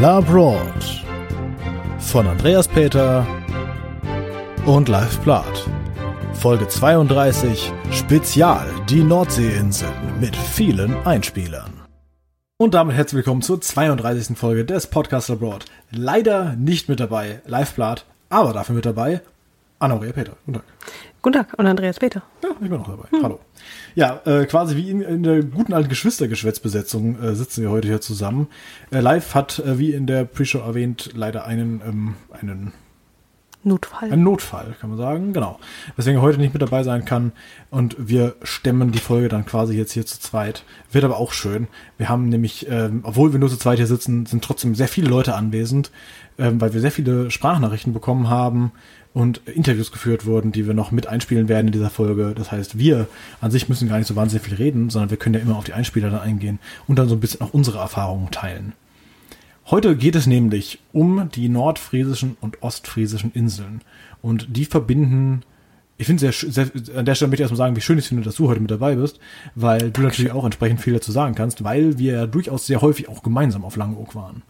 Labroad von Andreas Peter und Live Blatt. Folge 32 Spezial die Nordseeinseln mit vielen Einspielern. Und damit herzlich willkommen zur 32. Folge des Podcast Abroad. Leider nicht mit dabei Live Blatt, aber dafür mit dabei Anna-Maria Peter. Guten Tag. Guten Tag und Andreas Peter. Ja, ich bin auch dabei. Hm. Hallo. Ja, äh, quasi wie in, in der guten alten Geschwistergeschwätzbesetzung äh, sitzen wir heute hier zusammen. Äh, live hat, äh, wie in der Pre-Show erwähnt, leider einen, ähm, einen Notfall. Ein Notfall, kann man sagen, genau. Deswegen er heute nicht mit dabei sein kann. Und wir stemmen die Folge dann quasi jetzt hier zu zweit. Wird aber auch schön. Wir haben nämlich, ähm, obwohl wir nur zu zweit hier sitzen, sind trotzdem sehr viele Leute anwesend, ähm, weil wir sehr viele Sprachnachrichten bekommen haben und Interviews geführt wurden, die wir noch mit einspielen werden in dieser Folge. Das heißt, wir an sich müssen gar nicht so wahnsinnig viel reden, sondern wir können ja immer auf die Einspieler dann eingehen und dann so ein bisschen auch unsere Erfahrungen teilen. Heute geht es nämlich um die nordfriesischen und ostfriesischen Inseln und die verbinden ich finde sehr, sehr, an der Stelle möchte ich erstmal sagen, wie schön ich finde, dass du heute mit dabei bist, weil Dankeschön. du natürlich auch entsprechend viel dazu sagen kannst, weil wir ja durchaus sehr häufig auch gemeinsam auf Langeoog waren.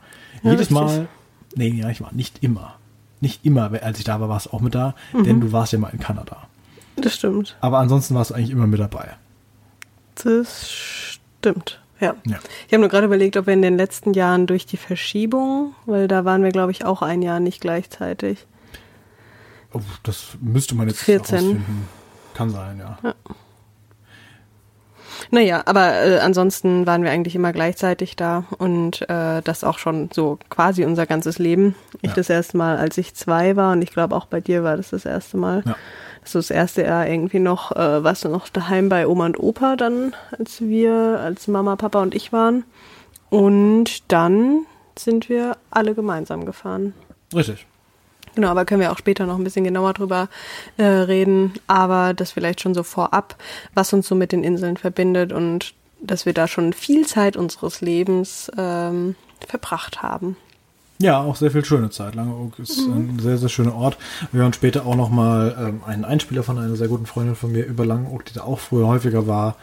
Ja, Jedes richtig. Mal, nee, ja, ich war nicht immer nicht immer, als ich da war, warst du auch mit da, mhm. denn du warst ja mal in Kanada. Das stimmt. Aber ansonsten warst du eigentlich immer mit dabei. Das stimmt. Ja. ja. Ich habe nur gerade überlegt, ob wir in den letzten Jahren durch die Verschiebung, weil da waren wir, glaube ich, auch ein Jahr nicht gleichzeitig. Oh, das müsste man jetzt 14. Rausfinden. Kann sein, ja. ja. Naja, aber äh, ansonsten waren wir eigentlich immer gleichzeitig da und äh, das auch schon so quasi unser ganzes Leben. Ich ja. das erste Mal, als ich zwei war und ich glaube auch bei dir war das das erste Mal. Ja. Das das erste Jahr irgendwie noch, äh, warst du noch daheim bei Oma und Opa dann, als wir, als Mama, Papa und ich waren. Und dann sind wir alle gemeinsam gefahren. Richtig. Genau, aber können wir auch später noch ein bisschen genauer drüber äh, reden. Aber das vielleicht schon so vorab, was uns so mit den Inseln verbindet und dass wir da schon viel Zeit unseres Lebens ähm, verbracht haben. Ja, auch sehr viel schöne Zeit. Langeoog ist mhm. ein sehr, sehr schöner Ort. Wir hören später auch nochmal ähm, einen Einspieler von einer sehr guten Freundin von mir über Langeoog, die da auch früher häufiger war.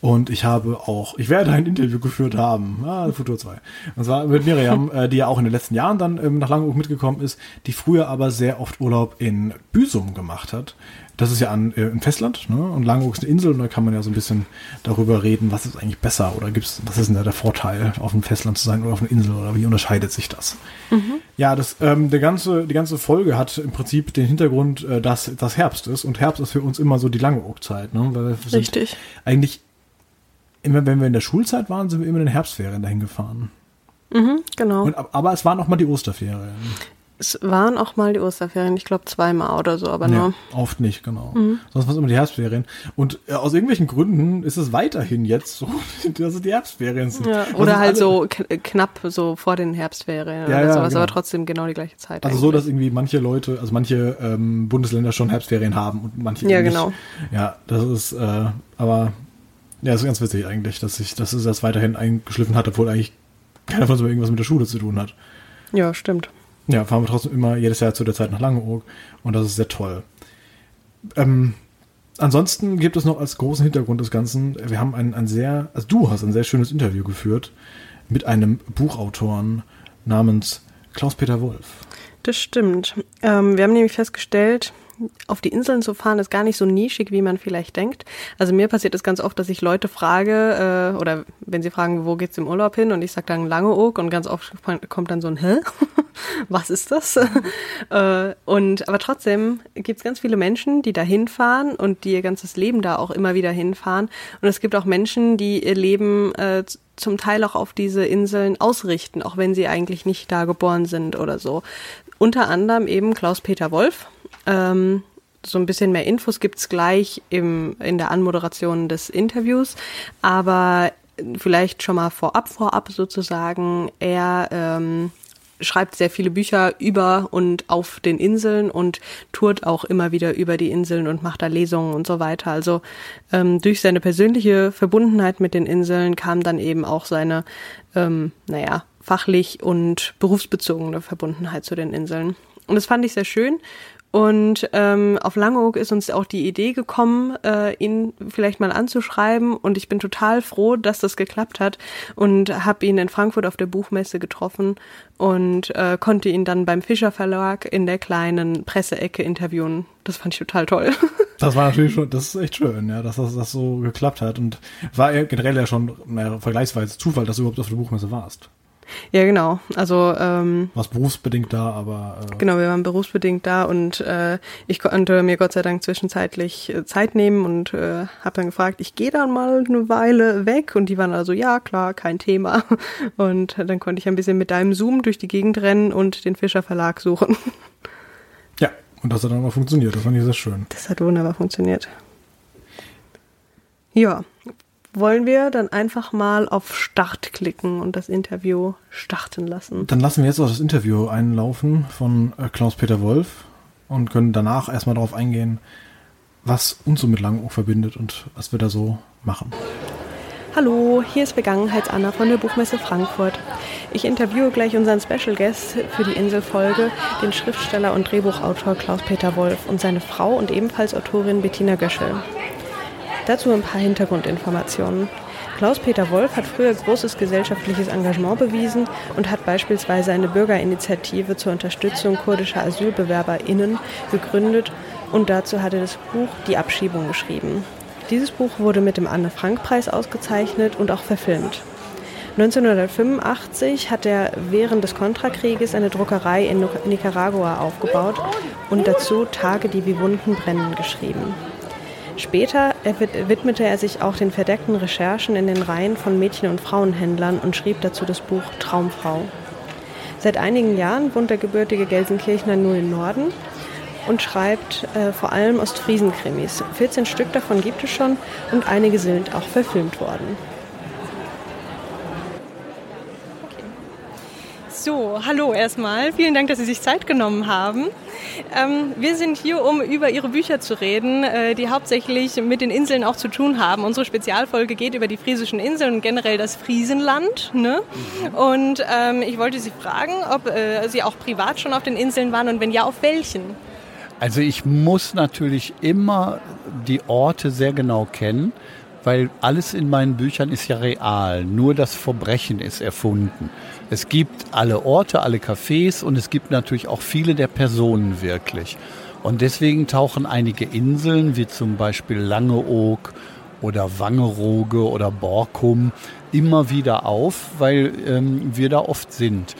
Und ich habe auch, ich werde ein Interview geführt haben, ah, Futur 2. Und zwar mit Miriam, äh, die ja auch in den letzten Jahren dann ähm, nach Langeoog mitgekommen ist, die früher aber sehr oft Urlaub in Büsum gemacht hat. Das ist ja an, äh, im Festland, ne? Und Langeoog ist eine Insel und da kann man ja so ein bisschen darüber reden, was ist eigentlich besser oder gibt's, was ist denn da der Vorteil, auf dem Festland zu sein oder auf einer Insel oder wie unterscheidet sich das? Mhm. Ja, das, ähm, der ganze, die ganze Folge hat im Prinzip den Hintergrund, äh, dass das Herbst ist und Herbst ist für uns immer so die Langeoog-Zeit, ne? Weil wir Richtig. eigentlich immer, wenn wir in der Schulzeit waren, sind wir immer in den Herbstferien dahin gefahren. Mhm, genau. Und, aber es waren auch mal die Osterferien. Es waren auch mal die Osterferien, ich glaube zweimal oder so, aber nee, nur. Oft nicht, genau. Mhm. Sonst waren es immer die Herbstferien. Und äh, aus irgendwelchen Gründen ist es weiterhin jetzt so, dass es die Herbstferien sind. Ja, oder halt so knapp so vor den Herbstferien ja, oder ja, sowas, genau. aber trotzdem genau die gleiche Zeit. Also eigentlich. so, dass irgendwie manche Leute, also manche ähm, Bundesländer schon Herbstferien haben und manche ja, nicht. genau. Ja, das ist, äh, aber ja, das ist ganz witzig eigentlich, dass sich, dass es das weiterhin eingeschliffen hat, obwohl eigentlich keiner von uns irgendwas mit der Schule zu tun hat. Ja, stimmt. Ja, fahren wir trotzdem immer jedes Jahr zu der Zeit nach Langeoog und das ist sehr toll. Ähm, ansonsten gibt es noch als großen Hintergrund des Ganzen, wir haben ein, ein sehr, also du hast ein sehr schönes Interview geführt mit einem Buchautoren namens Klaus-Peter Wolf. Das stimmt. Ähm, wir haben nämlich festgestellt, auf die Inseln zu fahren ist gar nicht so nischig, wie man vielleicht denkt. Also mir passiert es ganz oft, dass ich Leute frage, äh, oder wenn sie fragen, wo geht's im Urlaub hin? Und ich sage dann Langeoog und ganz oft kommt dann so ein Hä? Was ist das? äh, und aber trotzdem gibt's ganz viele Menschen, die da hinfahren und die ihr ganzes Leben da auch immer wieder hinfahren. Und es gibt auch Menschen, die ihr Leben äh, zum Teil auch auf diese Inseln ausrichten, auch wenn sie eigentlich nicht da geboren sind oder so. Unter anderem eben Klaus-Peter Wolf, ähm, so ein bisschen mehr Infos gibt's gleich im, in der Anmoderation des Interviews, aber vielleicht schon mal vorab, vorab sozusagen, er ähm, schreibt sehr viele Bücher über und auf den Inseln und tourt auch immer wieder über die Inseln und macht da Lesungen und so weiter. Also ähm, durch seine persönliche Verbundenheit mit den Inseln kam dann eben auch seine, ähm, naja, fachlich und berufsbezogene Verbundenheit zu den Inseln. Und das fand ich sehr schön Und ähm, auf Langeoog ist uns auch die Idee gekommen, äh, ihn vielleicht mal anzuschreiben. Und ich bin total froh, dass das geklappt hat und habe ihn in Frankfurt auf der Buchmesse getroffen und äh, konnte ihn dann beim Fischer Verlag in der kleinen Presseecke interviewen. Das fand ich total toll. Das war natürlich schon, das ist echt schön, ja, dass das, das so geklappt hat und war generell ja schon naja, vergleichsweise Zufall, dass du überhaupt auf der Buchmesse warst. Ja, genau. Also ähm, was berufsbedingt da, aber äh genau, wir waren berufsbedingt da und äh, ich konnte mir Gott sei Dank zwischenzeitlich äh, Zeit nehmen und äh, habe dann gefragt, ich gehe dann mal eine Weile weg und die waren also ja klar, kein Thema und dann konnte ich ein bisschen mit deinem Zoom durch die Gegend rennen und den Fischer Verlag suchen. Ja, und das hat dann mal funktioniert. Das fand ich sehr schön. Das hat wunderbar funktioniert. Ja, wollen wir dann einfach mal auf Start klicken und das Interview starten lassen. Dann lassen wir jetzt auch das Interview einlaufen von äh, Klaus-Peter Wolf und können danach erstmal darauf eingehen, was uns so mit Langeoog verbindet und was wir da so machen. Hallo, hier ist Vergangenheitsanna von der Buchmesse Frankfurt. Ich interviewe gleich unseren Special Guest für die Inselfolge, den Schriftsteller und Drehbuchautor Klaus-Peter Wolf und seine Frau und ebenfalls Autorin Bettina Göschel. Dazu ein paar Hintergrundinformationen. Klaus-Peter Wolf hat früher großes gesellschaftliches Engagement bewiesen und hat beispielsweise eine Bürgerinitiative zur Unterstützung kurdischer AsylbewerberInnen gegründet und dazu hat er das Buch Die Abschiebung geschrieben. Dieses Buch wurde mit dem Anne-Frank-Preis ausgezeichnet und auch verfilmt. 1985 hat er während des Kontrakrieges eine Druckerei in Nicaragua aufgebaut und dazu Tage, die wie Wunden brennen geschrieben. Später widmete er sich auch den verdeckten Recherchen in den Reihen von Mädchen- und Frauenhändlern und schrieb dazu das Buch Traumfrau. Seit einigen Jahren wohnt der gebürtige Gelsenkirchner nur im Norden und schreibt äh, vor allem Ostfriesen-Krimis. 14 Stück davon gibt es schon und einige sind auch verfilmt worden. So, hallo erstmal. Vielen Dank, dass Sie sich Zeit genommen haben. Ähm, wir sind hier, um über Ihre Bücher zu reden, äh, die hauptsächlich mit den Inseln auch zu tun haben. Unsere Spezialfolge geht über die friesischen Inseln und generell das Friesenland. Ne? Und ähm, ich wollte Sie fragen, ob äh, Sie auch privat schon auf den Inseln waren und wenn ja, auf welchen? Also ich muss natürlich immer die Orte sehr genau kennen, weil alles in meinen Büchern ist ja real. Nur das Verbrechen ist erfunden. Es gibt alle Orte, alle Cafés und es gibt natürlich auch viele der Personen wirklich. Und deswegen tauchen einige Inseln, wie zum Beispiel Langeoog oder Wangerooge oder Borkum, immer wieder auf, weil ähm, wir da oft sind.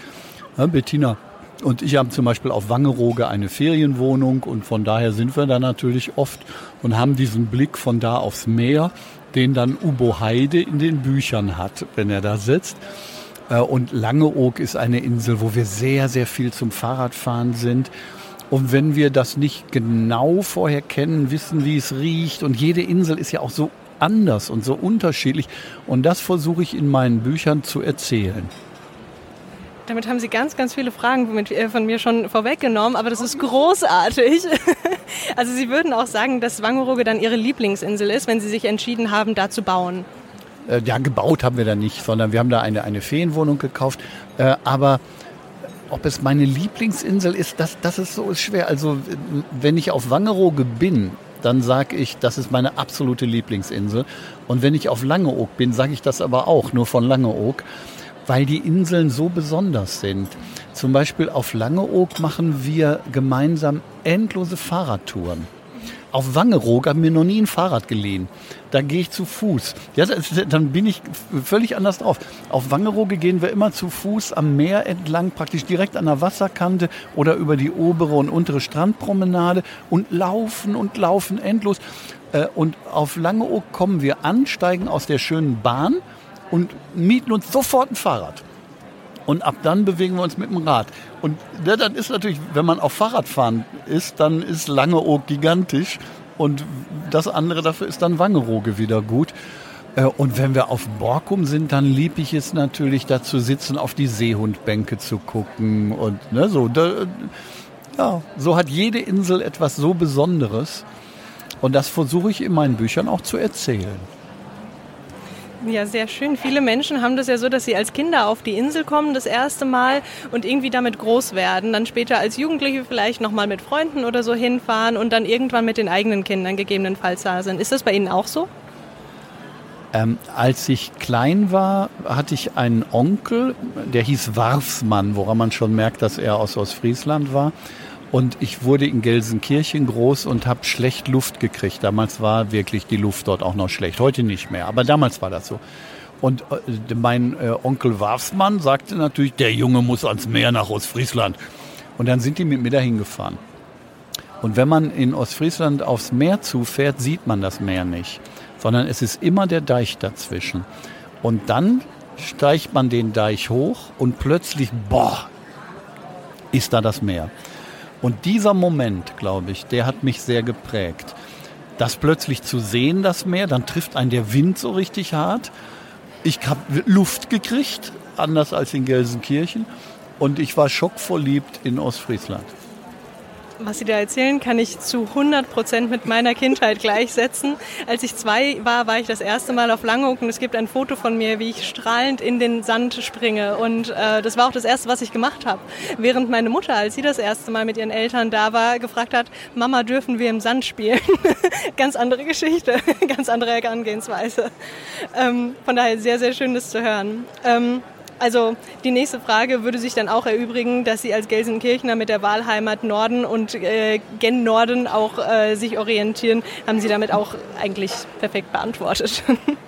Ja, Bettina und ich haben zum Beispiel auf Wangerooge eine Ferienwohnung und von daher sind wir da natürlich oft und haben diesen Blick von da aufs Meer, den dann Ubo Heide in den Büchern hat, wenn er da sitzt. Äh, und Langeoog ist eine Insel, wo wir sehr, sehr viel zum Fahrradfahren sind. Und wenn wir das nicht genau vorher kennen, wissen, wie es riecht, und jede Insel ist ja auch so anders und so unterschiedlich, und das versuche ich in meinen Büchern zu erzählen. Damit haben Sie ganz, ganz viele Fragen äh, von mir schon vorweggenommen, aber das ist großartig. Also Sie würden auch sagen, dass Wangerooge dann Ihre Lieblingsinsel ist, wenn Sie sich entschieden haben, da zu bauen. Äh, ja, gebaut haben wir da nicht, sondern wir haben da eine, eine Ferienwohnung gekauft. Äh, aber ob es meine Lieblingsinsel ist, das, das ist so schwer. Also wenn ich auf Wangerooge bin, dann sage ich, das ist meine absolute Lieblingsinsel. Und wenn ich auf Langeoog bin, sage ich das aber auch, nur von Langeoog, weil die Inseln so besonders sind. Zum Beispiel auf Langeoog machen wir gemeinsam endlose Fahrradtouren. Auf Wangerooge haben wir noch nie ein Fahrrad geliehen. Da gehe ich zu Fuß. Ja, dann bin ich völlig anders drauf. Auf Wangerooge gehen wir immer zu Fuß am Meer entlang, praktisch direkt an der Wasserkante oder über die obere und untere Strandpromenade und laufen und laufen endlos. Äh, und auf Langeoog kommen wir an, steigen aus der schönen Bahn und mieten uns sofort ein Fahrrad. Und ab dann bewegen wir uns mit dem Rad. Und ja, dann ist natürlich, wenn man auf Fahrradfahren ist, dann ist Langeoog gigantisch. Und das andere dafür ist dann Wangerooge wieder gut. Äh, und wenn wir auf Borkum sind, dann lieb ich es natürlich, da zu sitzen, auf die Seehundbänke zu gucken. Und ne, so, da, ja, so hat jede Insel etwas so Besonderes. Und das versuche ich in meinen Büchern auch zu erzählen. Ja, sehr schön. Viele Menschen haben das ja so, dass sie als Kinder auf die Insel kommen, das erste Mal und irgendwie damit groß werden, dann später als Jugendliche vielleicht nochmal mit Freunden oder so hinfahren und dann irgendwann mit den eigenen Kindern gegebenenfalls da sind. Ist das bei Ihnen auch so? Ähm, als ich klein war, hatte ich einen Onkel, der hieß Warfsmann, woran man schon merkt, dass er aus Ostfriesland war. Und ich wurde in Gelsenkirchen groß und habe schlecht Luft gekriegt. Damals war wirklich die Luft dort auch noch schlecht. Heute nicht mehr, aber damals war das so. Und äh, mein äh, Onkel Warfsmann sagte natürlich, der Junge muss ans Meer nach Ostfriesland. Und dann sind die mit mir dahin gefahren. Und wenn man in Ostfriesland aufs Meer zufährt, sieht man das Meer nicht, sondern es ist immer der Deich dazwischen. Und dann steigt man den Deich hoch und plötzlich, boah, ist da das Meer. Und dieser Moment, glaube ich, der hat mich sehr geprägt. Das plötzlich zu sehen, das Meer, dann trifft einen der Wind so richtig hart. Ich habe Luft gekriegt, anders als in Gelsenkirchen. Und ich war schockverliebt in Ostfriesland was Sie da erzählen, kann ich zu 100 Prozent mit meiner Kindheit gleichsetzen. Als ich zwei war, war ich das erste Mal auf Langhoek und es gibt ein Foto von mir, wie ich strahlend in den Sand springe. Und äh, das war auch das Erste, was ich gemacht habe. Während meine Mutter, als sie das erste Mal mit ihren Eltern da war, gefragt hat, Mama, dürfen wir im Sand spielen? ganz andere Geschichte, ganz andere Herangehensweise. Ähm, von daher sehr, sehr schön, das zu hören. Ähm, also die nächste Frage würde sich dann auch erübrigen, dass Sie als Gelsenkirchner mit der Wahlheimat Norden und äh, Gen Norden auch äh, sich orientieren, haben Sie damit auch eigentlich perfekt beantwortet.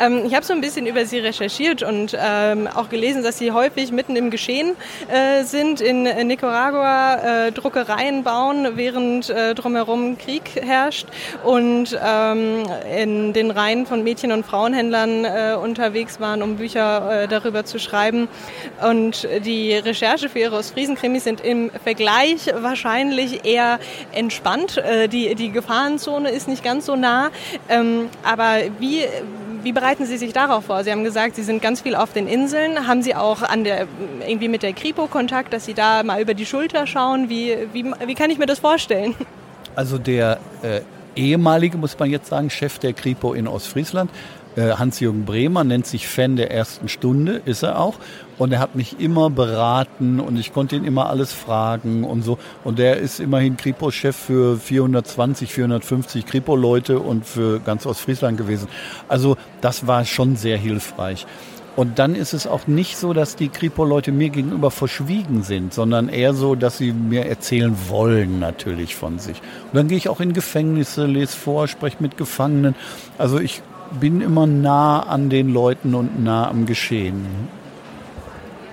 Ähm, ich habe so ein bisschen über Sie recherchiert und ähm, auch gelesen, dass Sie häufig mitten im Geschehen äh, sind, in Nicaragua äh, Druckereien bauen, während äh, drumherum Krieg herrscht und ähm, in den Reihen von Mädchen- und Frauenhändlern äh, unterwegs waren, um Bücher äh, darüber zu schreiben. Und die Recherche für Ihre Ostfriesen-Krimis sind im Vergleich wahrscheinlich eher entspannt. Äh, die, die Gefahrenzone ist nicht ganz so nah. Ähm, aber wie wie bereiten Sie sich darauf vor? Sie haben gesagt, Sie sind ganz viel auf den Inseln. Haben Sie auch an der, irgendwie mit der Kripo Kontakt, dass Sie da mal über die Schulter schauen? Wie, wie, wie kann ich mir das vorstellen? Also der äh, ehemalige, muss man jetzt sagen, Chef der Kripo in Ostfriesland, äh, Hans-Jürgen Bremer, nennt sich Fan der ersten Stunde, ist er auch. Und er hat mich immer beraten und ich konnte ihn immer alles fragen und so. Und der ist immerhin Kripo-Chef für 420, 450 Kripo-Leute und für ganz Ostfriesland gewesen. Also das war schon sehr hilfreich. Und dann ist es auch nicht so, dass die Kripo-Leute mir gegenüber verschwiegen sind, sondern eher so, dass sie mir erzählen wollen natürlich von sich. Und dann gehe ich auch in Gefängnisse, lese vor, spreche mit Gefangenen. Also ich bin immer nah an den Leuten und nah am Geschehen.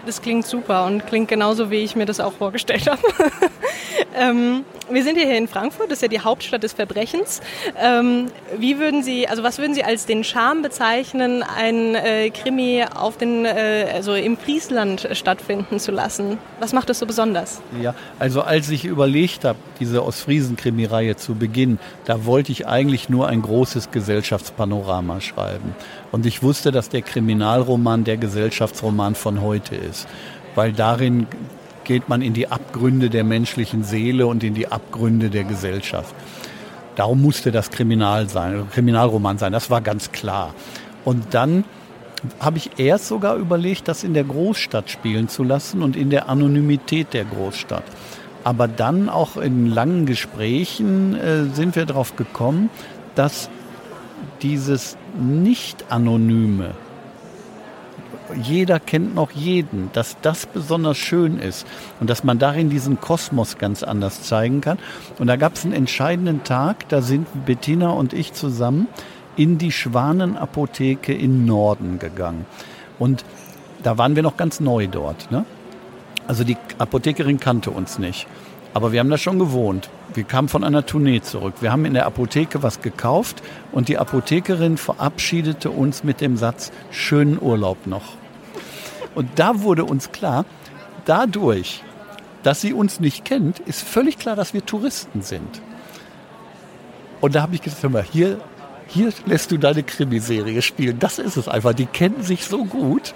Das klingt super und klingt genauso, wie ich mir das auch vorgestellt habe. ähm, wir sind hier in Frankfurt, das ist ja die Hauptstadt des Verbrechens. Ähm, wie würden Sie, also was würden Sie als den Charme bezeichnen, ein äh, Krimi auf den, äh, also im Friesland stattfinden zu lassen? Was macht das so besonders? Ja, also als ich überlegt habe, diese Ostfriesen-Krimi-Reihe zu beginnen, da wollte ich eigentlich nur ein großes Gesellschaftspanorama schreiben. Und ich wusste, dass der Kriminalroman der Gesellschaftsroman von heute ist, weil darin geht man in die Abgründe der menschlichen Seele und in die Abgründe der Gesellschaft. Darum musste das Kriminal sein, Kriminalroman sein, das war ganz klar. Und dann habe ich erst sogar überlegt, das in der Großstadt spielen zu lassen und in der Anonymität der Großstadt. Aber dann auch in langen Gesprächen äh, sind wir darauf gekommen, dass dieses Nicht-Anonyme, jeder kennt noch jeden, dass das besonders schön ist und dass man darin diesen Kosmos ganz anders zeigen kann. Und da gab es einen entscheidenden Tag, da sind Bettina und ich zusammen in die Schwanenapotheke in Norden gegangen. Und da waren wir noch ganz neu dort. Ne? Also die Apothekerin kannte uns nicht. Aber wir haben das schon gewohnt. Wir kamen von einer Tournee zurück. Wir haben in der Apotheke was gekauft und die Apothekerin verabschiedete uns mit dem Satz, schönen Urlaub noch. Und da wurde uns klar, dadurch, dass sie uns nicht kennt, ist völlig klar, dass wir Touristen sind. Und da habe ich gesagt, hör mal, hier, hier lässt du deine Krimiserie spielen. Das ist es einfach. Die kennen sich so gut,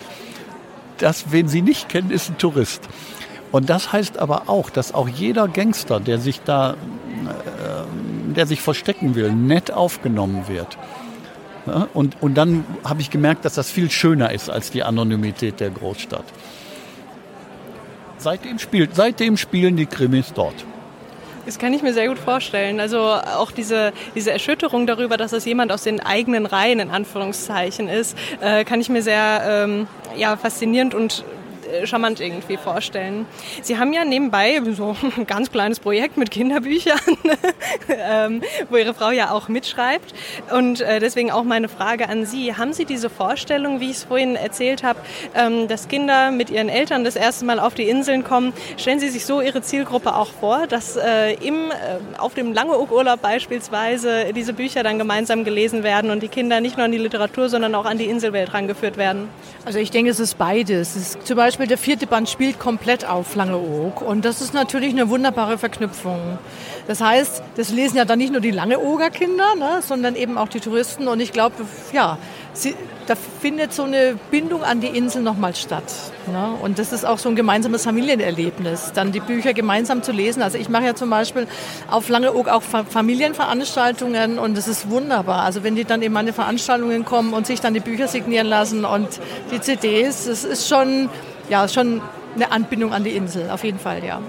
dass wen sie nicht kennen, ist ein Tourist. Und das heißt aber auch, dass auch jeder Gangster, der sich da, äh, der sich verstecken will, nett aufgenommen wird. Und, und dann habe ich gemerkt, dass das viel schöner ist als die Anonymität der Großstadt. Seitdem, spielt, seitdem spielen die Krimis dort. Das kann ich mir sehr gut vorstellen. Also auch diese, diese Erschütterung darüber, dass das jemand aus den eigenen Reihen in Anführungszeichen ist, äh, kann ich mir sehr ähm, ja, faszinierend und charmant irgendwie vorstellen. Sie haben ja nebenbei so ein ganz kleines Projekt mit Kinderbüchern, ähm, wo Ihre Frau ja auch mitschreibt. Und äh, deswegen auch meine Frage an Sie. Haben Sie diese Vorstellung, wie ich es vorhin erzählt habe, ähm, dass Kinder mit ihren Eltern das erste Mal auf die Inseln kommen? Stellen Sie sich so Ihre Zielgruppe auch vor, dass äh, im, auf dem Langeoog-Urlaub beispielsweise diese Bücher dann gemeinsam gelesen werden und die Kinder nicht nur an die Literatur, sondern auch an die Inselwelt rangeführt werden? Also ich denke, es ist beides. Es ist zum Beispiel Beispiel der vierte Band spielt komplett auf Langeoog und das ist natürlich eine wunderbare Verknüpfung. Das heißt, das lesen ja dann nicht nur die Langeoger Kinder, ne, sondern eben auch die Touristen und ich glaube, ja, sie, da findet so eine Bindung an die Insel nochmal statt. Ne? Und das ist auch so ein gemeinsames Familienerlebnis, dann die Bücher gemeinsam zu lesen. Also ich mache ja zum Beispiel auf Langeoog auch Familienveranstaltungen und das ist wunderbar. Also wenn die dann in meine Veranstaltungen kommen und sich dann die Bücher signieren lassen und die CDs, das ist schon ja, schon eine Anbindung an die Insel, auf jeden Fall, ja.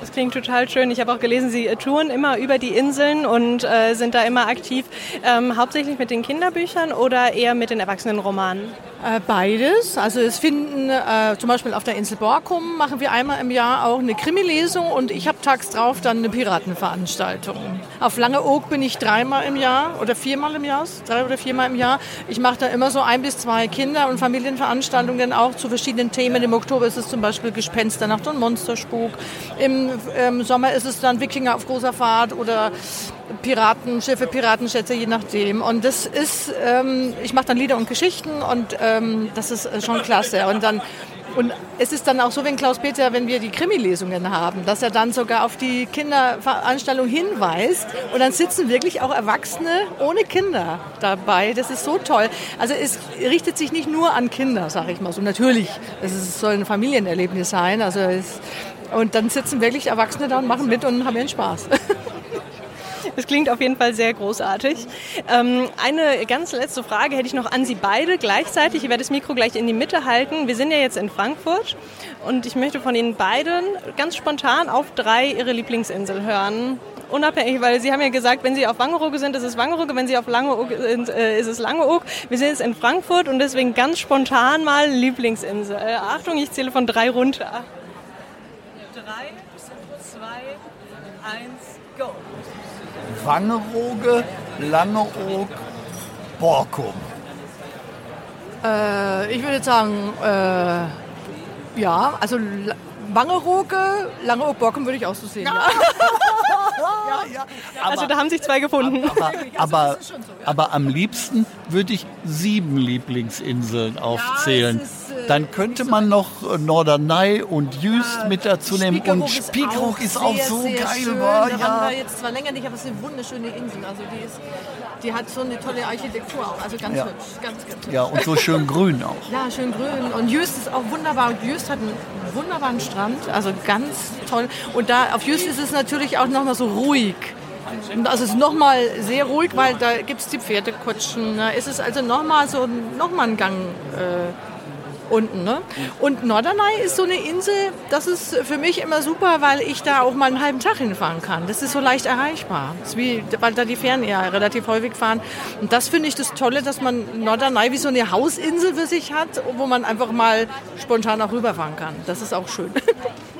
Das klingt total schön. Ich habe auch gelesen, Sie touren immer über die Inseln und äh, sind da immer aktiv. Ähm, hauptsächlich mit den Kinderbüchern oder eher mit den Erwachsenenromanen? Äh, beides. Also es finden äh, zum Beispiel auf der Insel Borkum machen wir einmal im Jahr auch eine Krimi-Lesung und ich habe tags drauf dann eine Piratenveranstaltung. Auf Langeoog bin ich dreimal im Jahr oder viermal im Jahr, drei oder viermal im Jahr. Ich mache da immer so ein bis zwei Kinder- und Familienveranstaltungen auch zu verschiedenen Themen. Im Oktober ist es zum Beispiel Gespensternacht und Monsterspuk. Im, Im Sommer ist es dann Wikinger auf großer Fahrt oder Piratenschiffe, Piratenschätze, je nachdem. Und das ist, ähm, ich mache dann Lieder und Geschichten und ähm, das ist schon klasse. Und dann und es ist dann auch so, wenn Klaus-Peter, wenn wir die Krimi-Lesungen haben, dass er dann sogar auf die Kinderveranstaltung hinweist und dann sitzen wirklich auch Erwachsene ohne Kinder dabei. Das ist so toll. Also es richtet sich nicht nur an Kinder, sage ich mal so. Natürlich, es soll ein Familienerlebnis sein. Also es, und dann sitzen wirklich Erwachsene da und machen mit und haben ihren Spaß. Das klingt auf jeden Fall sehr großartig. Ähm, eine ganz letzte Frage hätte ich noch an Sie beide gleichzeitig. Ich werde das Mikro gleich in die Mitte halten. Wir sind ja jetzt in Frankfurt und ich möchte von Ihnen beiden ganz spontan auf drei Ihre Lieblingsinsel hören unabhängig, weil Sie haben ja gesagt, wenn Sie auf Wangerooge sind, ist es Wangerooge, wenn Sie auf Langeoog sind, äh, ist es Langeoog. Wir sind jetzt in Frankfurt und deswegen ganz spontan mal Lieblingsinsel. Äh, Achtung, ich zähle von drei runter. Drei, zwei, eins. Wangerooge, Langeoog, Borkum. Äh, ich würde sagen, äh, ja, also Wangerooge, Langeoog, Borkum würde ich auch so sehen. Ja. ja, ja. also da haben sich zwei gefunden. Aber, aber, aber am liebsten würde ich sieben Lieblingsinseln aufzählen. Dann könnte man noch äh, Norderney und Jüst ja, mit dazu nehmen. Und Spiekeroog ist auch, ist auch so sehr geil. Schön. War, ja. haben wir jetzt zwar länger nicht, aber es ist eine wunderschöne Insel. Also die, ist, die hat so eine tolle Architektur auch. Also ganz ja. hübsch. Ganz, ganz hübsch. Ja, und so schön grün auch. Ja, schön grün. Und Jüst ist auch wunderbar. Und Jüst hat einen wunderbaren Strand. Also ganz toll. Und da auf Jüst ist es natürlich auch nochmal so ruhig. Also es ist nochmal sehr ruhig, weil da gibt es die Pferdekutschen. Da ist es also nochmal so nochmal ein Gang äh, unten. Ne? Und Norderney ist so eine Insel, das ist für mich immer super, weil ich da auch mal einen halben Tag hinfahren kann. Das ist so leicht erreichbar, wie, weil da die Fähren ja relativ häufig fahren. Und das finde ich das Tolle, dass man Norderney wie so eine Hausinsel für sich hat, wo man einfach mal spontan auch rüberfahren kann. Das ist auch schön.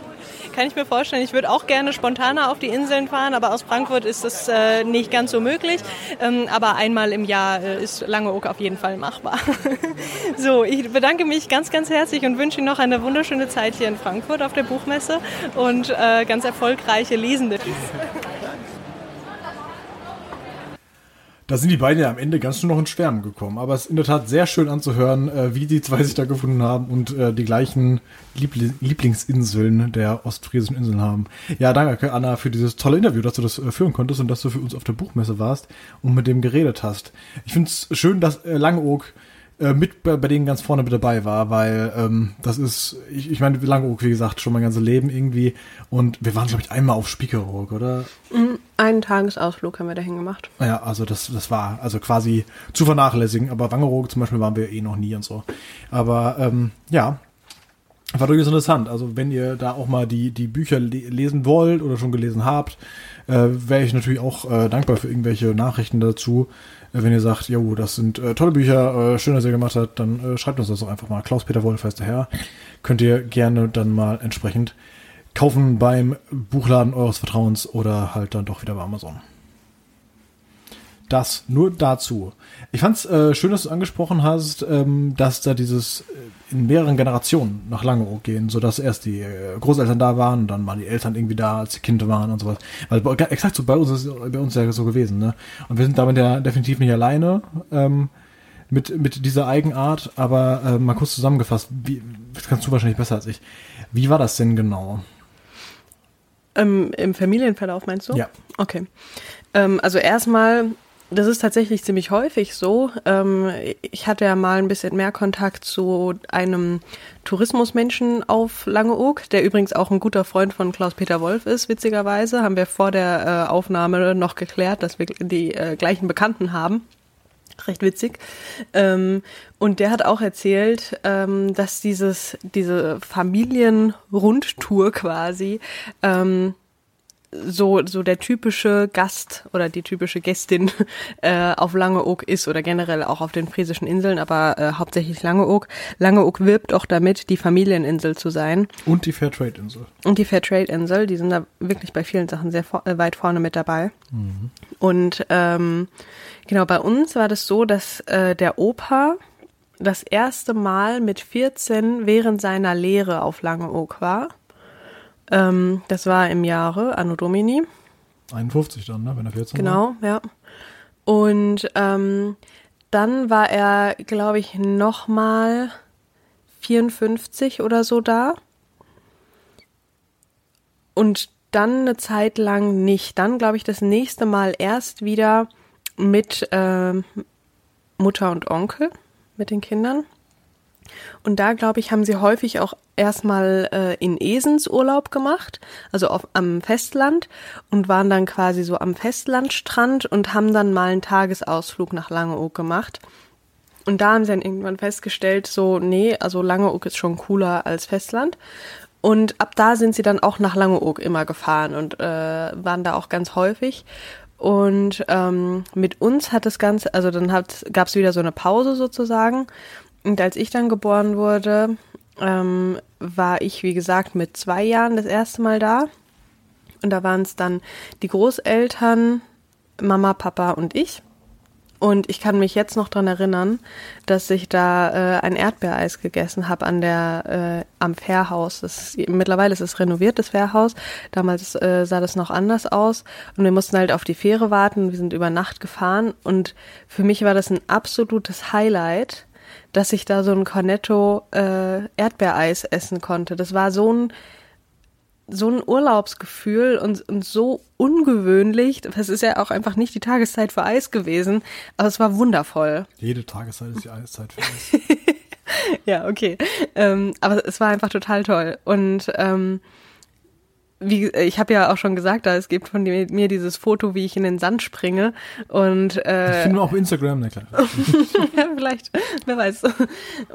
kann ich mir vorstellen. Ich würde auch gerne spontaner auf die Inseln fahren, aber aus Frankfurt ist das äh, nicht ganz so möglich. Ähm, aber einmal im Jahr äh, ist Langeoog auf jeden Fall machbar. so, ich bedanke mich ganz, ganz herzlich und wünsche Ihnen noch eine wunderschöne Zeit hier in Frankfurt auf der Buchmesse und äh, ganz erfolgreiche Lesende. Da sind die beiden ja am Ende ganz nur noch in Schwärmen gekommen. Aber es ist in der Tat sehr schön anzuhören, äh, wie die zwei sich da gefunden haben und äh, die gleichen Liebl Lieblingsinseln der ostfriesischen Inseln haben. Ja, danke Anna für dieses tolle Interview, dass du das äh, führen konntest und dass du für uns auf der Buchmesse warst und mit dem geredet hast. Ich finde es schön, dass äh, Langeoog äh, mit bei, bei denen ganz vorne mit dabei war, weil ähm, das ist, ich, ich meine, Langeoog, wie gesagt, schon mein ganzes Leben irgendwie. Und wir waren, glaube ich, einmal auf Spiekeroog, oder? Mhm, Einen Tagesausflug haben wir dahin gemacht. Ja, also das, das war also quasi zu vernachlässigen. Aber Wangerooge zum Beispiel waren wir eh noch nie und so. Aber ähm, ja, war durchaus interessant. Also wenn ihr da auch mal die, die Bücher le lesen wollt oder schon gelesen habt, äh, wäre ich natürlich auch äh, dankbar für irgendwelche Nachrichten dazu. Äh, wenn ihr sagt, jo, das sind äh, tolle Bücher, äh, schön, dass ihr gemacht habt, dann äh, schreibt uns das doch einfach mal. Klaus-Peter Wolf heißt der Herr. Könnt ihr gerne dann mal entsprechend kaufen beim Buchladen eures Vertrauens oder halt dann doch wieder bei Amazon. Das nur dazu. Ich fand's äh, schön, dass du angesprochen hast, ähm, dass da dieses äh, in mehreren Generationen nach Langeoog gehen, so dass erst die äh, Großeltern da waren und dann waren die Eltern irgendwie da, als die Kinder waren und sowas. Weil bei- exakt so bei uns ist bei uns ja so gewesen, ne? Und wir sind damit ja definitiv nicht alleine ähm, mit mit dieser Eigenart. Aber äh, mal kurz zusammengefasst, wie, das kannst du wahrscheinlich besser als ich. Wie war das denn genau? Ähm, Im Familienverlauf meinst du? Ja. Okay. Ähm, also erstmal, das ist tatsächlich ziemlich häufig so. Ähm, ich hatte ja mal ein bisschen mehr Kontakt zu einem Tourismusmenschen auf Langeoog, der übrigens auch ein guter Freund von Klaus-Peter Wolf ist, witzigerweise. Haben wir vor der äh, Aufnahme noch geklärt, dass wir die äh, gleichen Bekannten haben. Recht witzig. Ähm, und der hat auch erzählt, ähm, dass dieses, diese Familienrundtour quasi so, so der typische Gast oder die typische Gästin äh, auf Langeoog ist oder generell auch auf den Friesischen Inseln, aber äh, hauptsächlich Langeoog. Langeoog wirbt auch damit, die Familieninsel zu sein. Und die Fairtrade-Insel. Und die Fairtrade-Insel, die sind da wirklich bei vielen Sachen sehr vor, äh, weit vorne mit dabei. Und ähm, genau, bei uns war das so, dass äh, der Opa das erste Mal mit 14 während seiner Lehre auf Langeoog war. Ähm, das war im Jahre Anno Domini. 51 dann, ne? Wenn er 14 war. Genau, ja. Und ähm, dann war er, glaube ich, nochmal 54 oder so da. Und dann eine Zeit lang nicht. Dann, glaube ich, das nächste Mal erst wieder mit ähm, Mutter und Onkel, mit den Kindern. Und da, glaube ich, haben sie häufig auch erstmal äh, in Esens Urlaub gemacht, also auf, am Festland und waren dann quasi so am Festlandstrand und haben dann mal einen Tagesausflug nach Langeoog gemacht. Und da haben sie dann irgendwann festgestellt, so, nee, also Langeoog ist schon cooler als Festland. Und ab da sind sie dann auch nach Langeoog immer gefahren und äh, waren da auch ganz häufig. Und ähm, mit uns hat das Ganze, also dann gab es wieder so eine Pause sozusagen. Und als ich dann geboren wurde, ähm, war ich, wie gesagt, mit zwei Jahren das erste Mal da. Und da waren es dann die Großeltern, Mama, Papa und ich. Und ich kann mich jetzt noch dran erinnern, dass ich da äh, ein Erdbeereis gegessen habe an der äh, am Fährhaus. Ist, mittlerweile ist es renoviert, das Fährhaus. Damals äh, sah das noch anders aus. Und wir mussten halt auf die Fähre warten. Wir sind über Nacht gefahren. Und für mich war das ein absolutes Highlight, dass ich da so ein Cornetto äh, Erdbeereis essen konnte. Das war so ein so ein Urlaubsgefühl und, und so ungewöhnlich. Das ist ja auch einfach nicht die Tageszeit für Eis gewesen, aber es war wundervoll. Jede Tageszeit ist die Eiszeit für uns. Ja, okay. Ähm, aber es war einfach total toll. Und ähm, wie, ich habe ja auch schon gesagt, da es gibt von mir dieses Foto, wie ich in den Sand springe. Und Ich äh, finde auf Instagram, ne klar. ja, vielleicht, wer weiß.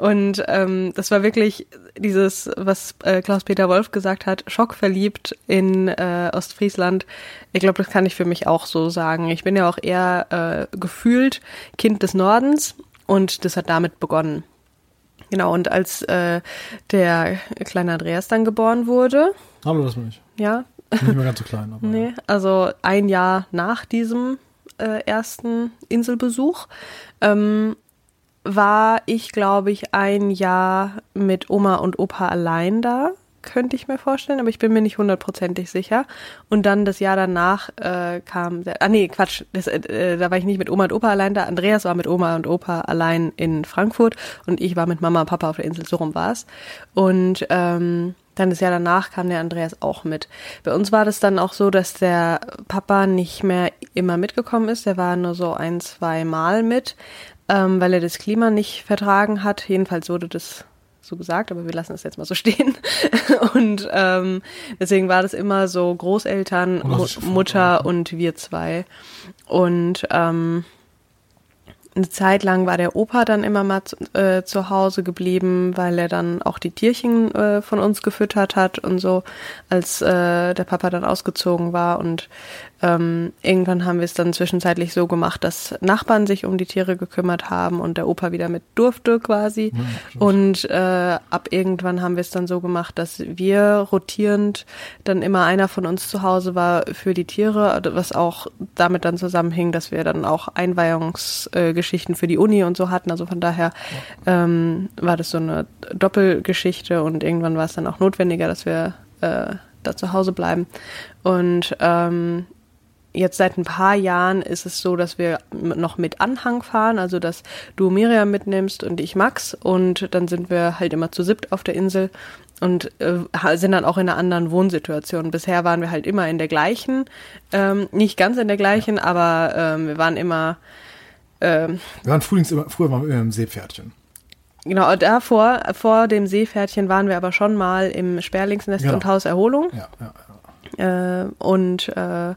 Und ähm, das war wirklich dieses, was äh, Klaus-Peter Wolf gesagt hat, schockverliebt in äh, Ostfriesland. Ich glaube, das kann ich für mich auch so sagen. Ich bin ja auch eher äh, gefühlt Kind des Nordens und das hat damit begonnen. Genau, und als äh, der kleine Andreas dann geboren wurde, Aber das bin ich. ja, Nicht mehr ganz so klein, aber. Nee, also ein Jahr nach diesem äh, ersten Inselbesuch ähm, war ich, glaube ich, ein Jahr mit Oma und Opa allein da, könnte ich mir vorstellen, aber ich bin mir nicht hundertprozentig sicher. Und dann das Jahr danach äh, kam, der, ah nee, Quatsch, das, äh, da war ich nicht mit Oma und Opa allein da. Andreas war mit Oma und Opa allein in Frankfurt und ich war mit Mama und Papa auf der Insel, so rum war's. Und ähm, dann das Jahr danach kam der Andreas auch mit. Bei uns war das dann auch so, dass der Papa nicht mehr immer mitgekommen ist. Der war nur so ein, zwei Mal mit, ähm, weil er das Klima nicht vertragen hat. Jedenfalls wurde das so gesagt, aber wir lassen es jetzt mal so stehen. Und ähm, deswegen war das immer so Großeltern, das Mu Mutter und wir zwei. Und ähm, eine Zeit lang war der Opa dann immer mal zu, äh, zu Hause geblieben, weil er dann auch die Tierchen äh, von uns gefüttert hat und so, als äh, der Papa dann ausgezogen war. Und ähm, irgendwann haben wir es dann zwischenzeitlich so gemacht, dass Nachbarn sich um die Tiere gekümmert haben und der Opa wieder mit durfte quasi. und äh, ab irgendwann haben wir es dann so gemacht, dass wir rotierend dann immer einer von uns zu Hause war für die Tiere, was auch damit dann zusammenhing, dass wir dann auch Einweihungsgeschichten für die Uni und so hatten. Also von daher ähm, war das so eine Doppelgeschichte und irgendwann war es dann auch notwendiger, dass wir äh, da zu Hause bleiben. Und ähm, jetzt seit ein paar Jahren ist es so, dass wir noch mit Anhang fahren, also dass du Miriam mitnimmst und ich Max und dann sind wir halt immer zu siebt auf der Insel und äh, sind dann auch in einer anderen Wohnsituation. Bisher waren wir halt immer in der gleichen, ähm, nicht ganz in der gleichen, aber ähm, wir waren immer ähm, Wir waren frühlings immer, früher waren wir immer im Seepferdchen. Genau, davor, vor dem Seepferdchen waren wir aber schon mal im Sperlingsnest Genau. und Haus Erholung. Ja, ja, ja. Äh, und äh,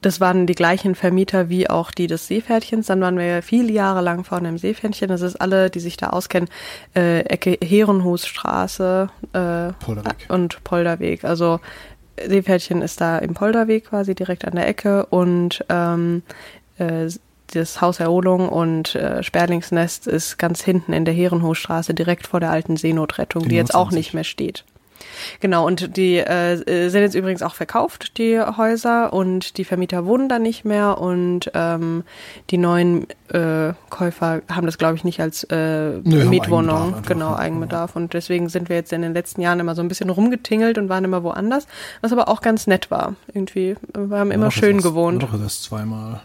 das waren die gleichen Vermieter wie auch die des Seepferdchens. Dann waren wir viele Jahre lang vorne im Seepferdchen. Das ist alle, die sich da auskennen, äh, Ecke Herrenhusstraße äh, Polderweg. und Polderweg. Also Seepferdchen ist da im Polderweg quasi direkt an der Ecke und ähm, äh, das Haus Erholung und äh, Sperlingsnest ist ganz hinten in der Herrenhofstraße, direkt vor der alten Seenotrettung, die, Die jetzt auch 29. nicht mehr steht. Genau, und die äh, sind jetzt übrigens auch verkauft, die Häuser, und die Vermieter wohnen da nicht mehr und ähm, die neuen äh, Käufer haben das, glaube ich, nicht als äh, Nö, Mietwohnung, Eigenbedarf genau. Eigenbedarf. Und deswegen sind wir jetzt in den letzten Jahren immer so ein bisschen rumgetingelt und waren immer woanders, was aber auch ganz nett war. Irgendwie, wir haben immer schön gewohnt. Doch erst zweimal.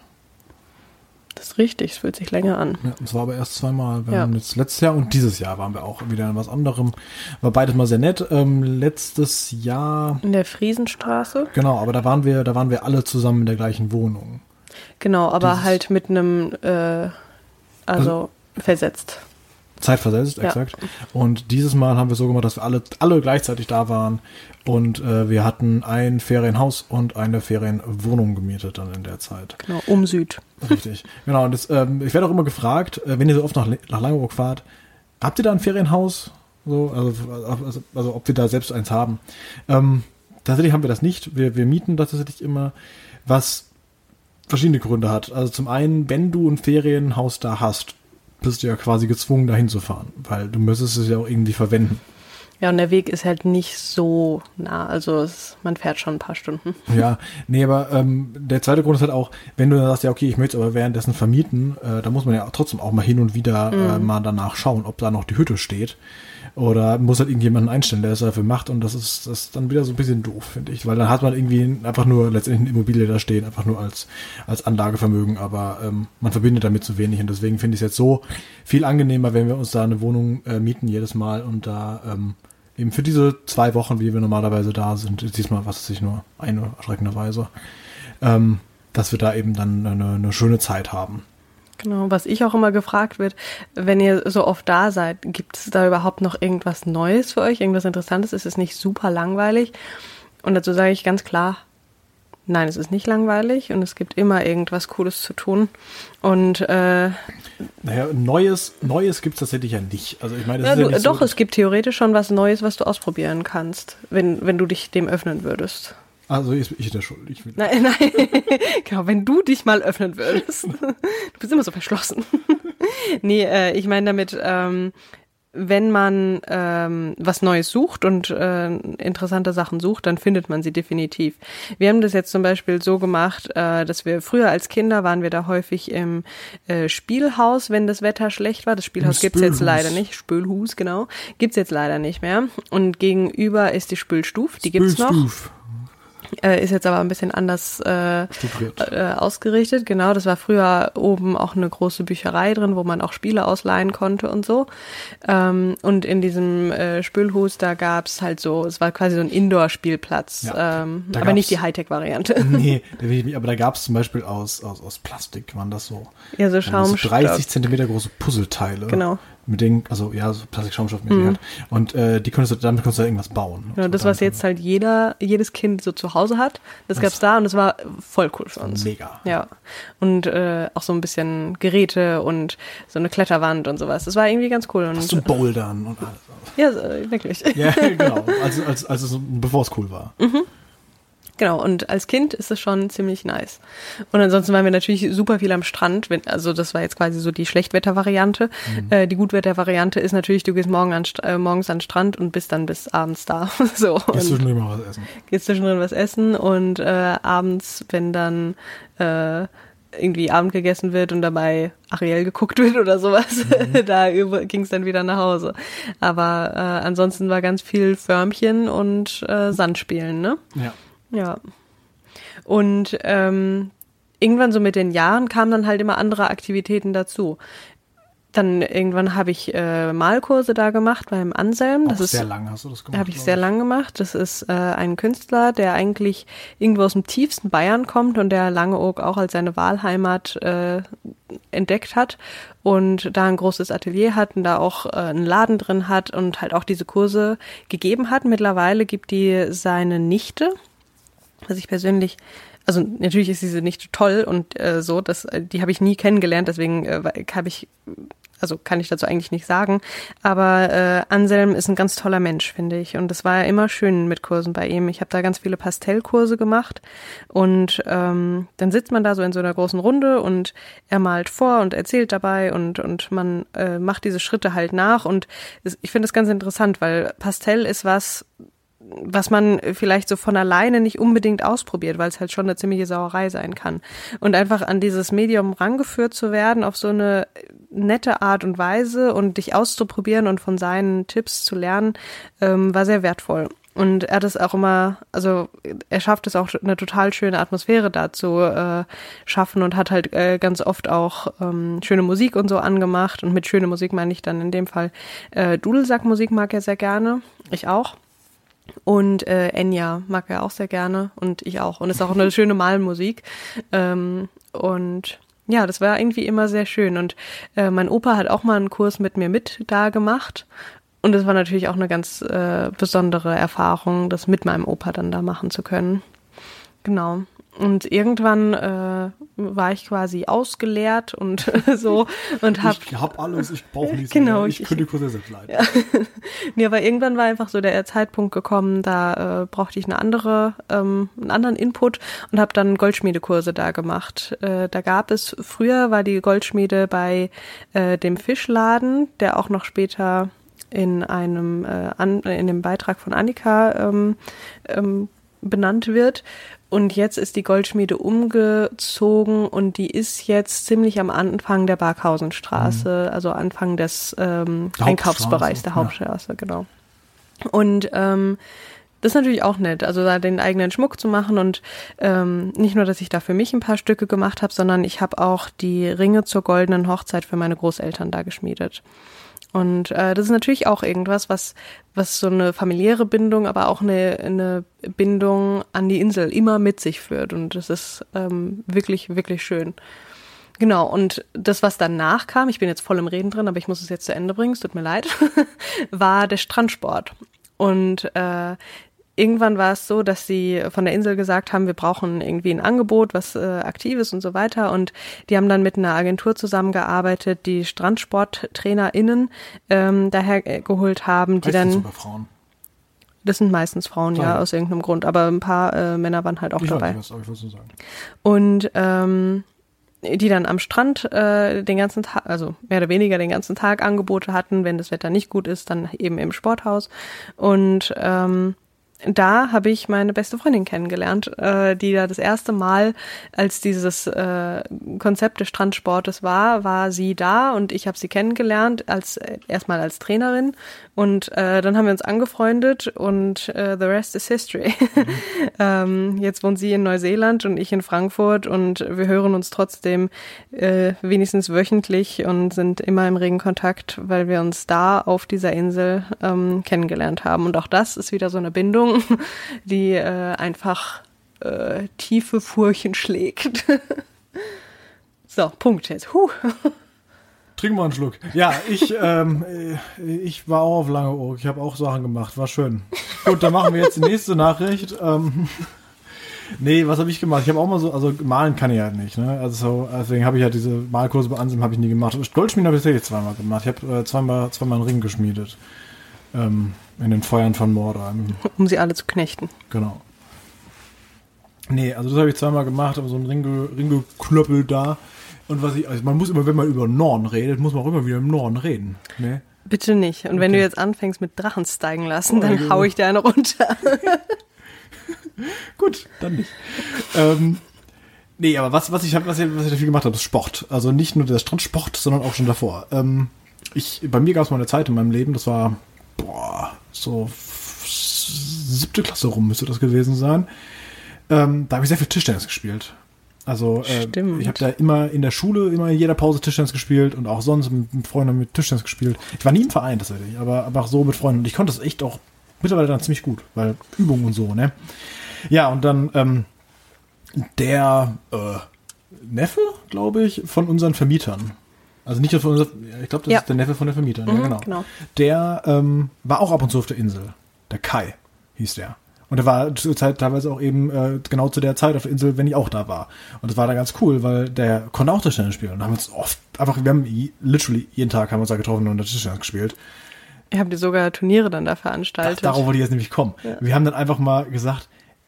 Das ist richtig, es fühlt sich länger an. Ja, es war aber erst zweimal. Wir Ja. haben jetzt letztes Jahr und dieses Jahr waren wir auch wieder in was anderem. War beides mal sehr nett. Ähm, letztes Jahr, In der Friesenstraße. genau, aber da waren wir, da waren wir alle zusammen in der gleichen Wohnung. Genau, aber Dieses- halt mit einem, äh, also versetzt. Zeitversetzt, Ja. exakt. Und dieses Mal haben wir so gemacht, dass wir alle, alle gleichzeitig da waren und äh, wir hatten ein Ferienhaus und eine Ferienwohnung gemietet dann in der Zeit. Genau, um Süd. Richtig. genau. Und das, ähm, ich werde auch immer gefragt, äh, wenn ihr so oft nach, nach Langeoog fahrt, habt ihr da ein Ferienhaus? So, also, also, also ob wir da selbst eins haben. Ähm, tatsächlich haben wir das nicht. Wir, wir mieten das tatsächlich immer, was verschiedene Gründe hat. Also zum einen, wenn du ein Ferienhaus da hast, bist du ja quasi gezwungen, dahin zu fahren, weil du müsstest es ja auch irgendwie verwenden. Ja, und der Weg ist halt nicht so nah, also es, man fährt schon ein paar Stunden. Ja, nee, aber ähm, der zweite Grund ist halt auch, wenn du dann sagst, ja, okay, ich möchte es aber währenddessen vermieten, äh, da muss man ja trotzdem auch mal hin und wieder äh, mal danach schauen, ob da noch die Hütte steht. Oder muss halt irgendjemanden einstellen, der es dafür macht und das ist, das ist dann wieder so ein bisschen doof, finde ich. Weil dann hat man irgendwie einfach nur letztendlich eine Immobilie da stehen, einfach nur als, als Anlagevermögen, aber ähm, man verbindet damit zu wenig und deswegen finde ich es jetzt so viel angenehmer, wenn wir uns da eine Wohnung äh, mieten jedes Mal und da ähm, eben für diese zwei Wochen, wie wir normalerweise da sind, diesmal was weiß ich nur eine erschreckenderweise, ähm, dass wir da eben dann eine, eine schöne Zeit haben. Genau, was ich auch immer gefragt wird, wenn ihr so oft da seid, gibt es da überhaupt noch irgendwas Neues für euch, irgendwas Interessantes? Ist es nicht super langweilig? Und dazu sage ich ganz klar, nein, es ist nicht langweilig und es gibt immer irgendwas Cooles zu tun. Und äh, Naja, Neues, Neues gibt es tatsächlich ja nicht. Also ich meine, das ja, ist ja du, nicht doch, so, es gibt theoretisch schon was Neues, was du ausprobieren kannst, wenn, wenn du dich dem öffnen würdest. Also ich, ich der Schuld. Ich Nein, nein, genau, wenn du dich mal öffnen würdest. Du bist immer so verschlossen. Nee, äh, ich meine damit, ähm, wenn man ähm, was Neues sucht und äh, interessante Sachen sucht, dann findet man sie definitiv. Wir haben das jetzt zum Beispiel so gemacht, äh, dass wir früher als Kinder waren wir da häufig im äh, Spielhaus, wenn das Wetter schlecht war. Das Spielhaus gibt's jetzt leider nicht. Spülhus, genau. Gibt's jetzt leider nicht mehr. Und gegenüber ist die Spülstuf, die gibt's noch. Äh, ist jetzt aber ein bisschen anders äh, äh, ausgerichtet. Genau, das war früher oben auch eine große Bücherei drin, wo man auch Spiele ausleihen konnte und so. Ähm, und in diesem äh, Spülhus, da gab's halt so, es war quasi so ein Indoor-Spielplatz, Ja, ähm, aber nicht die Hightech-Variante. Nee, aber da gab es zum Beispiel aus, aus, aus Plastik, waren das so. Ja, so so Schaumstoff. 30 Zentimeter große Puzzleteile. Genau. Mit denen, also ja, so Plastik-Schaumstoffmäßig halt. Und äh, die konntest du, damit konntest du irgendwas bauen. Genau, das, was jetzt halt jeder, jedes Kind so zu Hause hat, das gab's da und das war voll cool für uns. Mega. Ja. Und äh, auch so ein bisschen Geräte und so eine Kletterwand und sowas. Das war irgendwie ganz cool. Und, Zum Bouldern und alles. ja, wirklich. Ja, genau. Also, als, als es, bevor es cool war. Genau, und als Kind ist es schon ziemlich nice. Und ansonsten waren wir natürlich super viel am Strand. Wenn, also das war jetzt quasi so die Schlechtwetter-Variante. Mhm. Äh, die Gutwetter-Variante ist natürlich, du gehst morgen an, äh, morgens an den Strand und bist dann bis abends da. so. Jetzt Und zwischendurch mal was essen. gehst zwischendrin was essen und äh, abends, wenn dann äh, irgendwie Abend gegessen wird und dabei Ariel geguckt wird oder sowas, da ging es dann wieder nach Hause. Aber äh, ansonsten war ganz viel Förmchen und äh, Sandspielen, ne? Ja. Ja. Und ähm, irgendwann so mit den Jahren kamen dann halt immer andere Aktivitäten dazu. Dann irgendwann habe ich äh, Malkurse da gemacht beim Anselm. Das Auch ist sehr lang hast du das gemacht. habe ich sehr lang gemacht. Das ist äh, ein Künstler, der eigentlich irgendwo aus dem tiefsten Bayern kommt und der Langeoog auch als seine Wahlheimat äh, entdeckt hat und da ein großes Atelier hat und da auch äh, einen Laden drin hat und halt auch diese Kurse gegeben hat. Mittlerweile gibt die seine Nichte, was ich persönlich also natürlich ist diese Nichte toll und äh, so, das, äh, die habe ich nie kennengelernt, deswegen äh, habe ich, also kann ich dazu eigentlich nicht sagen. Aber äh, Anselm ist ein ganz toller Mensch, finde ich. Und es war ja immer schön mit Kursen bei ihm. Ich habe da ganz viele Pastellkurse gemacht und ähm, dann sitzt man da so in so einer großen Runde und er malt vor und erzählt dabei und, und man äh, macht diese Schritte halt nach. Und es, ich finde das ganz interessant, weil Pastell ist was, was man vielleicht so von alleine nicht unbedingt ausprobiert, weil es halt schon eine ziemliche Sauerei sein kann. Und einfach an dieses Medium rangeführt zu werden auf so eine nette Art und Weise und dich auszuprobieren und von seinen Tipps zu lernen, ähm, war sehr wertvoll. Und er hat es auch immer, also er schafft es auch eine total schöne Atmosphäre da zu äh, schaffen und hat halt äh, ganz oft auch ähm, schöne Musik und so angemacht. Und mit schöne Musik meine ich dann in dem Fall äh, Dudelsackmusik mag er sehr gerne. Ich auch. Und äh, Enya mag er auch sehr gerne und ich auch. Und ist auch eine schöne Malmusik. Ähm, und ja, das war irgendwie immer sehr schön. Und äh, mein Opa hat auch mal einen Kurs mit mir mit da gemacht. Und es war natürlich auch eine ganz äh, besondere Erfahrung, das mit meinem Opa dann da machen zu können. Genau. Und irgendwann äh, war ich quasi ausgeleert und so und hab Ich hab alles, ich brauche nichts Genau, mehr. Ich, ich- könnte die Kurse selbst leiten. Nee, aber irgendwann war einfach so der Zeitpunkt gekommen, da äh, brauchte ich eine andere, ähm, einen anderen Input und habe dann Goldschmiedekurse da gemacht. Äh, da gab es, früher war die Goldschmiede bei äh, dem Fischladen, der auch noch später in einem, äh, an, in dem Beitrag von Annika ähm, ähm, benannt wird. Und jetzt ist die Goldschmiede umgezogen und die ist jetzt ziemlich am Anfang der Barkhausenstraße, also Anfang des ähm, Einkaufsbereichs der Hauptstraße, Hauptstraße, genau. Und ähm, das ist natürlich auch nett, also da den eigenen Schmuck zu machen und ähm, nicht nur, dass ich da für mich ein paar Stücke gemacht habe, sondern ich habe auch die Ringe zur goldenen Hochzeit für meine Großeltern da geschmiedet. Und äh, das ist natürlich auch irgendwas, was, was so eine familiäre Bindung, aber auch eine, eine Bindung an die Insel immer mit sich führt. Und das ist ähm, wirklich, wirklich schön. Genau, und das, was danach kam, ich bin jetzt voll im Reden drin, aber ich muss es jetzt zu Ende bringen, es tut mir leid, war der Strandsport. Und äh, irgendwann war es so, dass sie von der Insel gesagt haben, wir brauchen irgendwie ein Angebot, was äh, aktiv ist und so weiter. Und die haben dann mit einer Agentur zusammengearbeitet, die StrandsporttrainerInnen ähm, daher äh, geholt haben, die Heißt das dann, sogar Frauen? das sind meistens Frauen, ja, ja. aus irgendeinem Grund, aber ein paar äh, Männer waren halt auch ich dabei. weiß was, ich wollte nur sagen. Und ähm, die dann am Strand äh, den ganzen Tag, also mehr oder weniger den ganzen Tag Angebote hatten, wenn das Wetter nicht gut ist, dann eben im Sporthaus. Und ähm, da habe ich meine beste Freundin kennengelernt, äh, die da das erste Mal, als dieses äh, Konzept des Strandsportes war, war sie da und ich habe sie kennengelernt als äh, erstmal als Trainerin und äh, dann haben wir uns angefreundet und äh, the rest is history. Mhm. ähm, jetzt wohnt sie in Neuseeland und ich in Frankfurt und wir hören uns trotzdem äh, wenigstens wöchentlich und sind immer im regen Kontakt, weil wir uns da auf dieser Insel ähm, kennengelernt haben. Und auch das ist wieder so eine Bindung, die äh, einfach äh, tiefe Furchen schlägt. so, Punkt jetzt. Huh. Trink mal einen Schluck. Ja, ich, ähm, ich war auch auf Langeoog. Ich habe auch Sachen gemacht. War schön. Gut, dann machen wir jetzt die nächste Nachricht. Ähm, nee, was habe ich gemacht? Ich habe auch mal so, also malen kann ich halt nicht. Ne? Also deswegen habe ich ja diese Malkurse bei Ansem habe ich nie gemacht. Goldschmieden habe ich tatsächlich zweimal gemacht. Ich habe äh, zweimal, zweimal einen Ring geschmiedet. Ähm, in den Feuern von Mordor. Um sie alle zu knechten. Genau. Nee, also das habe ich zweimal gemacht, aber so ein Ring, Ringgeklöppel da. Und was ich, also man muss immer, wenn man über Norden redet, muss man auch immer wieder im Norden reden. Ne? Bitte nicht. Und okay. wenn du jetzt anfängst mit Drachen steigen lassen, oh, dann ja, hau ich dir eine runter. Gut, dann nicht. ähm, nee, aber was, was ich, was ich, was ich dafür gemacht habe, ist Sport. Also nicht nur der Strandsport, sondern auch schon davor. Ähm, ich, bei mir gab es mal eine Zeit in meinem Leben, das war, boah, so siebte Klasse rum müsste das gewesen sein. Ähm, da habe ich sehr viel Tischtennis gespielt. Also äh, ich habe da immer in der Schule immer in jeder Pause Tischtennis gespielt und auch sonst mit, mit Freunden mit Tischtennis gespielt. Ich war nie im Verein tatsächlich, aber, aber auch so mit Freunden. Und ich konnte das echt auch mittlerweile dann ziemlich gut, weil Übung und so, ne? Ja, und dann ähm, der äh, Neffe, glaube ich, von unseren Vermietern. Also nicht von unseren, ich glaube, das ja. ist der Neffe von den Vermietern, mhm, ja, genau. genau. Der ähm, war auch ab und zu auf der Insel. Der Kai hieß der. Und er war zur Zeit teilweise auch eben äh, genau zu der Zeit auf der Insel, wenn ich auch da war. Und das war da ganz cool, weil der konnte auch Tischtennis spielen. Und haben uns oft, einfach, wir haben literally jeden Tag haben uns da getroffen und Tischtennis gespielt. Ihr habt ihr sogar Turniere dann da veranstaltet. Da, darauf wollte ich jetzt nämlich kommen. Ja. Wir haben dann einfach mal gesagt,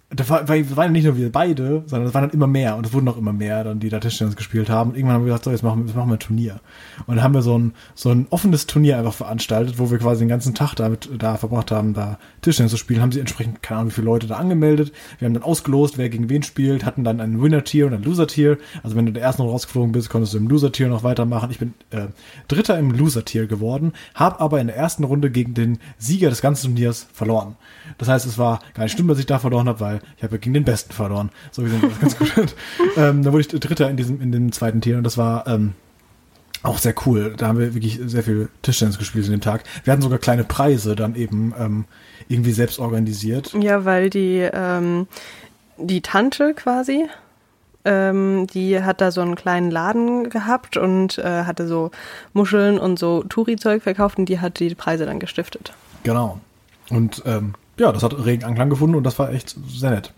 da war, weil wir waren nicht nur wir beide, sondern es waren dann immer mehr und es wurden auch immer mehr, dann die da Tischtennis gespielt haben. Und irgendwann haben wir gesagt, so, jetzt machen, jetzt machen wir ein Turnier. Und dann haben wir so ein, so ein offenes Turnier einfach veranstaltet, wo wir quasi den ganzen Tag damit da verbracht haben, da Tischtennis zu spielen. Haben sie entsprechend, keine Ahnung, wie viele Leute da angemeldet. Wir haben dann ausgelost, wer gegen wen spielt, hatten dann ein Winner-Tier und ein Loser-Tier. Also wenn du der ersten rausgeflogen bist, konntest du im Loser-Tier noch weitermachen. Ich bin äh, Dritter im Loser-Tier geworden, habe aber in der ersten Runde gegen den Sieger des ganzen Turniers verloren. Das heißt, es war gar nicht schlimm, dass ich da verloren habe, weil ich habe gegen den Besten verloren. So wie das ganz gut. ähm, da wurde ich Dritter in diesem, in dem zweiten Tier und das war ähm, auch sehr cool. Da haben wir wirklich sehr viel Tischtennis gespielt in dem Tag. Wir hatten sogar kleine Preise dann eben ähm, irgendwie selbst organisiert. Ja, weil die, ähm, die Tante quasi, ähm, die hat da so einen kleinen Laden gehabt und äh, hatte so Muscheln und so Touri-Zeug verkauft und die hat die Preise dann gestiftet. Genau. Und ähm, ja, das hat regen Anklang gefunden und das war echt sehr nett.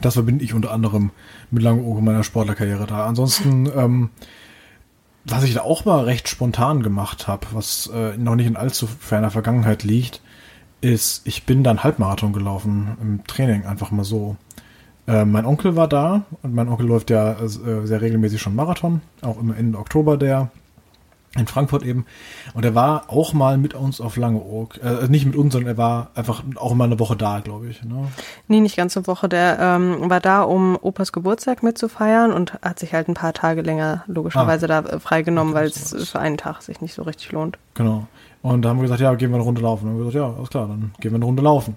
Das verbinde ich unter anderem mit Langeoog meiner Sportlerkarriere da. Ansonsten, ähm, was ich da auch mal recht spontan gemacht habe, was äh, noch nicht in allzu ferner Vergangenheit liegt, ist, ich bin dann Halbmarathon gelaufen im Training, einfach mal so. Äh, mein Onkel war da und mein Onkel läuft ja äh, sehr regelmäßig schon Marathon, auch immer Ende Oktober der in Frankfurt eben. Und er war auch mal mit uns auf Langeoog. Äh, nicht mit uns, sondern er war einfach auch mal eine Woche da, glaube ich. Ne? Nee, nicht ganz eine Woche. Der ähm, war da, um Opas Geburtstag mitzufeiern und hat sich halt ein paar Tage länger logischerweise ah, da freigenommen, weil es für einen Tag sich nicht so richtig lohnt. Genau. Und da haben wir gesagt, ja, gehen wir eine Runde laufen. Und wir gesagt, ja, alles klar, dann gehen wir eine Runde laufen.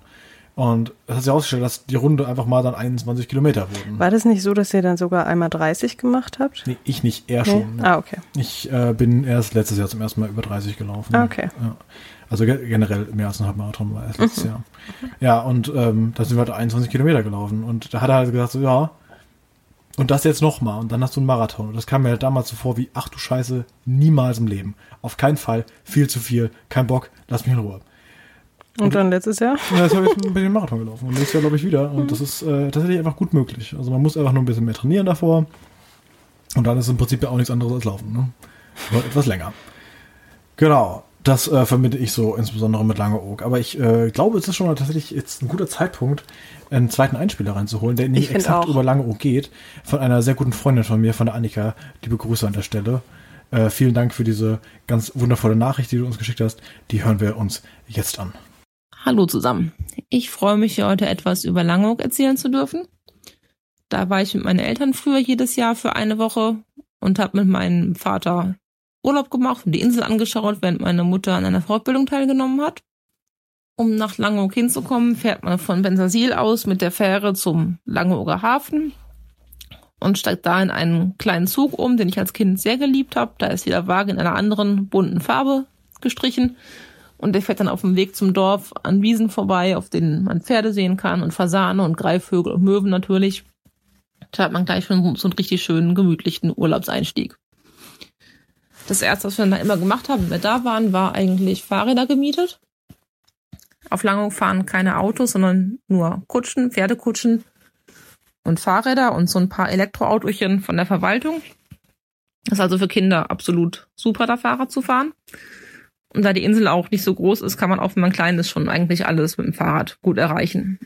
Und es hat sich ausgestellt, dass die Runde einfach mal dann 21 Kilometer wurden. War das nicht so, dass ihr dann sogar einmal 30 gemacht habt? Nee, ich nicht, er nee? schon. Ah, okay. Ich äh, bin erst letztes Jahr zum ersten Mal über 30 gelaufen. Ah, okay. Ja. Also generell mehr als ein Halbmarathon war erst letztes mhm. Jahr. Ja, und ähm, da sind wir halt 21 Kilometer gelaufen. Und da hat er halt gesagt, so, ja, und das jetzt nochmal. Und dann hast du einen Marathon. Und das kam mir halt damals so vor wie, ach du Scheiße, niemals im Leben. Auf keinen Fall, viel zu viel, kein Bock, lass mich in Ruhe. Und, dann letztes Jahr? Ja, jetzt habe ich ein bisschen Marathon gelaufen. Und nächstes Jahr glaube ich wieder. Und das ist äh, tatsächlich einfach gut möglich. Also man muss einfach nur ein bisschen mehr trainieren davor. Und dann ist im Prinzip ja auch nichts anderes als Laufen. Ne? Etwas länger. Genau. Das äh, verbinde ich so insbesondere mit Langeoog. Aber ich äh, glaube, es ist schon mal tatsächlich jetzt ein guter Zeitpunkt, einen zweiten Einspieler reinzuholen, der nicht exakt auch. über Langeoog geht. Von einer sehr guten Freundin von mir, von der Annika. Liebe Grüße an der Stelle. Äh, vielen Dank für diese ganz wundervolle Nachricht, die du uns geschickt hast. Die hören wir uns jetzt an. Hallo zusammen. Ich freue mich, heute etwas über Langeoog erzählen zu dürfen. Da war ich mit meinen Eltern früher jedes Jahr für eine Woche und habe mit meinem Vater Urlaub gemacht und die Insel angeschaut, während meine Mutter an einer Fortbildung teilgenommen hat. Um nach Langeoog hinzukommen, fährt man von Bensasil aus mit der Fähre zum Langeooger Hafen und steigt da in einen kleinen Zug um, den ich als Kind sehr geliebt habe. Da ist jeder Wagen in einer anderen bunten Farbe gestrichen und der fährt dann auf dem Weg zum Dorf an Wiesen vorbei, auf denen man Pferde sehen kann und Fasane und Greifvögel und Möwen natürlich. Da hat man gleich schon so einen richtig schönen, gemütlichen Urlaubseinstieg. Das erste, was wir dann immer gemacht haben, wenn wir da waren, war eigentlich Fahrräder gemietet. Auf Langung fahren keine Autos, sondern nur Kutschen, Pferdekutschen und Fahrräder und so ein paar Elektroautochen von der Verwaltung. Das ist also für Kinder absolut super, da Fahrrad zu fahren. Und da die Insel auch nicht so groß ist, kann man auch, wenn man klein ist, schon eigentlich alles mit dem Fahrrad gut erreichen.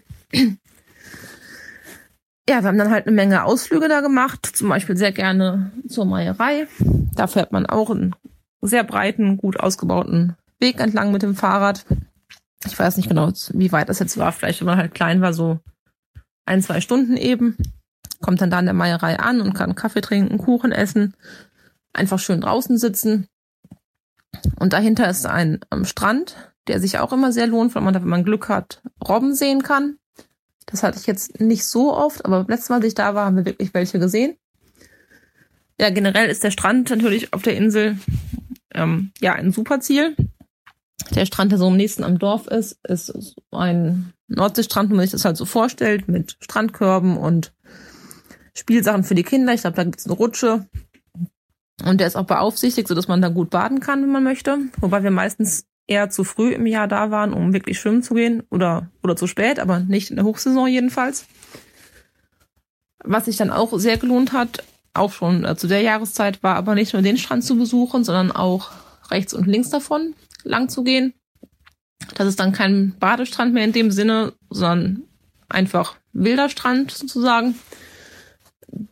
Ja, wir haben dann halt eine Menge Ausflüge da gemacht, zum Beispiel sehr gerne zur Meierei. Da fährt man auch einen sehr breiten, gut ausgebauten Weg entlang mit dem Fahrrad. Ich weiß nicht genau, wie weit das jetzt war. Vielleicht, wenn man halt klein war, so ein, zwei Stunden eben. Kommt dann da in der Meierei an und kann Kaffee trinken, Kuchen essen, einfach schön draußen sitzen. Und dahinter ist ein ähm, Strand, der sich auch immer sehr lohnt, weil man da, wenn man Glück hat, Robben sehen kann. Das hatte ich jetzt nicht so oft, aber letztes Mal, als ich da war, haben wir wirklich welche gesehen. Ja, generell ist der Strand natürlich auf der Insel ähm, ja ein super Ziel. Der Strand, der so am nächsten am Dorf ist, ist ein Nordseestrand, wie man sich das halt so vorstellt, mit Strandkörben und Spielsachen für die Kinder. Ich glaube, da gibt es eine Rutsche. Und der ist auch beaufsichtigt, sodass man da gut baden kann, wenn man möchte. Wobei wir meistens eher zu früh im Jahr da waren, um wirklich schwimmen zu gehen. Oder, oder zu spät, aber nicht in der Hochsaison jedenfalls. Was sich dann auch sehr gelohnt hat, auch schon äh, zu der Jahreszeit, war aber nicht nur den Strand zu besuchen, sondern auch rechts und links davon lang zu gehen. Das ist dann kein Badestrand mehr in dem Sinne, sondern einfach wilder Strand sozusagen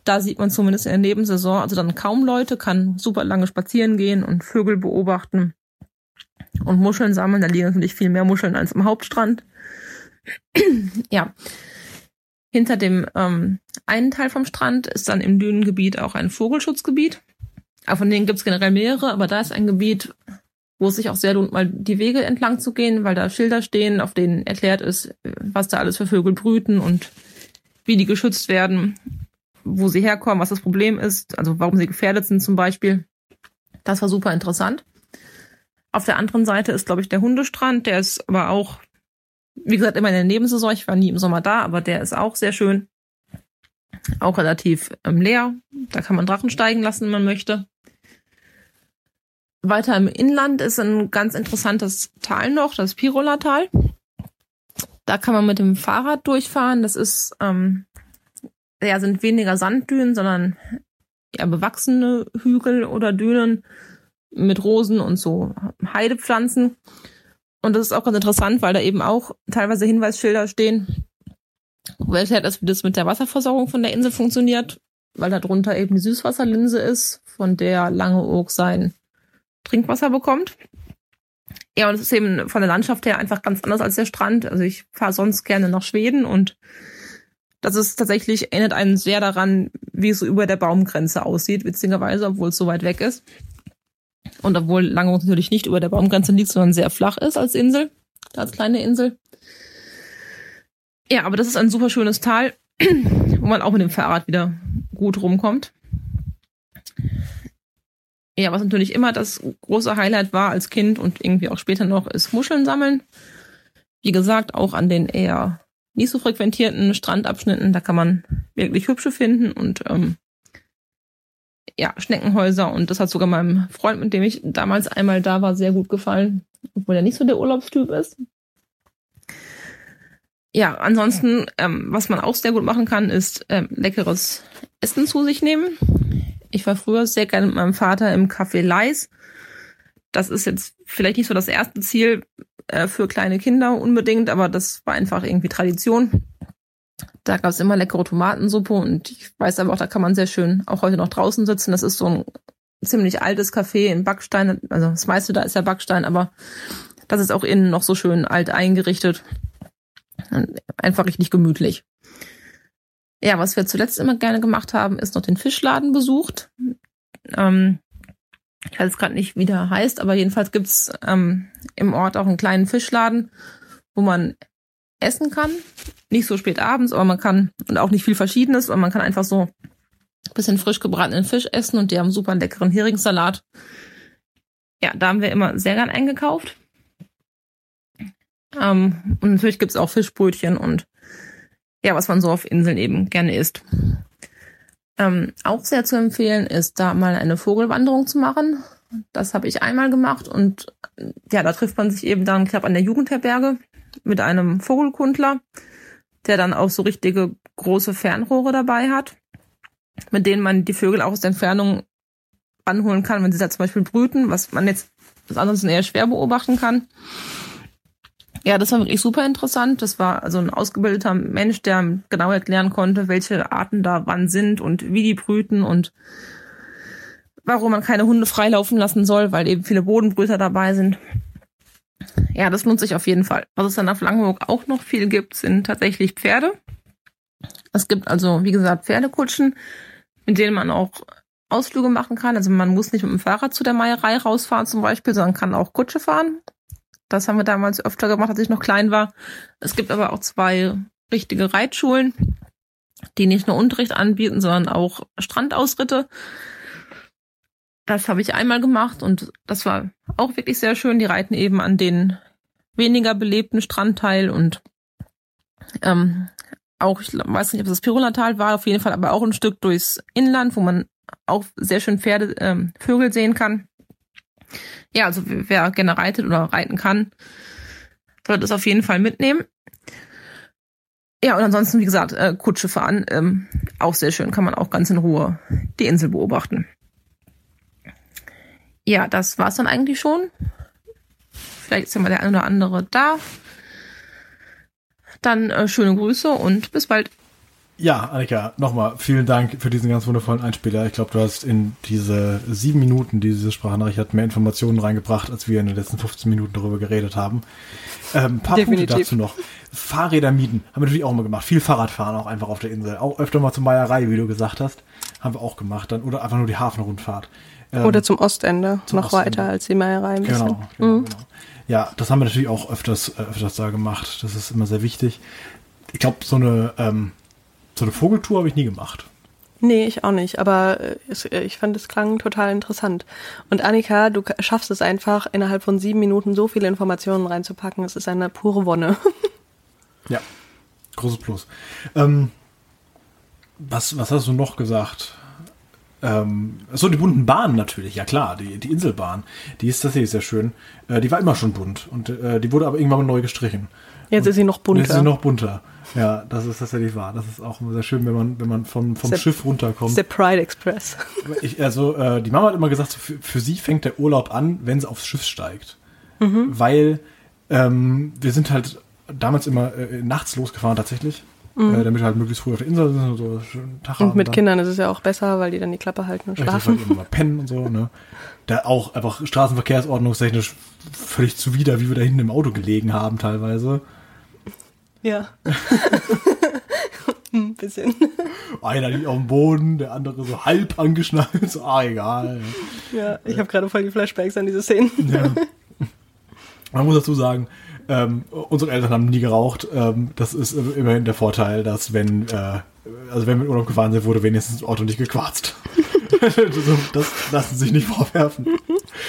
da sieht man zumindest in der Nebensaison also dann kaum Leute, kann super lange spazieren gehen und Vögel beobachten und Muscheln sammeln. Da liegen natürlich viel mehr Muscheln als am Hauptstrand. ja. Hinter dem ähm, einen Teil vom Strand ist dann im Dünengebiet auch ein Vogelschutzgebiet. Aber von denen gibt es generell mehrere, aber da ist ein Gebiet, wo es sich auch sehr lohnt, mal die Wege entlang zu gehen, weil da Schilder stehen, auf denen erklärt ist, was da alles für Vögel brüten und wie die geschützt werden wo sie herkommen, was das Problem ist, also warum sie gefährdet sind zum Beispiel. Das war super interessant. Auf der anderen Seite ist, glaube ich, der Hundestrand. Der ist aber auch, wie gesagt, immer in der Nebensaison. Ich war nie im Sommer da, aber der ist auch sehr schön. Auch relativ ähm, leer. Da kann man Drachen steigen lassen, wenn man möchte. Weiter im Inland ist ein ganz interessantes Tal noch, das Pirola-Tal. Da kann man mit dem Fahrrad durchfahren. Das ist ähm, ja, sind weniger Sanddünen, sondern ja, bewachsene Hügel oder Dünen mit Rosen und so Heidepflanzen. Und das ist auch ganz interessant, weil da eben auch teilweise Hinweisschilder stehen, wo erklärt das mit der Wasserversorgung von der Insel funktioniert, weil da drunter eben die Süßwasserlinse ist, von der Langeoog sein Trinkwasser bekommt. Ja, und es ist eben von der Landschaft her einfach ganz anders als der Strand. Also ich fahre sonst gerne nach Schweden und das ist tatsächlich, erinnert einen sehr daran, wie es so über der Baumgrenze aussieht, witzigerweise, obwohl es so weit weg ist. Und obwohl Langeoog natürlich nicht über der Baumgrenze liegt, sondern sehr flach ist als Insel, als kleine Insel. Ja, aber das ist ein super schönes Tal, wo man auch mit dem Fahrrad wieder gut rumkommt. Ja, was natürlich immer das große Highlight war als Kind und irgendwie auch später noch, ist Muscheln sammeln. Wie gesagt, auch an den eher nicht so frequentierten Strandabschnitten. Da kann man wirklich hübsche finden und ähm, ja, Schneckenhäuser. Und das hat sogar meinem Freund, mit dem ich damals einmal da war, sehr gut gefallen, obwohl er nicht so der Urlaubstyp ist. Ja, ansonsten, ähm, was man auch sehr gut machen kann, ist ähm, leckeres Essen zu sich nehmen. Ich war früher sehr gerne mit meinem Vater im Café Leis. Das ist jetzt vielleicht nicht so das erste Ziel, äh, für kleine Kinder unbedingt, aber das war einfach irgendwie Tradition. Da gab es immer leckere Tomatensuppe und ich weiß aber auch, da kann man sehr schön auch heute noch draußen sitzen. Das ist so ein ziemlich altes Café in Backstein. Also das meiste da ist ja Backstein, aber Das ist auch innen noch so schön alt eingerichtet. Einfach richtig gemütlich. Ja, was wir zuletzt immer gerne gemacht haben, ist noch den Fischladen besucht. Ähm, ich weiß gerade nicht, wie der heißt, aber jedenfalls gibt's ähm, im Ort auch einen kleinen Fischladen, wo man essen kann. Nicht so spät abends, aber man kann, und auch nicht viel Verschiedenes, aber man kann einfach so ein bisschen frisch gebratenen Fisch essen und die haben super leckeren Heringssalat. Ja, da haben wir immer sehr gern eingekauft. Ähm, und natürlich gibt's auch Fischbrötchen und ja, was man so auf Inseln eben gerne isst. Ähm, auch sehr zu empfehlen ist, da mal eine Vogelwanderung zu machen. Das habe ich einmal gemacht und ja, da trifft man sich eben dann, glaube, an der Jugendherberge mit einem Vogelkundler, der dann auch so richtige große Fernrohre dabei hat, mit denen man die Vögel auch aus der Entfernung anholen kann, wenn sie da zum Beispiel brüten, was man jetzt ansonsten eher schwer beobachten kann. Ja, das war wirklich super interessant. Das war also ein ausgebildeter Mensch, der genau erklären konnte, welche Arten da wann sind und wie die brüten und warum man keine Hunde freilaufen lassen soll, weil eben viele Bodenbrüter dabei sind. Ja, das lohnt sich auf jeden Fall. Was es dann auf Langeoog auch noch viel gibt, sind tatsächlich Pferde. Es gibt also, wie gesagt, Pferdekutschen, mit denen man auch Ausflüge machen kann. Also man muss nicht mit dem Fahrrad zu der Meierei rausfahren zum Beispiel, sondern kann auch Kutsche fahren. Das haben wir damals öfter gemacht, als ich noch klein war. Es gibt aber auch zwei richtige Reitschulen, die nicht nur Unterricht anbieten, sondern auch Strandausritte. Das habe ich einmal gemacht und das war auch wirklich sehr schön. Die reiten eben an den weniger belebten Strandteil und ähm, auch, ich weiß nicht, ob es das Pirulatal war, auf jeden Fall, aber auch ein Stück durchs Inland, wo man auch sehr schön Pferde, ähm, Vögel sehen kann. Ja, also wer gerne reitet oder reiten kann, sollte es auf jeden Fall mitnehmen. Ja, und ansonsten, wie gesagt, äh, Kutsche fahren, ähm, auch sehr schön, kann man auch ganz in Ruhe die Insel beobachten. Ja, das war's dann eigentlich schon. Vielleicht ist ja mal der ein oder andere da. Dann äh, schöne Grüße und bis bald. Ja, Annika, nochmal vielen Dank für diesen ganz wundervollen Einspieler. Ich glaube, du hast in diese sieben Minuten, die diese Sprachnachricht hat, mehr Informationen reingebracht, als wir in den letzten 15 Minuten darüber geredet haben. Ähm, paar Definitiv. Punkte dazu noch. Fahrräder mieten haben wir natürlich auch mal gemacht. Viel Fahrradfahren auch einfach auf der Insel. Auch öfter mal zur Meierei, wie du gesagt hast. Haben wir auch gemacht. Dann, oder einfach nur die Hafenrundfahrt. Ähm, Oder zum Ostende, zum noch Ostende. weiter als die Meierei ein bisschen. Genau, genau, mhm. genau. Ja, das haben wir natürlich auch öfters, äh, öfters da gemacht. Das ist immer sehr wichtig. Ich glaube, so eine, ähm, so eine Vogeltour habe ich nie gemacht. Nee, ich auch nicht, aber äh, äh, ich fand es klang total interessant. Und Annika, du schaffst es einfach, innerhalb von sieben Minuten so viele Informationen reinzupacken. Es ist eine pure Wonne. ja, großes Plus. Ähm, was, was hast du noch gesagt? Ähm, so, die bunten Bahnen natürlich, ja klar, die, die Inselbahn, die ist tatsächlich sehr schön. Äh, die war immer schon bunt und äh, die wurde aber irgendwann mal neu gestrichen. Jetzt und ist sie noch bunter. Jetzt ist sie noch bunter. Ja, das ist tatsächlich wahr. Das ist auch sehr schön, wenn man, wenn man von, vom der, Schiff runterkommt. Der Pride Express. Ich, also, äh, die Mama hat immer gesagt, für, für sie fängt der Urlaub an, wenn sie aufs Schiff steigt. Mhm. Weil ähm, wir sind halt damals immer äh, nachts losgefahren tatsächlich. Mhm. Äh, damit wir halt möglichst früh auf der Insel sind und so schönen Tag Und mit Kindern ist es ja auch besser, weil die dann die Klappe halten und schlafen. Halt immer pennen und so, ne? Da auch einfach straßenverkehrsordnungstechnisch völlig zuwider, wie wir da hinten im Auto gelegen haben teilweise. Ja. Ein bisschen. Einer liegt auf dem Boden, der andere so halb angeschnallt. So, ah, egal. Ja, ich habe gerade voll die Flashbacks an diese Szenen. Ja. Man muss dazu sagen, ähm, unsere Eltern haben nie geraucht. Ähm, das ist immerhin der Vorteil, dass wenn, äh, also wenn wir in Urlaub gefahren sind, wurde wenigstens das Auto nicht gequarzt. das lassen sich nicht vorwerfen.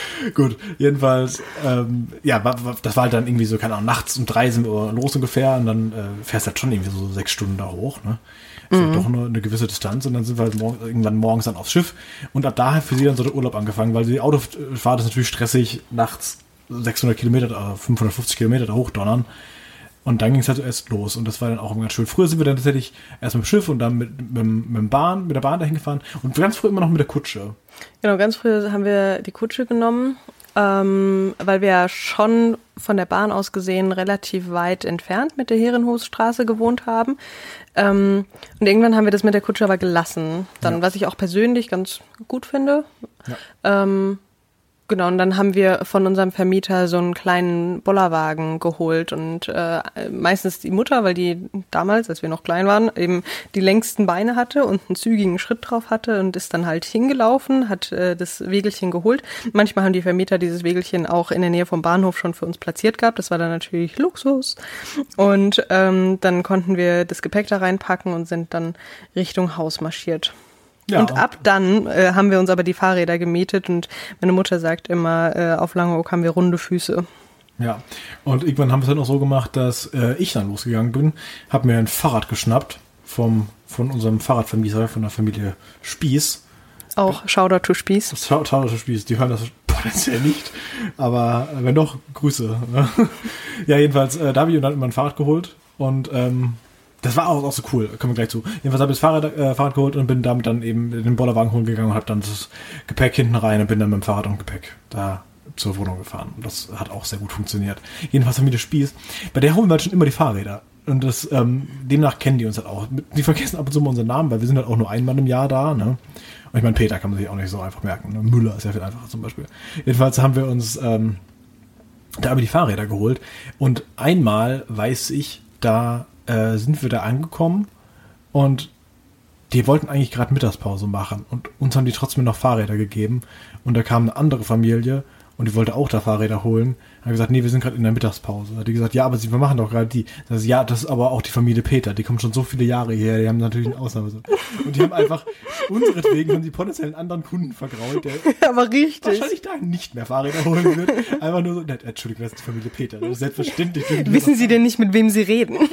Gut, jedenfalls, ähm, ja, das war halt dann irgendwie so, keine Ahnung, nachts um drei sind wir los ungefähr und dann äh, fährst du halt schon irgendwie so sechs Stunden da hoch, ne? Das mhm. doch eine, eine, gewisse Distanz und dann sind wir halt morgen, irgendwann morgens dann aufs Schiff und ab daher für sie dann so der Urlaub angefangen, weil die Autofahrt ist natürlich stressig, nachts 600 Kilometer, 550 äh, Kilometer da hochdonnern. Und dann ging es halt erst los. Und das war dann auch immer ganz schön. Früher sind wir dann tatsächlich erst mit dem Schiff und dann mit, mit, mit, dem Bahn, mit der Bahn dahin gefahren. Und ganz früh immer noch mit der Kutsche. Genau, ganz früh haben wir die Kutsche genommen, ähm, weil wir ja schon von der Bahn aus gesehen relativ weit entfernt mit der Herrenhofstraße gewohnt haben. Ähm, und irgendwann haben wir das mit der Kutsche aber gelassen. Dann, ja. was ich auch persönlich ganz gut finde. Ja. Ähm, Genau, und dann haben wir von unserem Vermieter so einen kleinen Bollerwagen geholt und äh, meistens die Mutter, weil die damals, als wir noch klein waren, eben die längsten Beine hatte und einen zügigen Schritt drauf hatte und ist dann halt hingelaufen, hat äh, das Wegelchen geholt. Manchmal haben die Vermieter dieses Wegelchen auch in der Nähe vom Bahnhof schon für uns platziert gehabt. Das war dann natürlich Luxus. Und ähm, dann konnten wir das Gepäck da reinpacken und sind dann Richtung Haus marschiert. Ja. Und ab dann äh, haben wir uns aber die Fahrräder gemietet und meine Mutter sagt immer, äh, auf Langeoog haben wir runde Füße. Ja, und irgendwann haben wir es dann auch so gemacht, dass äh, ich dann losgegangen bin, habe mir ein Fahrrad geschnappt vom, von unserem Fahrradvermieter, von der Familie Spieß. Auch Shoutout to Spieß. Shoutout to Spieß, die hören das potenziell nicht, aber äh, wenn doch, Grüße. Ne? ja, jedenfalls, äh, da habe ich dann immer ein Fahrrad geholt und ähm, das war auch, auch so cool, kommen wir gleich zu. Jedenfalls habe ich das Fahrrad, äh, Fahrrad geholt und bin damit dann eben den Bollerwagen holen gegangen und habe dann das Gepäck hinten rein und bin dann mit dem Fahrrad und Gepäck da zur Wohnung gefahren. Und das hat auch sehr gut funktioniert. Jedenfalls haben wir das Spieß. Bei der holen wir halt schon immer die Fahrräder. Und das, ähm, demnach kennen die uns halt auch. Die vergessen ab und zu mal unseren Namen, weil wir sind halt auch nur einmal im Jahr da, ne? Und ich meine, Peter kann man sich auch nicht so einfach merken. Ne? Müller ist ja viel einfacher zum Beispiel. Jedenfalls haben wir uns ähm, da aber die Fahrräder geholt. Und einmal weiß ich, da äh, sind wir da angekommen und die wollten eigentlich gerade Mittagspause machen und uns haben die trotzdem noch Fahrräder gegeben und da kam eine andere Familie und die wollte auch da Fahrräder holen. Hat gesagt, nee, wir sind gerade in der Mittagspause. Hat die gesagt, ja, aber sie, wir machen doch gerade die. Das, ja, das ist aber auch die Familie Peter. Die kommen schon so viele Jahre hierher. Die haben natürlich eine Ausnahme. Und die haben einfach unseretwegen haben die potenziellen anderen Kunden vergrault, der Aber richtig. wahrscheinlich da nicht mehr Fahrräder holen wird. Einfach nur so, ne, Entschuldigung, das ist die Familie Peter. Selbstverständlich. Wissen Sie denn nicht, mit wem Sie reden?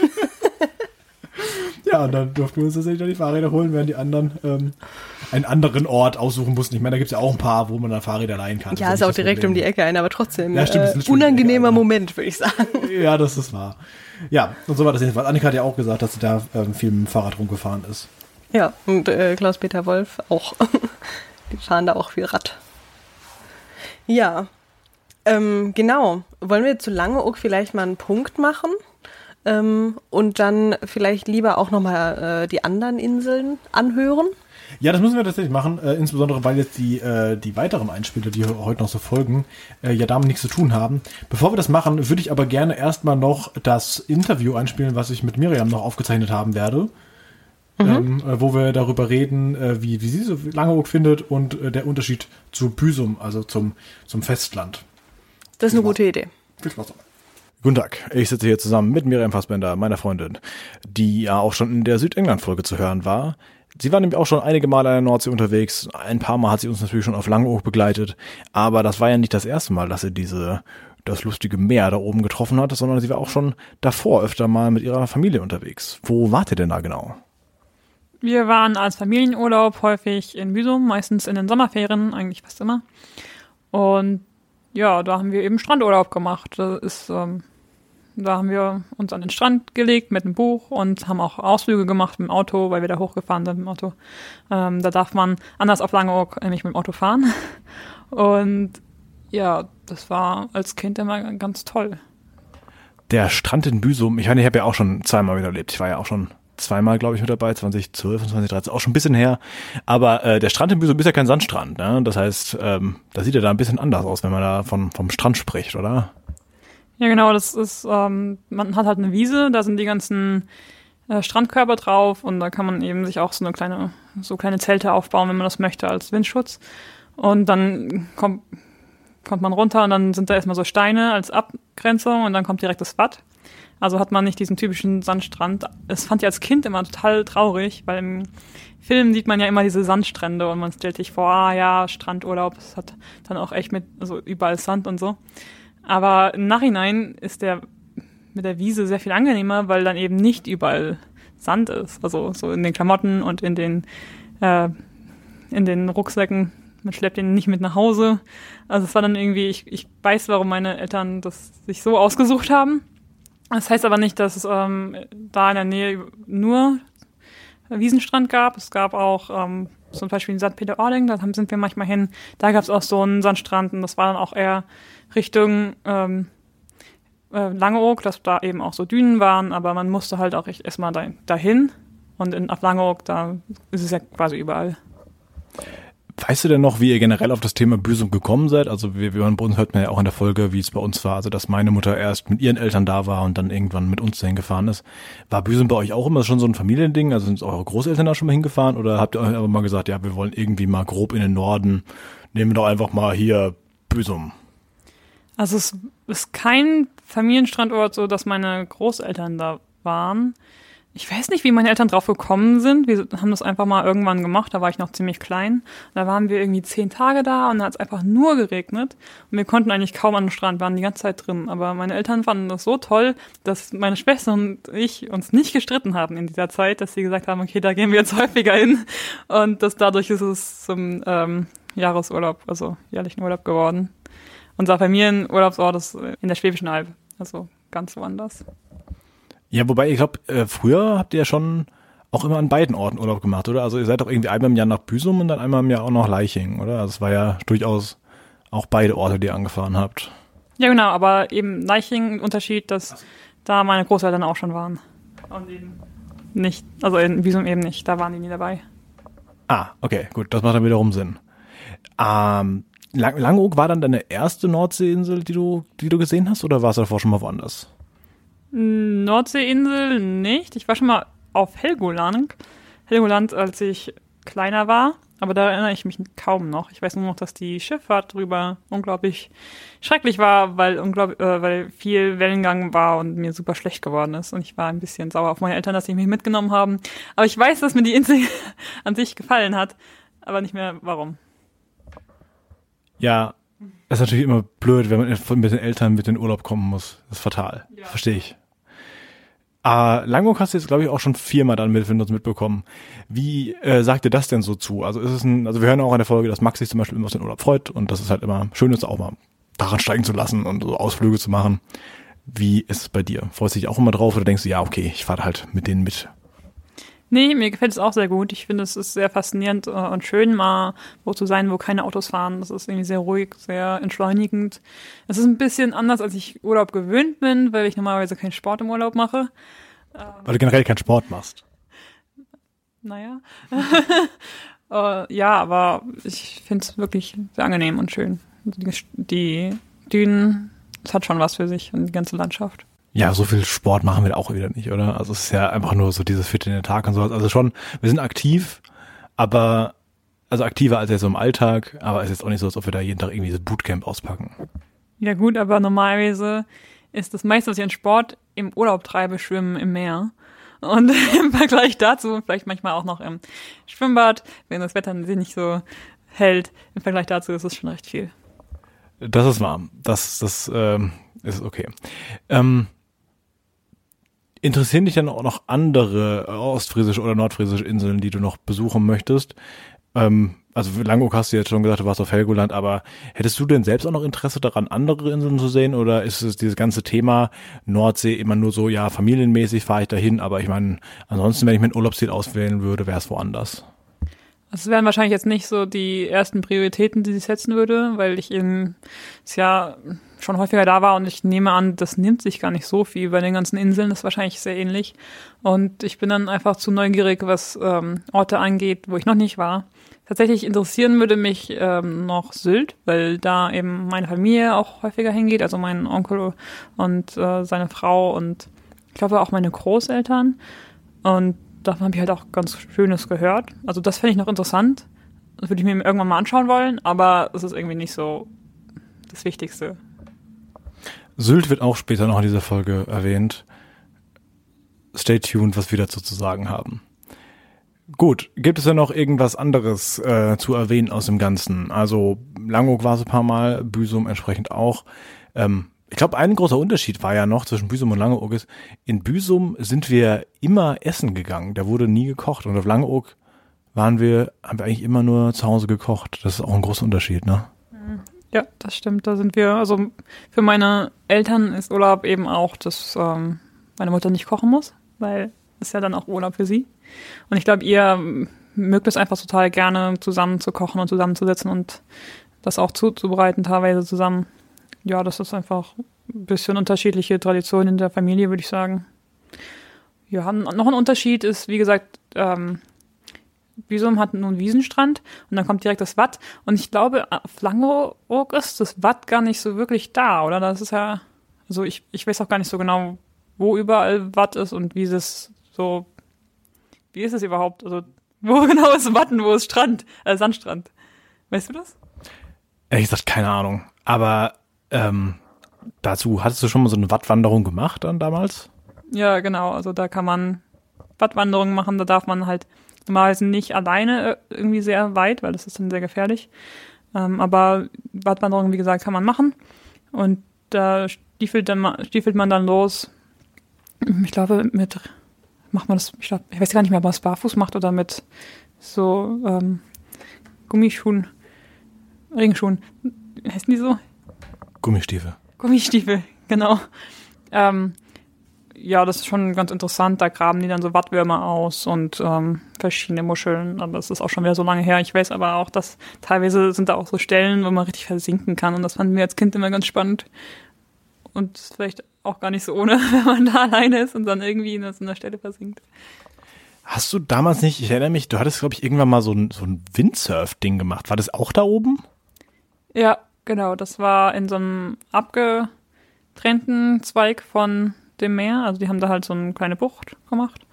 Ja, und dann durften wir uns tatsächlich dann die Fahrräder holen, während die anderen ähm, einen anderen Ort aussuchen mussten. Ich meine, da gibt es ja auch ein paar, wo man dann Fahrräder leihen kann. Ja, ist auch direkt Problem. um die Ecke ein, aber trotzdem Ja, stimmt, äh, unangenehmer. Moment, würde ich sagen. Ja, das ist wahr. Ja, und so war das jedenfalls. Annika hat ja auch gesagt, dass sie da ähm, viel mit dem Fahrrad rumgefahren ist. Ja, und äh, Klaus-Peter Wolf auch. Die fahren da auch viel Rad. Ja, ähm, genau. Wollen wir zu Langeoog vielleicht mal einen Punkt machen? Ähm, und dann vielleicht lieber auch nochmal äh, die anderen Inseln anhören? Ja, das müssen wir tatsächlich machen, äh, insbesondere weil jetzt die, äh, die weiteren Einspieler, die heute noch so folgen, äh, ja damit nichts zu tun haben. Bevor wir das machen, würde ich aber gerne erstmal noch das Interview einspielen, was ich mit Miriam noch aufgezeichnet haben werde. Ähm, äh, wo wir darüber reden, äh, wie, wie sie so Langeoog findet und äh, der Unterschied zu Büsum, also zum, zum Festland. Das ist eine gute Idee. Viel Spaß dabei. Guten Tag, ich sitze hier zusammen mit Miriam Fassbender, meiner Freundin, die ja auch schon in der Südengland-Folge zu hören war. Sie war nämlich auch schon einige Male an der Nordsee unterwegs. Ein paar Mal hat sie uns natürlich schon auf Langeoog begleitet. Aber das war ja nicht das erste Mal, dass sie diese, das lustige Meer da oben getroffen hat, sondern sie war auch schon davor öfter mal mit ihrer Familie unterwegs. Wo wart ihr denn da genau? Wir waren als Familienurlaub häufig in Büsum, meistens in den Sommerferien, eigentlich fast immer. Und ja, da haben wir eben Strandurlaub gemacht. Das ist, ähm, da haben wir uns an den Strand gelegt mit einem Buch und haben auch Ausflüge gemacht mit dem Auto, weil wir da hochgefahren sind mit dem Auto. Ähm, da darf man anders auf Langeoog nämlich mit dem Auto fahren. Und ja, das war als Kind immer ganz toll. Der Strand in Büsum, ich meine, ich habe ja auch schon zweimal wieder erlebt. Ich war ja auch schon zweimal, glaube ich, mit dabei, 2012 und 2013, auch schon ein bisschen her. Aber äh, der Strand in Büsum ist ja kein Sandstrand. Ne? Das heißt, ähm, da sieht er da ein bisschen anders aus, wenn man da von, vom Strand spricht, oder? Ja, genau, das ist, ähm, man hat halt eine Wiese, da sind die ganzen äh, Strandkörper drauf und da kann man eben sich auch so eine kleine, so kleine Zelte aufbauen, wenn man das möchte, als Windschutz. Und dann kommt, kommt man runter und dann sind da erstmal so Steine als Abgrenzung und dann kommt direkt das Watt. Also hat man nicht diesen typischen Sandstrand. Das fand ich als Kind immer total traurig, weil im Film sieht man ja immer diese Sandstrände und man stellt sich vor, ah ja, Strandurlaub, das hat dann auch echt mit, also überall Sand und so. Aber im Nachhinein ist der mit der Wiese sehr viel angenehmer, weil dann eben nicht überall Sand ist. Also so in den Klamotten und in den, äh, in den Rucksäcken. Man schleppt den nicht mit nach Hause. Also es war dann irgendwie, ich, ich weiß, warum meine Eltern das sich so ausgesucht haben. Das heißt aber nicht, dass es ähm, da in der Nähe nur Wiesenstrand gab. Es gab auch ähm, zum Beispiel in St. Peter-Ording, da sind wir manchmal hin. Da gab es auch so einen Sandstrand und das war dann auch eher Richtung ähm, äh, Langeoog, dass da eben auch so Dünen waren, aber man musste halt auch erstmal da, dahin. Und in, auf Langeoog, da ist es ja quasi überall. Weißt du denn noch, wie ihr generell auf das Thema Büsum gekommen seid? Also wir, wir bei uns hört man ja auch in der Folge, wie es bei uns war. Also dass meine Mutter erst mit ihren Eltern da war und dann irgendwann mit uns dahin gefahren ist. War Büsum bei euch auch immer schon so ein Familiending? Also sind eure Großeltern da schon mal hingefahren? Oder habt ihr aber mal gesagt, ja, wir wollen irgendwie mal grob in den Norden, nehmen wir doch einfach mal hier Büsum? Also es ist kein Familienstrandort, so dass meine Großeltern da waren. Ich weiß nicht, wie meine Eltern drauf gekommen sind. Wir haben das einfach mal irgendwann gemacht, da war ich noch ziemlich klein. Da waren wir irgendwie zehn Tage da und da hat es einfach nur geregnet. Und wir konnten eigentlich kaum an den Strand, waren die ganze Zeit drin. Aber meine Eltern fanden das so toll, dass meine Schwester und ich uns nicht gestritten haben in dieser Zeit, dass sie gesagt haben, okay, da gehen wir jetzt häufiger hin. Und das dadurch ist es zum ähm, Jahresurlaub, also jährlichen Urlaub geworden. Unser Familienurlaubsort ist in der Schwäbischen Alb, also ganz woanders. Ja, wobei ich glaube, äh, früher habt ihr ja schon auch immer an beiden Orten Urlaub gemacht, oder? Also ihr seid doch irgendwie einmal im Jahr nach Büsum und dann einmal im Jahr auch nach Leiching, oder? Also es war ja durchaus auch beide Orte, die ihr angefahren habt. Ja, genau, aber eben Leiching Unterschied, dass da meine Großeltern auch schon waren. Und eben nicht, also in Büsum eben nicht, da waren die nie dabei. Ah, okay, gut, das macht dann wiederum Sinn. Ähm, Lang Langeoog war dann deine erste Nordseeinsel, die du, die du gesehen hast, oder warst du davor schon mal woanders? Nordseeinsel nicht. Ich war schon mal auf Helgoland. Helgoland, als ich kleiner war. Aber da erinnere ich mich kaum noch. Ich weiß nur noch, dass die Schifffahrt drüber unglaublich schrecklich war, weil, unglaublich, äh, weil viel Wellengang war und mir super schlecht geworden ist. Und ich war ein bisschen sauer auf meine Eltern, dass sie mich mitgenommen haben. Aber ich weiß, dass mir die Insel an sich gefallen hat, aber nicht mehr warum. Ja, das ist natürlich immer blöd, wenn man mit den Eltern mit in den Urlaub kommen muss. Das ist fatal. Ja. Verstehe ich. Äh, Langok hast du jetzt, glaube ich, auch schon viermal dann mit uns mitbekommen. Wie äh, sagt dir das denn so zu? Also ist es ein, also wir hören auch in der Folge, dass Max sich zum Beispiel immer aus dem Urlaub freut und das ist halt immer schön ist, auch mal daran steigen zu lassen und so Ausflüge zu machen. Wie ist es bei dir? Freust du dich auch immer drauf oder denkst du, ja, okay, ich fahre halt mit denen mit? Nee, mir gefällt es auch sehr gut. Ich finde, es ist sehr faszinierend äh, und schön, mal wo zu sein, wo keine Autos fahren. Das ist irgendwie sehr ruhig, sehr entschleunigend. Es ist ein bisschen anders, als ich Urlaub gewöhnt bin, weil ich normalerweise keinen Sport im Urlaub mache. Weil du generell keinen Sport machst. Naja. uh, ja, aber ich finde es wirklich sehr angenehm und schön. Die, die Dünen, es hat schon was für sich und die ganze Landschaft. Ja, so viel Sport machen wir auch wieder nicht, oder? Also es ist ja einfach nur so dieses Fit in den Tag und sowas. Also schon, wir sind aktiv, aber also aktiver als jetzt so im Alltag, aber es ist jetzt auch nicht so, als ob wir da jeden Tag irgendwie so Bootcamp auspacken. Ja gut, aber normalerweise ist das meiste, was ich an Sport im Urlaub treibe, Schwimmen im Meer. Und im Vergleich dazu, vielleicht manchmal auch noch im Schwimmbad, wenn das Wetter sich nicht so hält, im Vergleich dazu ist es schon recht viel. Das ist warm. Das, das ähm, ist okay. Ähm, Interessieren dich dann auch noch andere ostfriesische oder nordfriesische Inseln, die du noch besuchen möchtest? Ähm, also Langok hast du jetzt schon gesagt, du warst auf Helgoland, aber hättest du denn selbst auch noch Interesse daran, andere Inseln zu sehen? Oder ist es dieses ganze Thema Nordsee immer nur so, ja, familienmäßig fahre ich dahin, aber ich meine, ansonsten, wenn ich mein Urlaubsziel auswählen würde, wäre es woanders. Das wären wahrscheinlich jetzt nicht so die ersten Prioritäten, die ich setzen würde, weil ich eben das Jahr schon häufiger da war und ich nehme an, das nimmt sich gar nicht so viel bei den ganzen Inseln, ist wahrscheinlich sehr ähnlich. Und ich bin dann einfach zu neugierig, was ähm, Orte angeht, wo ich noch nicht war. Tatsächlich interessieren würde mich ähm, noch Sylt, weil da eben meine Familie auch häufiger hingeht, also mein Onkel und äh, seine Frau und ich glaube auch meine Großeltern. Und davon habe ich halt auch ganz Schönes gehört. Also das fände ich noch interessant. Das würde ich mir irgendwann mal anschauen wollen, aber es ist irgendwie nicht so das Wichtigste. Sylt wird auch später noch in dieser Folge erwähnt. Stay tuned, was wir dazu zu sagen haben. Gut, gibt es ja noch irgendwas anderes äh, zu erwähnen aus dem Ganzen? Also Langok war es ein paar Mal, Büsum entsprechend auch. Ähm, ich glaube, ein großer Unterschied war ja noch zwischen Büsum und Langeoog ist, in Büsum sind wir immer essen gegangen. Da wurde nie gekocht. Und auf Langeoog waren wir, haben wir eigentlich immer nur zu Hause gekocht. Das ist auch ein großer Unterschied, ne? Ja, das stimmt. Da sind wir, also für meine Eltern ist Urlaub eben auch, dass ähm, meine Mutter nicht kochen muss, weil es ja dann auch Urlaub für sie. Und ich glaube, ihr mögt es einfach total gerne, zusammen zu kochen und zusammenzusetzen und das auch zuzubereiten, teilweise zusammen ja, das ist einfach ein bisschen unterschiedliche Traditionen in der Familie, würde ich sagen. Ja, noch ein Unterschied ist, wie gesagt, ähm, Büsum hat nun Wiesenstrand und dann kommt direkt das Watt. Und ich glaube, auf Langeoog ist das Watt gar nicht so wirklich da, oder? Das ist ja, also ich, ich weiß auch gar nicht so genau, wo überall Watt ist und wie es so, wie ist es überhaupt? Also, wo genau ist Watt und wo ist Strand, äh, Sandstrand? Weißt du das? Ehrlich gesagt, keine Ahnung. Aber ähm, dazu, hattest du schon mal so eine Wattwanderung gemacht dann damals? Ja, genau. Also da kann man Wattwanderungen machen, da darf man halt normalerweise nicht alleine äh, irgendwie sehr weit, weil das ist dann sehr gefährlich. Ähm, aber Wattwanderungen, wie gesagt, kann man machen. Und da stiefelt, dann, stiefelt man dann los. Ich glaube, mit macht man das, ich glaube, ich weiß gar nicht mehr, ob man es barfuß macht oder mit so ähm, Gummischuhen, Regenschuhen. Heißen die so? Gummistiefel. Gummistiefel, genau. Ähm, ja, das ist schon ganz interessant. Da graben die dann so Wattwürmer aus und ähm, verschiedene Muscheln. Aber das ist auch schon wieder so lange her. Ich weiß aber auch, dass teilweise sind da auch so Stellen, wo man richtig versinken kann. Und das fanden wir als Kind immer ganz spannend. Und vielleicht auch gar nicht so ohne, wenn man da alleine ist und dann irgendwie in so einer Stelle versinkt. Hast du damals nicht, ich erinnere mich, du hattest, glaube ich, irgendwann mal so ein, so ein Windsurf-Ding gemacht. War das auch da oben? Ja, genau. Das war in so einem abgetrennten Zweig von dem Meer. Also die haben da halt so eine kleine Bucht gemacht.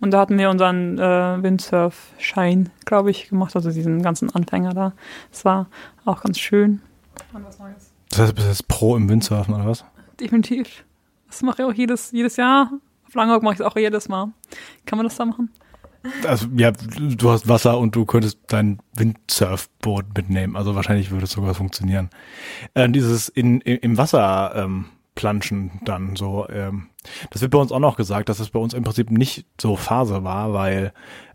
Und da hatten wir unseren äh, Windsurf-Schein, glaube ich, gemacht. Also diesen ganzen Anfänger da. Das war auch ganz schön. Und was Neues. Das heißt, du bist jetzt Pro im Windsurfen oder was? Definitiv. Das mache ich auch jedes, jedes Jahr. Auf Langeoog mache ich es auch jedes Mal. Kann man das da machen? Also ja, du hast Wasser und du könntest dein Windsurfboot mitnehmen. Also wahrscheinlich würde es sogar funktionieren. Äh, dieses in, in, im Wasser ähm, planschen dann so. Ähm, das wird bei uns auch noch gesagt, dass es bei uns im Prinzip nicht so Phase war, weil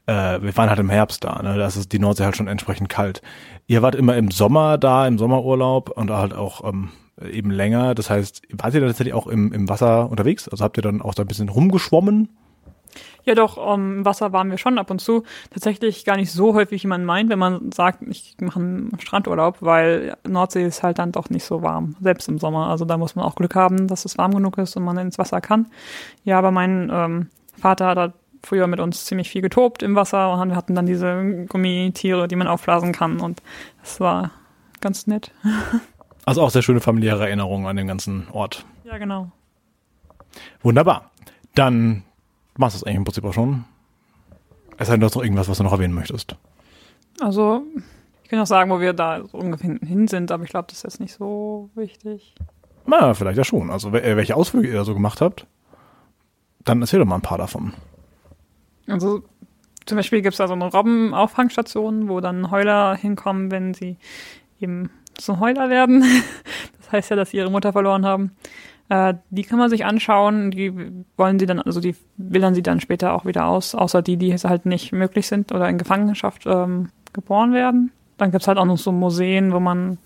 äh, wir waren halt im Herbst da. Ne? Da ist die Nordsee halt schon entsprechend kalt. Ihr wart immer im Sommer da, im Sommerurlaub und halt auch ähm, eben länger. Das heißt, wart ihr dann tatsächlich auch im, im Wasser unterwegs? Also habt ihr dann auch da ein bisschen rumgeschwommen? Ja, doch, um, im Wasser waren wir schon ab und zu. Tatsächlich gar nicht so häufig, wie man meint, wenn man sagt, ich mache einen Strandurlaub, weil Nordsee ist halt dann doch nicht so warm, selbst im Sommer. Also da muss man auch Glück haben, dass es warm genug ist und man ins Wasser kann. Ja, aber mein ähm, Vater hat halt früher mit uns ziemlich viel getobt im Wasser und wir hatten dann diese Gummitiere, die man aufblasen kann und das war ganz nett. Also auch sehr schöne familiäre Erinnerungen an den ganzen Ort. Ja, genau. Wunderbar. Dann machst du es eigentlich im Prinzip auch schon. Es sei denn, du hast noch irgendwas, was du noch erwähnen möchtest. Also, ich kann auch sagen, wo wir da so ungefähr hin sind, aber ich glaube, das ist jetzt nicht so wichtig. Na, vielleicht ja schon. Also, äh, welche Ausflüge ihr da so gemacht habt, dann erzähl doch mal ein paar davon. Also, zum Beispiel gibt es da so eine Robbenauffangstation, wo dann Heuler hinkommen, wenn sie eben zu Heuler werden. Das heißt ja, dass sie ihre Mutter verloren haben. Äh, die kann man sich anschauen, die wollen sie dann, also die wildern sie dann später auch wieder aus, außer die, die halt nicht möglich sind oder in Gefangenschaft ähm, geboren werden. Dann gibt's halt auch noch so Museen, wo man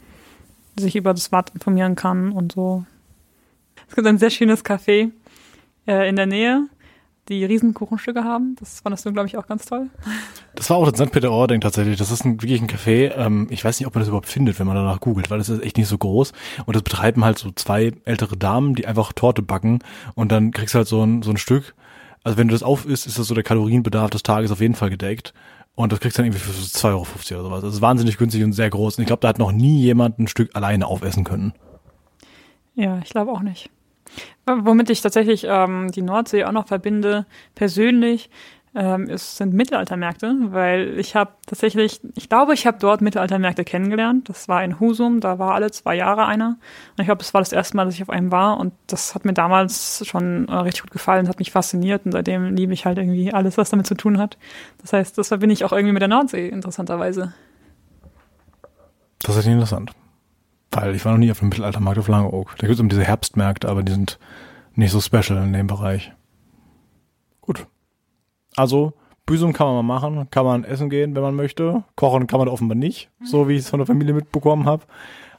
sich über das Watt informieren kann und so. Es gibt ein sehr schönes Café äh, in der Nähe, die Riesenkuchenstücke haben. Das fandest du, glaube ich, auch ganz toll. Das war auch das St. Peter-Ording tatsächlich. Das ist ein, wirklich ein Café. Ähm, ich weiß nicht, ob man das überhaupt findet, wenn man danach googelt, weil das ist echt nicht so groß. Und das betreiben halt so zwei ältere Damen, die einfach Torte backen und dann kriegst du halt so ein, so ein Stück. Also wenn du das auf isst, ist das so der Kalorienbedarf des Tages auf jeden Fall gedeckt. Und das kriegst du dann irgendwie für so 2,50 Euro oder sowas. Das ist wahnsinnig günstig und sehr groß. Und ich glaube, da hat noch nie jemand ein Stück alleine aufessen können. Ja, ich glaube auch nicht. Womit ich tatsächlich ähm, die Nordsee auch noch verbinde, persönlich, ähm, ist, sind Mittelaltermärkte, weil ich habe tatsächlich, ich glaube, ich habe dort Mittelaltermärkte kennengelernt. Das war in Husum, da war alle zwei Jahre einer. Und ich glaube, das war das erste Mal, dass ich auf einem war. Und das hat mir damals schon äh, richtig gut gefallen, hat mich fasziniert. Und seitdem liebe ich halt irgendwie alles, was damit zu tun hat. Das heißt, das verbinde ich auch irgendwie mit der Nordsee, interessanterweise. Das ist interessant. Weil ich war noch nie auf dem Mittelaltermarkt auf Langeoog. Da gibt es diese Herbstmärkte, aber die sind nicht so special in dem Bereich. Gut. Also, Büsum kann man mal machen, kann man essen gehen, wenn man möchte. Kochen kann man offenbar nicht, so wie ich es von der Familie mitbekommen habe.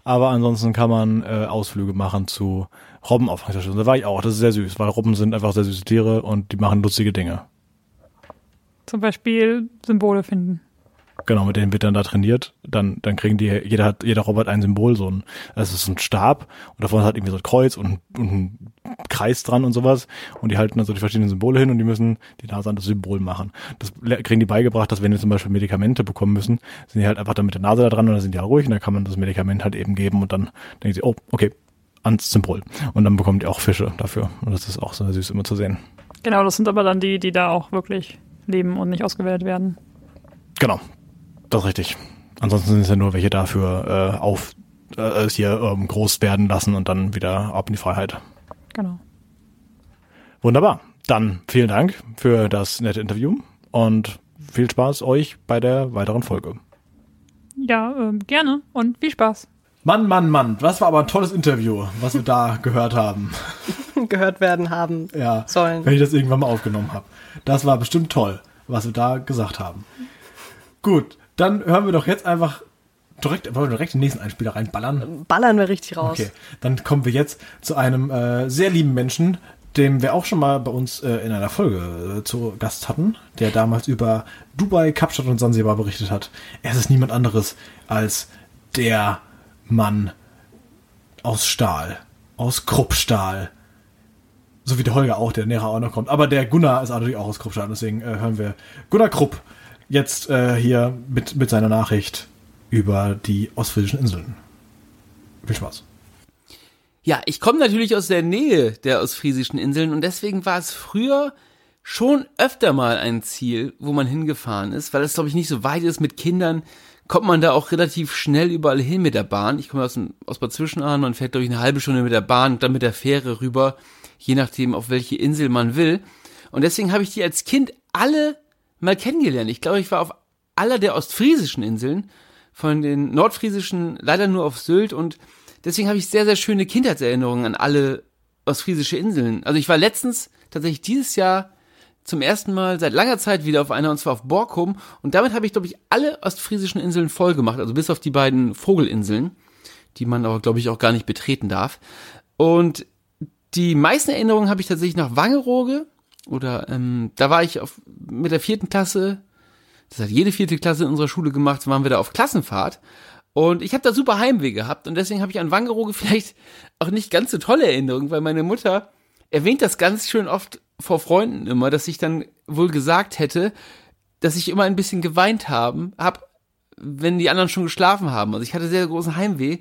Aber ansonsten kann man äh, Ausflüge machen zu Robbenauffangsstationen. Da war ich auch, das ist sehr süß, weil Robben sind einfach sehr süße Tiere und die machen lustige Dinge. Zum Beispiel Symbole finden. Genau, mit denen wird dann da trainiert. Dann, dann kriegen die, jeder hat, jeder Robot ein Symbol, so ein, das ist ein Stab und davon hat irgendwie so ein Kreuz und, und ein Kreis dran und sowas. Und die halten dann so die verschiedenen Symbole hin und die müssen die Nase an das Symbol machen. Das kriegen die beigebracht, dass wenn die zum Beispiel Medikamente bekommen müssen, sind die halt einfach dann mit der Nase da dran und dann sind die ja ruhig und dann kann man das Medikament halt eben geben und dann denken sie, oh, okay, ans Symbol. Und dann bekommen die auch Fische dafür. Und das ist auch so süß immer zu sehen. Genau, das sind aber dann die, die da auch wirklich leben und nicht ausgewählt werden. Genau, das ist richtig. Ansonsten sind es ja nur welche dafür äh, auf äh, es hier ähm, groß werden lassen und dann wieder ab in die Freiheit. Genau. Wunderbar. Dann vielen Dank für das nette Interview und viel Spaß euch bei der weiteren Folge. Ja, ähm, gerne und viel Spaß. Mann, Mann, Mann, das war aber ein tolles Interview, was wir da gehört haben. gehört werden haben Ja, sollen. wenn ich das irgendwann mal aufgenommen habe. Das war bestimmt toll, was wir da gesagt haben. Gut, dann hören wir doch jetzt einfach direkt, wollen wir direkt den nächsten Einspieler reinballern. Ballern wir richtig raus. Okay, dann kommen wir jetzt zu einem äh, sehr lieben Menschen, dem wir auch schon mal bei uns äh, in einer Folge äh, zu Gast hatten, der damals über Dubai, Kapstadt und Sansibar berichtet hat. Es ist niemand anderes als der Mann aus Stahl, aus Kruppstahl. So wie der Holger auch, der näher auch noch kommt. Aber der Gunnar ist natürlich auch aus Kruppstahl, deswegen äh, hören wir Gunnar Krupp jetzt äh, hier mit, mit seiner Nachricht über die ostfriesischen Inseln. Viel Spaß. Ja, ich komme natürlich aus der Nähe der ostfriesischen Inseln und deswegen war es früher schon öfter mal ein Ziel, wo man hingefahren ist, weil es glaube ich nicht so weit ist mit Kindern, kommt man da auch relativ schnell überall hin mit der Bahn. Ich komme aus, dem- aus Bad Zwischenahn, man fährt glaube ich eine halbe Stunde mit der Bahn und dann mit der Fähre rüber, je nachdem auf welche Insel man will. Und deswegen habe ich die als Kind alle mal kennengelernt. Ich glaube, ich war auf aller der ostfriesischen Inseln, von den nordfriesischen leider nur auf Sylt und deswegen habe ich sehr, sehr schöne Kindheitserinnerungen an alle ostfriesische Inseln. Also ich war letztens tatsächlich dieses Jahr zum ersten Mal seit langer Zeit wieder auf einer und zwar auf Borkum und damit habe ich, glaube ich, alle ostfriesischen Inseln voll gemacht, also bis auf die beiden Vogelinseln, die man aber, glaube ich, auch gar nicht betreten darf. Und die meisten Erinnerungen habe ich tatsächlich nach Wangerooge oder ähm, da war ich auf, mit der vierten Klasse das hat jede vierte Klasse in unserer Schule gemacht, waren wir da auf Klassenfahrt. Und ich habe da super Heimweh gehabt und deswegen habe ich an Wangerooge vielleicht auch nicht ganz so tolle Erinnerungen, weil meine Mutter erwähnt das ganz schön oft vor Freunden immer, dass ich dann wohl gesagt hätte, dass ich immer ein bisschen geweint haben, hab, wenn die anderen schon geschlafen haben. Also ich hatte sehr großen Heimweh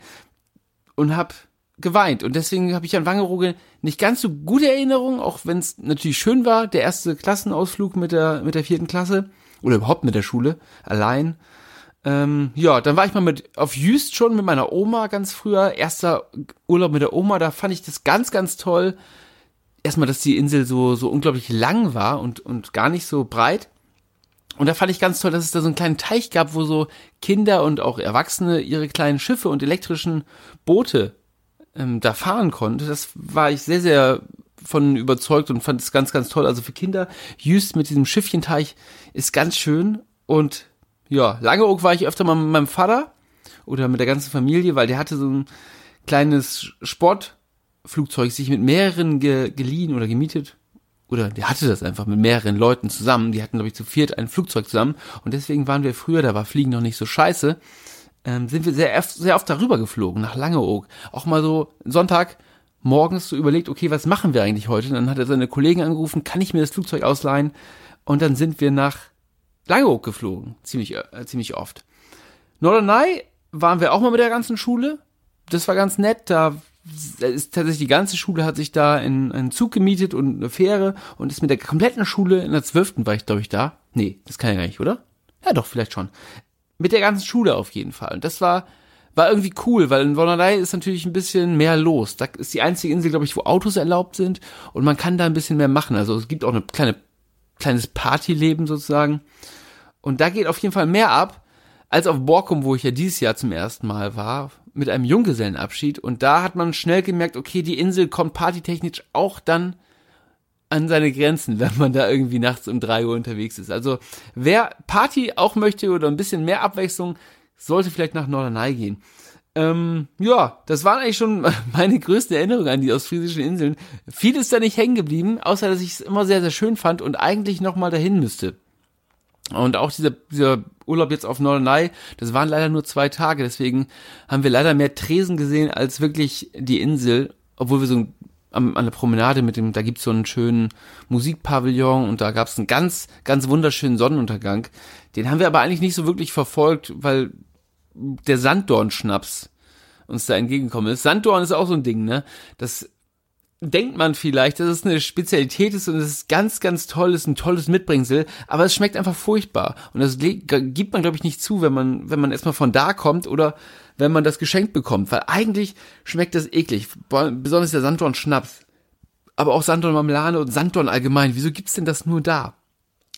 und habe geweint. Und deswegen habe ich an Wangerooge nicht ganz so gute Erinnerungen, auch wenn es natürlich schön war, der erste Klassenausflug mit der, mit der vierten Klasse oder überhaupt mit der Schule, allein. Ähm, ja, dann war ich mal mit auf Jüst schon mit meiner Oma ganz früher. Erster Urlaub mit der Oma, da fand ich das ganz, ganz toll. Erstmal, dass die Insel so, so unglaublich lang war und, und gar nicht so breit. Und da fand ich ganz toll, dass es da so einen kleinen Teich gab, wo so Kinder und auch Erwachsene ihre kleinen Schiffe und elektrischen Boote ähm, da fahren konnte. Das war ich sehr, sehr von überzeugt und fand es ganz, ganz toll. Also für Kinder, Jüst mit diesem Schiffchenteich ist ganz schön. Und ja, Langeoog war ich öfter mal mit meinem Vater oder mit der ganzen Familie, weil der hatte so ein kleines Sportflugzeug sich mit mehreren ge geliehen oder gemietet. Oder der hatte das einfach mit mehreren Leuten zusammen. Die hatten, glaube ich, zu viert ein Flugzeug zusammen. Und deswegen waren wir früher, da war Fliegen noch nicht so scheiße, ähm, sind wir sehr, oft- sehr oft darüber geflogen, nach Langeoog. Auch mal so Sonntag morgens so überlegt, okay, was machen wir eigentlich heute? Und dann hat er seine Kollegen angerufen, kann ich mir das Flugzeug ausleihen? Und dann sind wir nach Langeoog geflogen, ziemlich, äh, ziemlich oft. Norderney waren wir auch mal mit der ganzen Schule. Das war ganz nett. Da ist tatsächlich die ganze Schule hat sich da in einen Zug gemietet und eine Fähre und ist mit der kompletten Schule in der zwölften war ich, glaube ich, da. Nee, das kann ja gar nicht, oder? Ja, doch, vielleicht schon. Mit der ganzen Schule auf jeden Fall. Und das war, war irgendwie cool, weil in Norderney ist natürlich ein bisschen mehr los. Da ist die einzige Insel, glaube ich, wo Autos erlaubt sind und man kann da ein bisschen mehr machen. Also es gibt auch eine kleine, kleines Partyleben sozusagen. Und da geht auf jeden Fall mehr ab als auf Borkum, wo ich ja dieses Jahr zum ersten Mal war, mit einem Junggesellenabschied. Und da hat man schnell gemerkt, okay, die Insel kommt partytechnisch auch dann an seine Grenzen, wenn man da irgendwie nachts um drei Uhr unterwegs ist. Also wer Party auch möchte oder ein bisschen mehr Abwechslung, sollte vielleicht nach Norderney gehen. Ähm, ja, das waren eigentlich schon meine größten Erinnerungen an die ostfriesischen Inseln. Viel ist da nicht hängen geblieben, außer dass ich es immer sehr, sehr schön fand und eigentlich nochmal dahin müsste. Und auch dieser, dieser Urlaub jetzt auf Norderney, das waren leider nur zwei Tage, deswegen haben wir leider mehr Tresen gesehen als wirklich die Insel, obwohl wir so ein am, an der Promenade mit dem, da gibt's so einen schönen Musikpavillon und da gab's einen ganz, ganz wunderschönen Sonnenuntergang. Den haben wir aber eigentlich nicht so wirklich verfolgt, weil der Sanddornschnaps uns da entgegengekommen ist. Sanddorn ist auch so ein Ding, ne? Das denkt man vielleicht, dass es eine Spezialität ist und es ist ganz, ganz toll, ist ein tolles Mitbringsel, aber es schmeckt einfach furchtbar. Und das gibt man, glaube ich, nicht zu, wenn man, wenn man erstmal von da kommt oder wenn man das geschenkt bekommt, weil eigentlich schmeckt das eklig, besonders der Sanddorn Schnaps, aber auch Sanddorn Marmelade und Sanddorn allgemein. Wieso gibt's denn das nur da?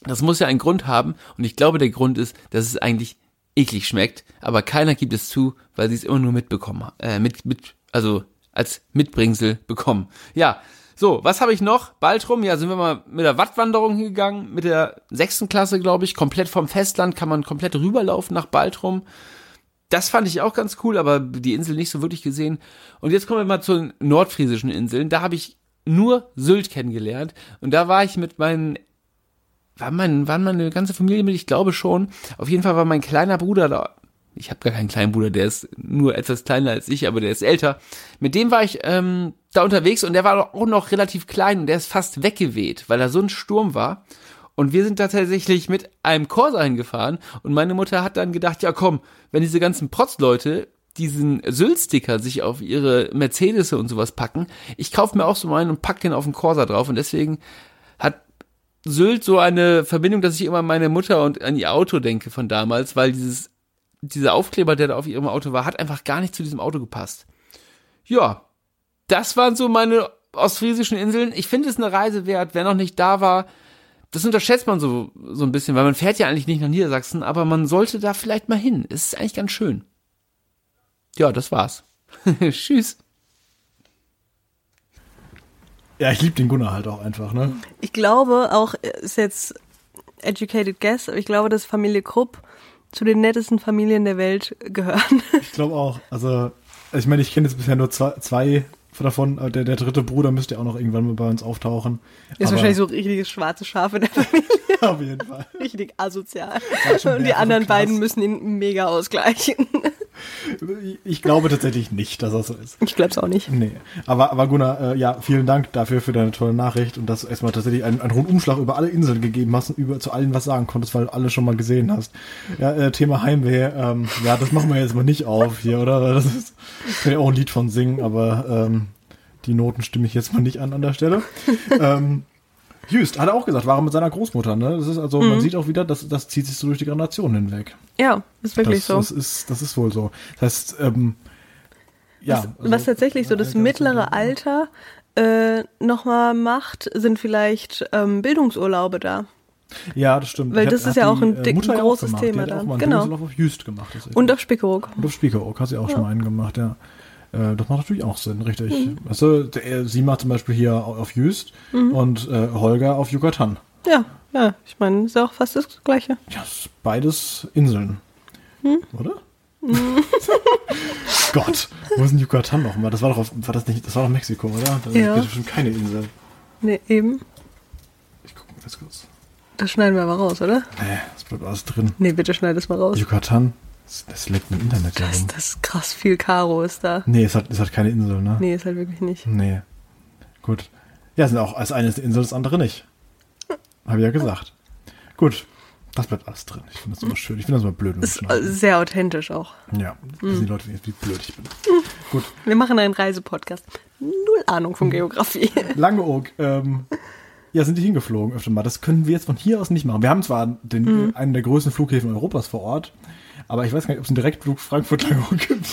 Das muss ja einen Grund haben und ich glaube, der Grund ist, dass es eigentlich eklig schmeckt, aber keiner gibt es zu, weil sie es immer nur mitbekommen, äh, mit, mit, also als Mitbringsel bekommen. Ja, so, was habe ich noch? Bald rum, ja, sind wir mal mit der Wattwanderung hingegangen, mit der sechsten Klasse, glaube ich, komplett vom Festland, kann man komplett rüberlaufen nach Baltrum. Das fand ich auch ganz cool, aber die Insel nicht so wirklich gesehen. Und jetzt kommen wir mal zu den nordfriesischen Inseln. Da habe ich nur Sylt kennengelernt. Und da war ich mit meinen war mein, waren meine ganze Familie mit, ich glaube schon. Auf jeden Fall war mein kleiner Bruder da. Ich habe gar keinen kleinen Bruder, der ist nur etwas kleiner als ich, aber der ist älter. Mit dem war ich ähm, da unterwegs und der war auch noch relativ klein und der ist fast weggeweht, weil da so ein Sturm war. Und wir sind da tatsächlich mit einem Corsa hingefahren und meine Mutter hat dann gedacht, ja komm, wenn diese ganzen Protzleute diesen Sylt-Sticker sich auf ihre Mercedes und sowas packen, ich kaufe mir auch so einen und pack den auf den Corsa drauf und deswegen hat Sylt so eine Verbindung, dass ich immer an meine Mutter und an ihr Auto denke von damals, weil dieses, dieser Aufkleber, der da auf ihrem Auto war, hat einfach gar nicht zu diesem Auto gepasst. Ja, das waren so meine ostfriesischen Inseln. Ich finde es eine Reise wert. Wer noch nicht da war, das unterschätzt man so, so ein bisschen, weil man fährt ja eigentlich nicht nach Niedersachsen, aber man sollte da vielleicht mal hin. Es ist eigentlich ganz schön. Ja, das war's. Tschüss. Ja, ich liebe den Gunnar halt auch einfach, ne? Ich glaube auch, ist jetzt educated guess, aber ich glaube, dass Familie Krupp zu den nettesten Familien der Welt gehören. Ich glaube auch. Also, ich meine, ich kenne jetzt bisher nur zwei, zwei davon. aber Der, der dritte Bruder müsste ja auch noch irgendwann mal bei uns auftauchen. Ist Aber- wahrscheinlich so richtiges schwarze Schaf in der Familie, Auf jeden Fall. richtig asozial. Und die anderen krass. beiden müssen ihn mega ausgleichen. Ich glaube tatsächlich nicht, dass das so ist. Ich glaube es auch nicht. Nee. Aber, aber Gunnar, äh, ja, vielen Dank dafür für deine tolle Nachricht und dass du erstmal tatsächlich einen, einen Rundumschlag über alle Inseln gegeben hast und über zu allen was sagen konntest, weil du alle schon mal gesehen hast. Ja, äh, Thema Heimweh, ähm, ja, das machen wir jetzt mal nicht auf hier, oder? Das ist, kann ich auch ein Lied von singen, aber ähm, die Noten stimme ich jetzt mal nicht an an der Stelle. ähm, Jüst hat er auch gesagt, war er mit seiner Großmutter, ne? Das ist also, man sieht auch wieder, das, das zieht sich so durch die Generation hinweg. Ja, ist wirklich das, so. Das ist, das ist wohl so. Das heißt, ähm, ja. was, also- was tatsächlich so das mittlere Alter äh, nochmal macht, sind vielleicht ähm, Bildungsurlaube da. Ja, das stimmt. Weil Hat- das ist hat ja auch ein äh, dick- Mutter ja großes auch gemacht. Thema hat dann. Genau. Auf Jüst gemacht. Und auf Spiekeroog. Und auf Spiekeroog hat sie auch schon mal einen gemacht, ja. Äh, das macht natürlich auch Sinn, richtig. Weißt du, der, sie macht zum Beispiel hier au- auf Jüst und äh, Holger auf Yucatan. Ja, ja, ich meine, ist auch fast das Gleiche. Ja, beides Inseln. Oder? Gott, wo ist denn Yucatan nochmal? Das war doch auf, war das nicht, das war doch Mexiko, oder? Das Ja. ist bestimmt keine Insel. Nee, eben. Ich gucke mal ganz kurz. Das schneiden wir aber raus, oder? Nee, das bleibt alles drin. Nee, bitte schneid es mal raus. Yucatan, das, das leckt im Internet ja Das, rum. das ist krass viel Karo ist da. Nee, es hat, es hat keine Insel, ne? Nee, ist halt wirklich nicht. Nee. Gut. Ja, sind auch als eine ist eine Insel, das andere nicht. Habe ich ja gesagt. Gut. Das bleibt alles drin. Ich finde das immer schön. Ich finde das immer blöd. wir Ist sehr authentisch auch. Ja, wissen die Leute, nicht, wie blöd ich bin. Gut. Wir machen einen Reisepodcast. Null Ahnung von Geografie. Langeoog, ähm, ja, sind die hingeflogen öfter mal. Das können wir jetzt von hier aus nicht machen. Wir haben zwar den, einen der größten Flughäfen Europas vor Ort, aber ich weiß gar nicht, ob es einen Direktflug Frankfurt-Langeoog gibt.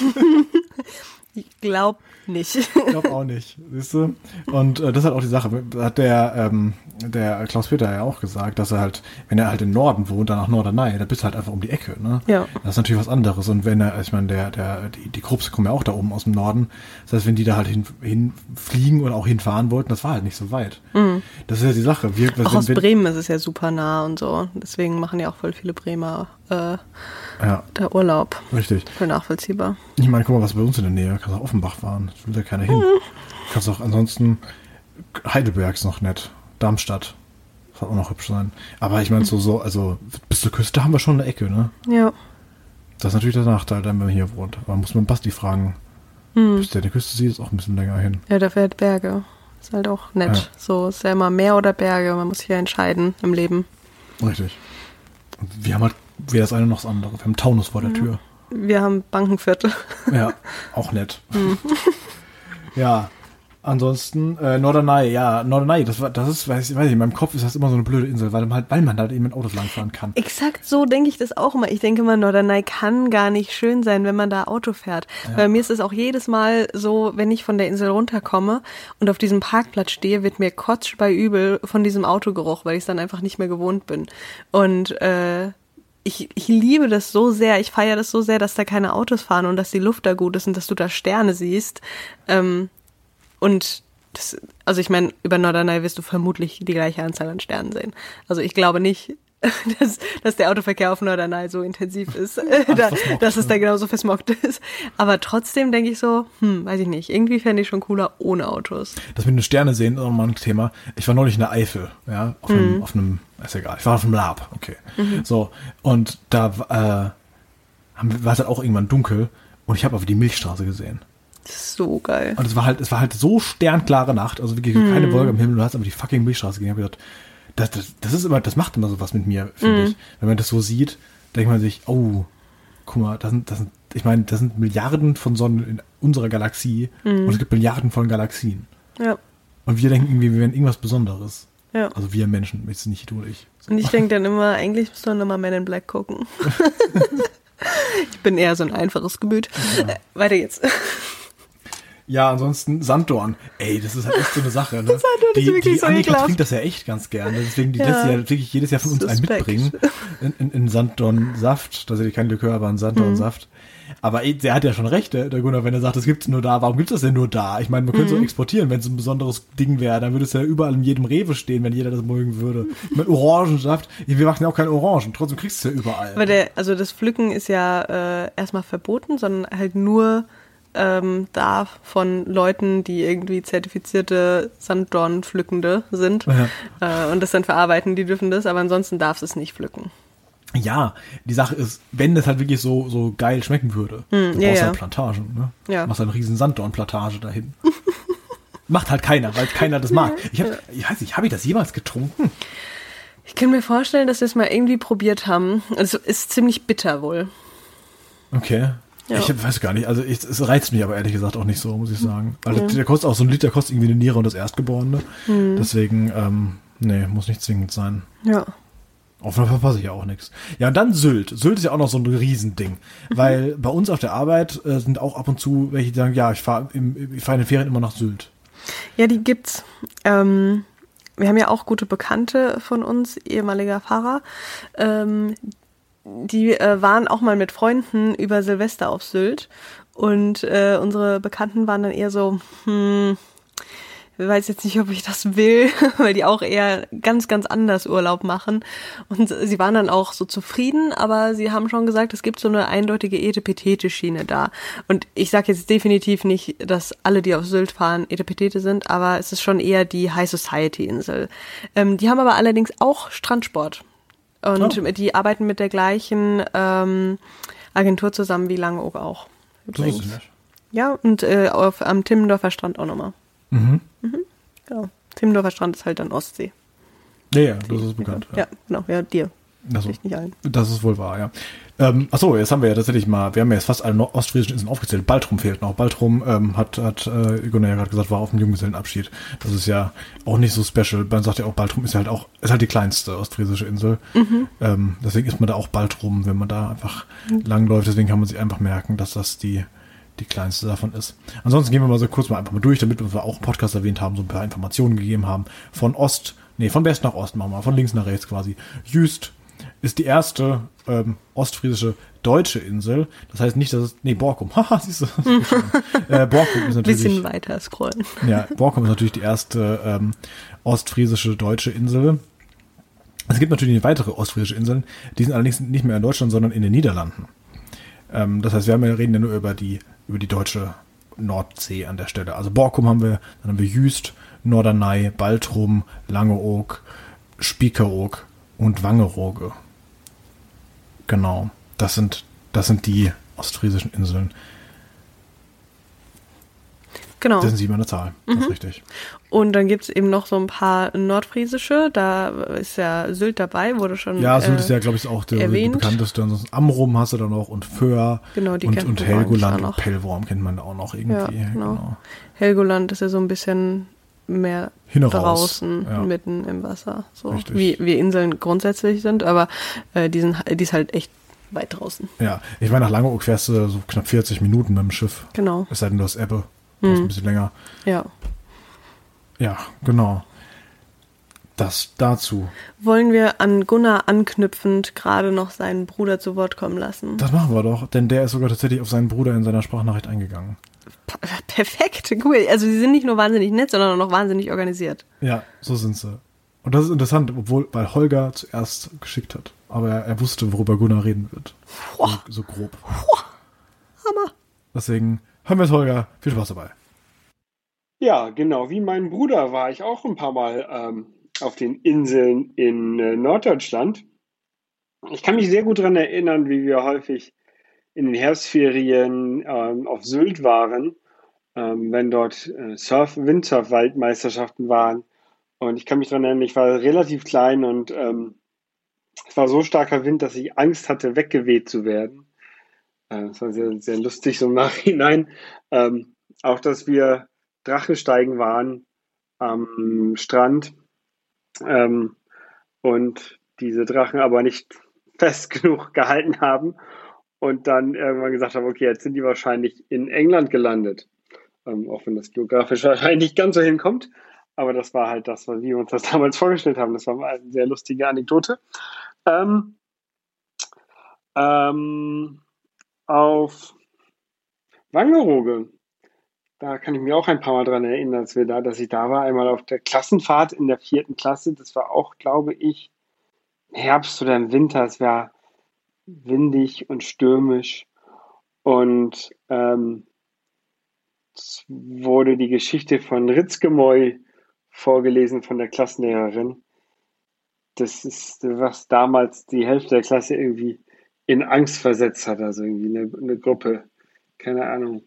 Ich glaube nicht. Ich glaube auch nicht, siehst du? Und äh, das ist halt auch die Sache. Da Hat der, ähm, der Klaus-Peter ja auch gesagt, dass er halt, wenn er halt im Norden wohnt, dann nach Norderney, da bist du halt einfach um die Ecke, ne? Ja. Das ist natürlich was anderes. Und wenn er, ich meine, der, der, die, die Krupps kommen ja auch da oben aus dem Norden. Das heißt, wenn die da halt hin, hinfliegen oder auch hinfahren wollten, das war halt nicht so weit. Das ist ja die Sache. Wir, Auch aus Bremen ist es ja super nah und so. Deswegen machen ja auch voll viele Bremer äh, Ja, da Urlaub. richtig. Voll nachvollziehbar. Ich meine, guck mal, was bei uns in der Nähe. Kannst auch Offenbach fahren. Da will ja keiner hin. Kannst auch ansonsten Heidelberg ist noch nett. Darmstadt. Soll auch noch hübsch sein. Aber ich meine, so, so, also bis zur Küste haben wir schon eine Ecke, ne? Ja. Das ist natürlich der Nachteil, wenn man hier wohnt. Aber muss man Basti fragen. Bis der die Küste sieht, ist auch ein bisschen länger hin. Ja, da fährt Berge. Ist halt auch nett. Ja. So ist ja immer Meer oder Berge. Man muss sich ja entscheiden im Leben. Richtig. Und wir haben halt weder das eine noch das andere. Wir haben Taunus vor der Tür. Wir haben Bankenviertel. Ja, auch nett. ja. Ansonsten, äh, Norderney, ja, Norderney, das war, das ist, weiß ich, weiß ich, in meinem Kopf ist das immer so eine blöde Insel, weil man halt, weil man halt eben mit Autos langfahren kann. Exakt so denke ich das auch immer. Ich denke immer, Norderney kann gar nicht schön sein, wenn man da Auto fährt. Bei mir ist es auch jedes Mal so, wenn ich von der Insel runterkomme und auf diesem Parkplatz stehe, wird mir kotsch bei übel von diesem Autogeruch, weil ich es dann einfach nicht mehr gewohnt bin. Und äh, ich, ich liebe das so sehr, ich feiere das so sehr, dass da keine Autos fahren und dass die Luft da gut ist und dass du da Sterne siehst. Ähm, und das, also ich meine, über Norderney wirst du vermutlich die gleiche Anzahl an Sternen sehen. Also ich glaube nicht, dass, dass der Autoverkehr auf Norderney so intensiv ist, da, dass es da genauso versmoggt ist. Aber trotzdem denke ich so, hm, weiß ich nicht. Irgendwie fände ich schon cooler ohne Autos. Das mit den Sterne sehen ist auch mal ein Thema. Ich war neulich in der Eifel, ja, auf einem, auf einem, ist egal, ich war auf einem Lab, okay. So, und da äh, war es halt auch irgendwann dunkel und ich habe aber die Milchstraße gesehen. So geil. Und es war halt, es war halt so sternklare Nacht, also wirklich keine Wolke am Himmel, du hast aber die fucking Milchstraße gesehen. Ich hab gedacht, das, das, das ist immer, das macht immer sowas mit mir, finde ich. Wenn man das so sieht, denkt man sich, oh, guck mal, das sind, das sind, ich meine, das sind Milliarden von Sonnen in unserer Galaxie und es gibt Milliarden von Galaxien. Ja, Und wir denken irgendwie, wir wären irgendwas Besonderes. ja. Also wir Menschen, jetzt nicht du und ich. So. Und ich denke dann immer, eigentlich müsste man nochmal Men in Black gucken. ich bin eher so ein einfaches Gemüt. Äh, weiter geht's. Ja, ansonsten Sanddorn. Ey, das ist halt echt so eine Sache. Ne? Sanddorn ist die, wirklich die so Annika ekelhaft. trinkt das ja echt ganz gerne. Deswegen, die Ja. lässt ja wirklich jedes Jahr von uns einen Suspekt. mitbringen. In, in, in Sanddorn-Saft. Tatsächlich kein Likör, aber ein Sanddorn-Saft. Mhm. Aber ey, der hat ja schon recht, der, der Gunnar, wenn er sagt, das gibt's nur da. Warum gibt's das denn nur da? Ich meine, man könnte Mhm. so exportieren, wenn es ein besonderes Ding wäre. Dann würde es ja überall in jedem Rewe stehen, wenn jeder das mögen würde. Mit Orangensaft. Wir machen ja auch keine Orangen. Trotzdem kriegst du es ja überall. Aber der, also das Pflücken ist ja äh, erstmal verboten, sondern halt nur ähm, darf von Leuten, die irgendwie zertifizierte Sanddornpflückende sind äh, und das dann verarbeiten, die dürfen das, aber ansonsten darfst du es nicht pflücken. Ja, die Sache ist, wenn das halt wirklich so, so geil schmecken würde, Hm, ja, brauchst du ja. halt Plantagen, ne? Ja. Machst halt eine riesen Sanddornplantage dahin. Macht halt keiner, weil keiner das mag. Ich, hab, ich weiß nicht, habe ich das jemals getrunken? Ich kann mir vorstellen, dass wir es mal irgendwie probiert haben. Es ist ziemlich bitter wohl. Okay. Ja. Ich weiß gar nicht, also ich, es reizt mich aber ehrlich gesagt auch nicht so, muss ich sagen. Weil der, der kostet auch so ein Liter kostet irgendwie eine Niere und das Erstgeborene. Hm. Deswegen, ähm, nee, muss nicht zwingend sein. Ja. Auf jeden Fall verpasse ich ja auch nichts. Ja, und dann Sylt. Sylt ist ja auch noch so ein Riesending. Weil bei uns auf der Arbeit äh, sind auch ab und zu welche, die sagen, ja, ich fahre fahr in den Ferien immer nach Sylt. Ja, die gibt's. Ähm, wir haben ja auch gute Bekannte von uns, ehemaliger Fahrer. Ähm, die äh, waren auch mal mit Freunden über Silvester auf Sylt. Und äh, unsere Bekannten waren dann eher so, hm, ich weiß jetzt nicht, ob ich das will, weil die auch eher ganz, ganz anders Urlaub machen. Und sie waren dann auch so zufrieden, aber sie haben schon gesagt, es gibt so eine eindeutige Etepetete-Schiene da. Und ich sage jetzt definitiv nicht, dass alle, die auf Sylt fahren, Etepetete sind, aber es ist schon eher die High Society-Insel. Ähm, die haben aber allerdings auch Strandsport. Und Oh. die arbeiten mit der gleichen ähm, Agentur zusammen wie Langeoog auch. Ja, und äh, auf, am Timmendorfer Strand auch nochmal. Mhm. Genau. Timmendorfer Strand ist halt dann Ostsee. Ja, ja, das ist bekannt. Ja, genau, ja, dir. Also, Vielleicht nicht allen. das ist wohl wahr, ja. Ähm, achso, jetzt haben wir ja tatsächlich mal, wir haben ja jetzt fast alle ostfriesischen Inseln aufgezählt. Baltrum fehlt noch. Baltrum ähm, hat, hat äh, Gunnar ja gerade gesagt, war auf dem Junggesellenabschied. Das ist ja auch nicht so special. Man sagt ja auch, Baltrum ist halt auch, ist halt die kleinste ostfriesische Insel. Ähm, deswegen ist man da auch Baltrum, wenn man da einfach langläuft. Deswegen kann man sich einfach merken, dass das die, die kleinste davon ist. Ansonsten gehen wir mal so kurz mal einfach mal durch, damit wir auch im Podcast erwähnt haben, so ein paar Informationen gegeben haben. Von Ost, nee, von West nach Ost machen wir, von links nach rechts quasi. Jüst ist die erste ähm, ostfriesische deutsche Insel. Das heißt nicht, dass es, nee, Borkum. Haha, siehst du. äh, Borkum ist natürlich, Bisschen weiter scrollen. ja, Borkum ist natürlich die erste ähm, ostfriesische deutsche Insel. Es gibt natürlich weitere ostfriesische Inseln, die sind allerdings nicht mehr in Deutschland, sondern in den Niederlanden. Ähm, das heißt, wir haben ja, reden ja nur über die, über die deutsche Nordsee an der Stelle. Also Borkum haben wir, dann haben wir Jüst, Norderney, Baltrum, Langeoog, Spiekeroog und Wangerooge. Genau. Das sind, das sind die ostfriesischen Inseln. Genau. Das sind sieben an der Zahl. Das ist richtig. Und dann gibt's eben noch so ein paar nordfriesische. Da ist ja Sylt dabei, wurde schon. Ja, Sylt äh, ist ja, glaube ich, auch der die bekannteste. Ansonsten Amrum hast du dann noch und Föhr Genau, die und, und Helgoland und. Pellworm kennt man auch noch irgendwie. Ja, genau. Helgoland ist ja so ein bisschen mehr Hin raus, draußen, ja. mitten im Wasser. So Richtig. wie, wie Inseln grundsätzlich sind, aber äh, die, sind, die ist halt echt weit draußen. Ja, ich meine, nach Langeoog fährst du so knapp 40 Minuten mit dem Schiff. Genau. Es sei denn, du hast Ebbe. Das ist ein bisschen länger. Ja. Ja, genau. Das dazu. Wollen wir an Gunnar anknüpfend gerade noch seinen Bruder zu Wort kommen lassen? Das machen wir doch, denn der ist sogar tatsächlich auf seinen Bruder in seiner Sprachnachricht eingegangen. Perfekt, cool. Also sie sind nicht nur wahnsinnig nett, sondern auch noch wahnsinnig organisiert. Ja, so sind sie. Und das ist interessant, obwohl, weil Holger zuerst geschickt hat. Aber er, er wusste, worüber Gunnar reden wird. So, so grob. Hammer. Deswegen hören wir es, Holger. Viel Spaß dabei. Ja, genau. Wie mein Bruder war ich auch ein paar Mal ähm, auf den Inseln in äh, Norddeutschland. Ich kann mich sehr gut daran erinnern, wie wir häufig in den Herbstferien ähm, auf Sylt waren, ähm, wenn dort äh, Surf Windsurf-Weltmeisterschaften waren. Und ich kann mich daran erinnern, ich war relativ klein und ähm, es war so starker Wind, dass ich Angst hatte, weggeweht zu werden. Äh, Es war sehr, sehr lustig so im Nachhinein. Ähm, auch, dass wir Drachensteigen waren am Strand ähm, und diese Drachen aber nicht fest genug gehalten haben und dann irgendwann gesagt haben, okay, jetzt sind die wahrscheinlich in England gelandet. Ähm, auch wenn das geografisch wahrscheinlich nicht ganz so hinkommt. Aber das war halt das, wie wir uns das damals vorgestellt haben. Das war eine sehr lustige Anekdote. Ähm, ähm, auf Wangerooge, da kann ich mich auch ein paar Mal dran erinnern, dass wir da, dass ich da war, einmal auf der Klassenfahrt in der vierten Klasse. Das war auch, glaube ich, Herbst oder im Winter. Es war windig und stürmisch. Und ähm, es wurde die Geschichte von Ritzgemäu vorgelesen von der Klassenlehrerin. Das ist, was damals die Hälfte der Klasse irgendwie in Angst versetzt hat. Also irgendwie eine, eine Gruppe, keine Ahnung,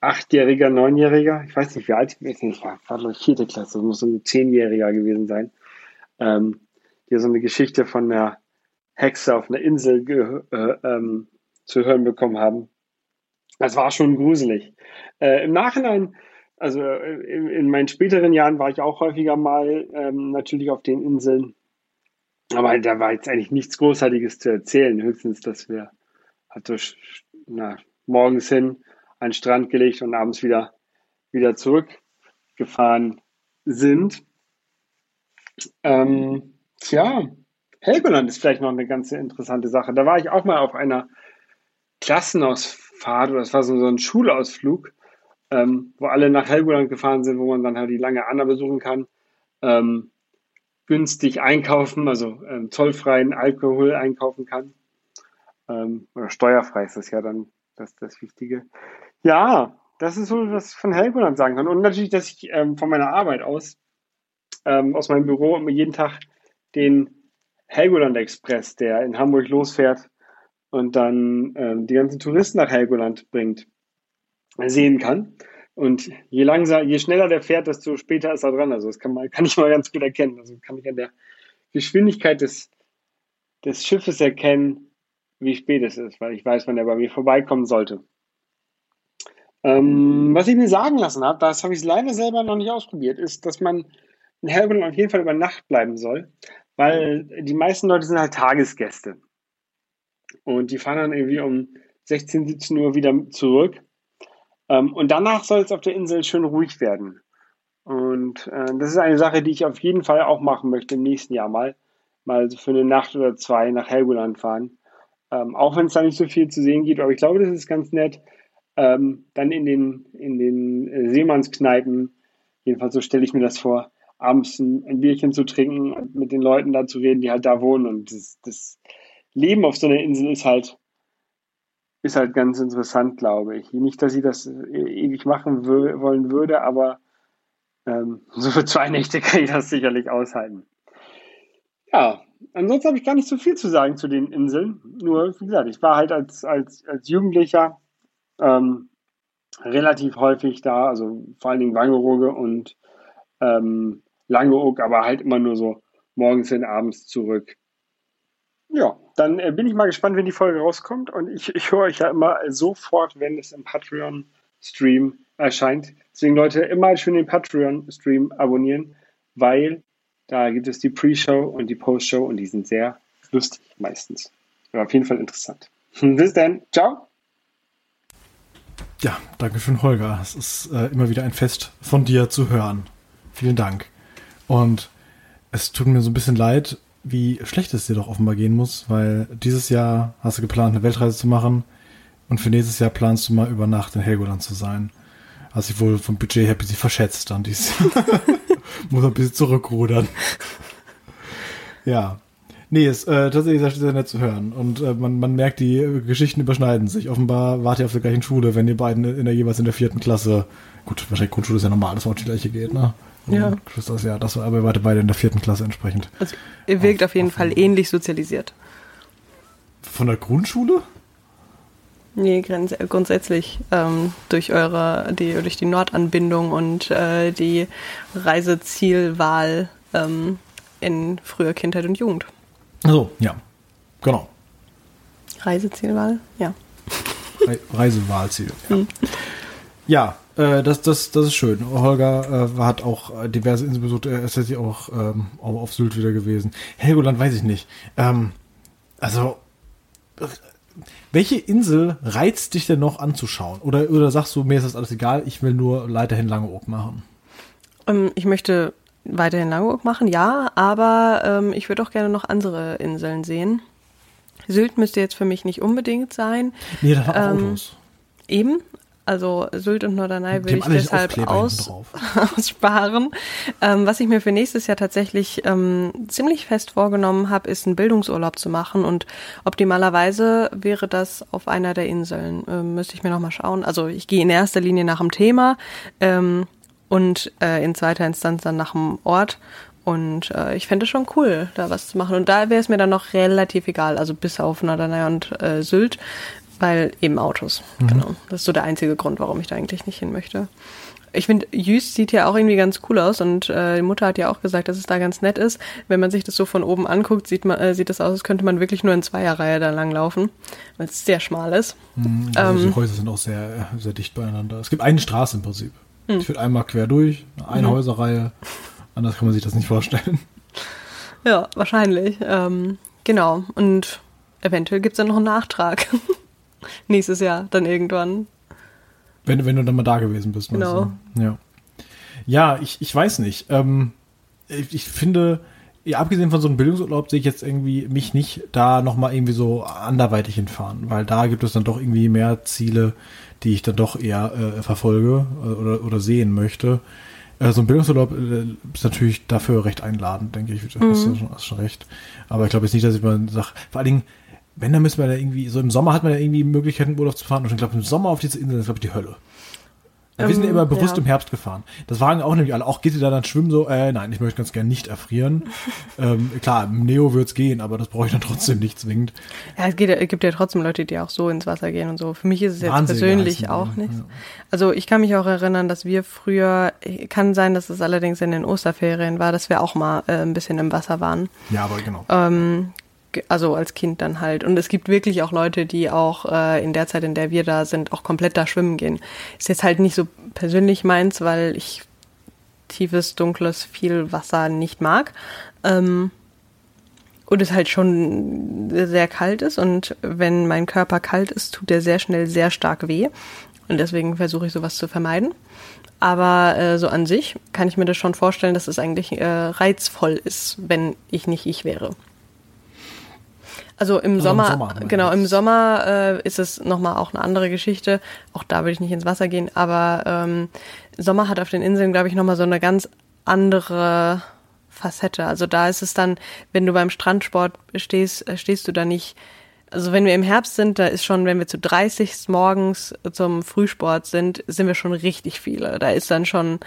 Achtjähriger, Neunjähriger, ich weiß nicht, wie alt ich bin, ich war, war ich vierte Klasse, das muss so ein Zehnjähriger gewesen sein, ähm, die so eine Geschichte von einer Hexe auf einer Insel äh, ähm, zu hören bekommen haben. Das war schon gruselig. Äh, Im Nachhinein, also äh, in, in meinen späteren Jahren war ich auch häufiger mal ähm, natürlich auf den Inseln, aber da war jetzt eigentlich nichts Großartiges zu erzählen, höchstens, dass wir halt so, na, morgens hin an den Strand gelegt und abends wieder, wieder zurückgefahren sind. Ähm, tja, Helgoland ist vielleicht noch eine ganz interessante Sache. Da war ich auch mal auf einer Klassenausfahrt oder das war so, ein Schulausflug, ähm, wo alle nach Helgoland gefahren sind, wo man dann halt die lange Anna besuchen kann. Ähm, günstig einkaufen, also ähm, zollfreien Alkohol einkaufen kann. Ähm, oder steuerfrei ist das ja dann das, das Wichtige. Ja, das ist so, was ich von Helgoland sagen kann. Und natürlich, dass ich ähm, von meiner Arbeit aus, ähm, aus meinem Büro jeden Tag den Helgoland Express, der in Hamburg losfährt und dann ähm, die ganzen Touristen nach Helgoland bringt, sehen kann. Und je langsam, je schneller der fährt, desto später ist er dran. Also das kann man, kann ich mal ganz gut erkennen. Also kann ich an der Geschwindigkeit des, des Schiffes erkennen, wie spät es ist, weil ich weiß, wann er bei mir vorbeikommen sollte. Ähm, was ich mir sagen lassen habe, das habe ich leider selber noch nicht ausprobiert, ist, dass man in Helgoland auf jeden Fall über Nacht bleiben soll, weil die meisten Leute sind halt Tagesgäste. Und die fahren dann irgendwie um 16, 17 Uhr wieder zurück. Ähm, und danach soll es auf der Insel schön ruhig werden. Und äh, das ist eine Sache, die ich auf jeden Fall auch machen möchte im nächsten Jahr mal. Mal für eine Nacht oder zwei nach Helgoland fahren. Ähm, auch wenn es da nicht so viel zu sehen gibt, aber ich glaube, das ist ganz nett. Ähm, dann in den, in den äh, Seemannskneipen, jedenfalls so stelle ich mir das vor, abends ein, ein Bierchen zu trinken und mit den Leuten da zu reden, die halt da wohnen. Und das, das Leben auf so einer Insel ist halt, ist halt ganz interessant, glaube ich. Nicht, dass ich das äh, ewig machen wollen würde, aber ähm, so für zwei Nächte kann ich das sicherlich aushalten. Ja, ansonsten habe ich gar nicht so viel zu sagen zu den Inseln. Nur, wie gesagt, ich war halt als, als, als Jugendlicher ähm, relativ häufig da, also vor allen Dingen Wangerooge und ähm, Langeoog, aber halt immer nur so morgens und abends zurück. Ja, dann äh, bin ich mal gespannt, wenn die Folge rauskommt und ich, ich höre euch ja immer sofort, wenn es im Patreon-Stream erscheint. Deswegen Leute, immer schön den Patreon-Stream abonnieren, weil da gibt es die Pre-Show und die Post-Show und die sind sehr lustig meistens. Ja, auf jeden Fall interessant. Bis dann. Ciao. Ja, danke schön, Holger. Es ist äh, immer wieder ein Fest von dir zu hören. Vielen Dank. Und es tut mir so ein bisschen leid, wie schlecht es dir doch offenbar gehen muss, weil dieses Jahr hast du geplant, eine Weltreise zu machen und für nächstes Jahr planst du mal über Nacht in Helgoland zu sein. Hast dich wohl vom Budget her ein bisschen verschätzt dann dieses Jahr. muss ein bisschen zurückrudern. ja. Nee, ist äh, tatsächlich sehr, sehr nett zu hören. Und äh, man, man merkt, die äh, Geschichten überschneiden sich. Offenbar wart ihr auf der gleichen Schule, wenn ihr beiden in der jeweils in der vierten Klasse, gut, wahrscheinlich Grundschule ist ja normal, dass auch die gleiche geht, ne? Ja. Das, ja, das war aber ihr wart beide in der vierten Klasse entsprechend. Also ihr wirkt auf, auf jeden auf Fall ähnlich sozialisiert. Von der Grundschule? Nee, grundsätzlich ähm, durch eure, die, durch die Nordanbindung und äh, die Reisezielwahl ähm, in früher Kindheit und Jugend. So, ja. Genau. Reisezielwahl, ja. Re Reisewahlziel, ja. Hm. Ja, äh, das, das, das ist schön. Holger äh, hat auch diverse Inseln besucht. Er ist jetzt auch ähm, auf Sylt wieder gewesen. Helgoland weiß ich nicht. Ähm, also, welche Insel reizt dich denn noch anzuschauen? Oder, oder sagst du, mir ist das alles egal, ich will nur weiterhin Langeoog machen? Ähm, ich möchte weiterhin Langeoog machen, ja, aber ähm, ich würde auch gerne noch andere Inseln sehen. Sylt müsste jetzt für mich nicht unbedingt sein. Nee, da haben ähm, Autos. Eben, also Sylt und Norderney will ich deshalb aus, aussparen. Ähm, was ich mir für nächstes Jahr tatsächlich ähm, ziemlich fest vorgenommen habe, ist einen Bildungsurlaub zu machen und optimalerweise wäre das auf einer der Inseln. Ähm, müsste ich mir nochmal schauen. Also ich gehe in erster Linie nach dem Thema ähm, und äh, in zweiter Instanz dann nach dem Ort und äh, ich fände es schon cool, da was zu machen. Und da wäre es mir dann noch relativ egal, also bis auf Norderney und äh, Sylt weil eben Autos. Mhm. Genau. Das ist so der einzige Grund, warum ich da eigentlich nicht hin möchte. Ich finde, Jüst sieht ja auch irgendwie ganz cool aus und äh, die Mutter hat ja auch gesagt, dass es da ganz nett ist. Wenn man sich das so von oben anguckt, sieht man, äh, sieht das aus, als könnte man wirklich nur in Zweierreihe da lang laufen, weil es sehr schmal ist. Mhm, also ähm, die Häuser sind auch sehr, sehr dicht beieinander. Es gibt eine Straße im Prinzip. Mhm. Ich würde einmal quer durch, eine mhm. Häuserreihe. Anders kann man sich das nicht vorstellen. Ja, wahrscheinlich. Ähm, genau. Und eventuell gibt es dann noch einen Nachtrag. Nächstes Jahr dann irgendwann. Wenn, wenn du dann mal da gewesen bist. Genau. Du? Ja. Ja, ich, ich weiß nicht. Ähm, ich, ich finde, ja, abgesehen von so einem Bildungsurlaub sehe ich jetzt irgendwie mich nicht da nochmal irgendwie so anderweitig hinfahren, weil da gibt es dann doch irgendwie mehr Ziele, die ich dann doch eher äh, verfolge äh, oder, oder sehen möchte. Äh, so ein Bildungsurlaub äh, ist natürlich dafür recht einladend, denke ich. Mhm. Hast, du schon, hast schon recht. Aber ich glaube jetzt nicht, dass ich mal sage, vor allen Dingen, wenn, dann müssen wir da irgendwie, so im Sommer hat man ja irgendwie Möglichkeiten, Urlaub zu fahren. Und ich glaube, im Sommer auf diese Insel ist, glaube ich, die Hölle. Wir sind ja immer ähm, bewusst ja. im Herbst gefahren. Das waren auch nämlich alle. Auch geht ihr da dann schwimmen so? Äh, nein, ich möchte ganz gern nicht erfrieren. ähm, klar, im Neo wird's gehen, aber das brauche ich dann trotzdem nicht zwingend. Ja, es, geht, es gibt ja trotzdem Leute, die auch so ins Wasser gehen und so. Für mich ist es jetzt Wahnsinn, persönlich auch nicht. Ja. Also ich kann mich auch erinnern, dass wir früher, kann sein, dass es allerdings in den Osterferien war, dass wir auch mal äh, ein bisschen im Wasser waren. Ja, aber genau. Ähm, also als Kind dann halt. Und es gibt wirklich auch Leute, die auch äh, in der Zeit, in der wir da sind, auch komplett da schwimmen gehen. Ist jetzt halt nicht so persönlich meins, weil ich tiefes, dunkles, viel Wasser nicht mag. Ähm, und es halt schon sehr kalt ist. Und wenn mein Körper kalt ist, tut er sehr schnell sehr stark weh. Und deswegen versuche ich sowas zu vermeiden. Aber äh, so an sich kann ich mir das schon vorstellen, dass es eigentlich äh, reizvoll ist, wenn ich nicht ich wäre. Also im also Sommer, im Sommer genau, im Sommer äh, ist es nochmal auch eine andere Geschichte. Auch da würde ich nicht ins Wasser gehen, aber ähm, Sommer hat auf den Inseln, glaube ich, nochmal so eine ganz andere Facette. Also da ist es dann, wenn du beim Strandsport stehst, äh, stehst du da nicht. Also wenn wir im Herbst sind, da ist schon, wenn wir zu 30 morgens zum Frühsport sind, sind wir schon richtig viele. Da ist dann schon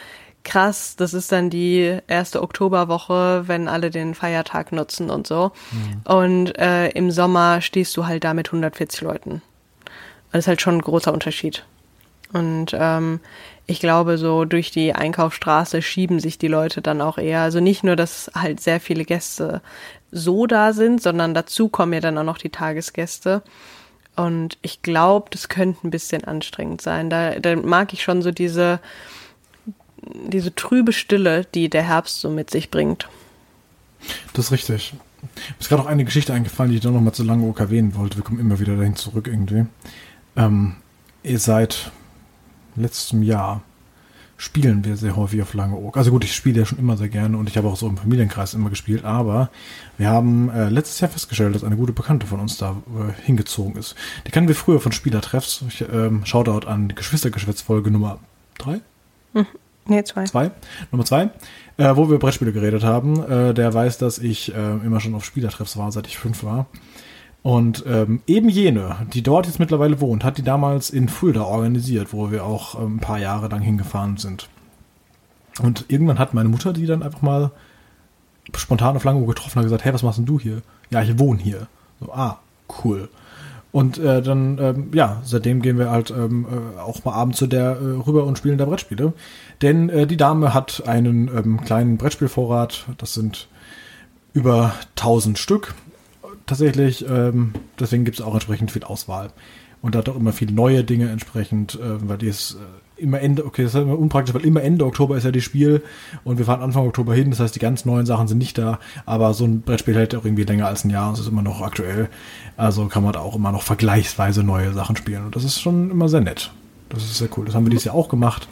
krass. Das ist dann die erste Oktoberwoche, wenn alle den Feiertag nutzen und so. Mhm. Und äh, im Sommer stehst du halt da mit 140 Leuten. Das ist halt schon ein großer Unterschied. Und ähm, ich glaube, so durch die Einkaufsstraße schieben sich die Leute dann auch eher. Also nicht nur, dass halt sehr viele Gäste so da sind, sondern dazu kommen ja dann auch noch die Tagesgäste. Und ich glaube, das könnte ein bisschen anstrengend sein. Da, da mag ich schon so diese, diese trübe Stille, die der Herbst so mit sich bringt. Das ist richtig. Mir ist gerade auch eine Geschichte eingefallen, die ich doch noch mal zu lange erwähnen wollte. Wir kommen immer wieder dahin zurück irgendwie. Ähm, ihr seid letztem Jahr spielen wir sehr häufig auf Langeoog. Also gut, ich spiele ja schon immer sehr gerne und ich habe auch so im Familienkreis immer gespielt, aber wir haben äh, letztes Jahr festgestellt, dass eine gute Bekannte von uns da äh, hingezogen ist. Die kennen wir früher von Spielertreffs. Ich, ähm, Shoutout an Geschwistergeschwätzfolge Nummer drei? Mhm. Nee, zwei. Zwei. Nummer zwei, äh, wo wir Brettspiele geredet haben. Äh, der weiß, dass ich äh, immer schon auf Spielertreffs war, seit ich fünf war. Und ähm, eben jene, die dort jetzt mittlerweile wohnt, hat die damals in Fulda organisiert, wo wir auch ähm, ein paar Jahre lang hingefahren sind. Und irgendwann hat meine Mutter die dann einfach mal spontan auf Langeoog getroffen und gesagt, hey, was machst denn du hier? Ja, ich wohne hier. So, ah, cool. Und äh, dann, ähm, ja, seitdem gehen wir halt ähm, äh, auch mal abends zu der äh, rüber und spielen da Brettspiele. Denn äh, die Dame hat einen ähm, kleinen Brettspielvorrat, das sind über 1000 Stück tatsächlich. Ähm, deswegen gibt es auch entsprechend viel Auswahl. Und da hat auch immer viele neue Dinge entsprechend, äh, weil die ist äh, immer Ende, okay, das ist immer unpraktisch, weil immer Ende Oktober ist ja das Spiel und wir fahren Anfang Oktober hin, das heißt, die ganz neuen Sachen sind nicht da, aber so ein Brettspiel hält auch irgendwie länger als ein Jahr und es ist immer noch aktuell. Also kann man da auch immer noch vergleichsweise neue Sachen spielen und das ist schon immer sehr nett. Das ist sehr cool. Das haben wir dieses Jahr auch gemacht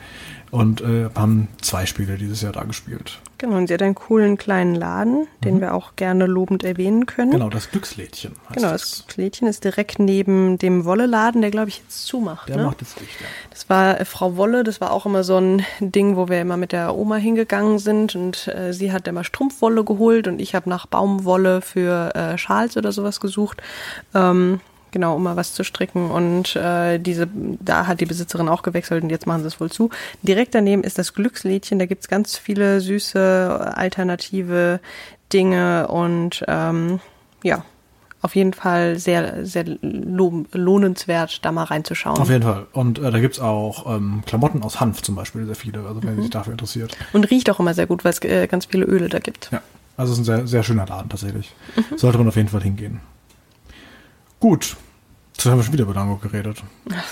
und äh, haben zwei Spiele dieses Jahr da gespielt. Genau, und sie hat einen coolen kleinen Laden, den Mhm. wir auch gerne lobend erwähnen können. Genau, das Glückslädchen heißt Genau, das Lädchen ist direkt neben dem Wolle-Laden, der glaube ich jetzt zumacht. Der ne? macht jetzt dicht, ja. Das war äh, Frau Wolle, das war auch immer so ein Ding, wo wir immer mit der Oma hingegangen sind und äh, sie hat immer Strumpfwolle geholt und ich habe nach Baumwolle für äh, Schals oder sowas gesucht. Ähm, genau, um mal was zu stricken und äh, diese, da hat die Besitzerin auch gewechselt und jetzt machen sie es wohl zu. Direkt daneben ist das Glückslädchen, da gibt's ganz viele süße alternative Dinge und ähm, ja, auf jeden Fall sehr, sehr lo lohnenswert, da mal reinzuschauen. Auf jeden Fall. Und äh, da gibt's auch ähm, Klamotten aus Hanf zum Beispiel, sehr viele, also wer sich dafür interessiert. Und riecht auch immer sehr gut, weil es äh, ganz viele Öle da gibt. Ja, also es ist ein sehr, sehr schöner Laden tatsächlich. Sollte man auf jeden Fall hingehen. Gut. Jetzt haben wir schon wieder über Lango geredet.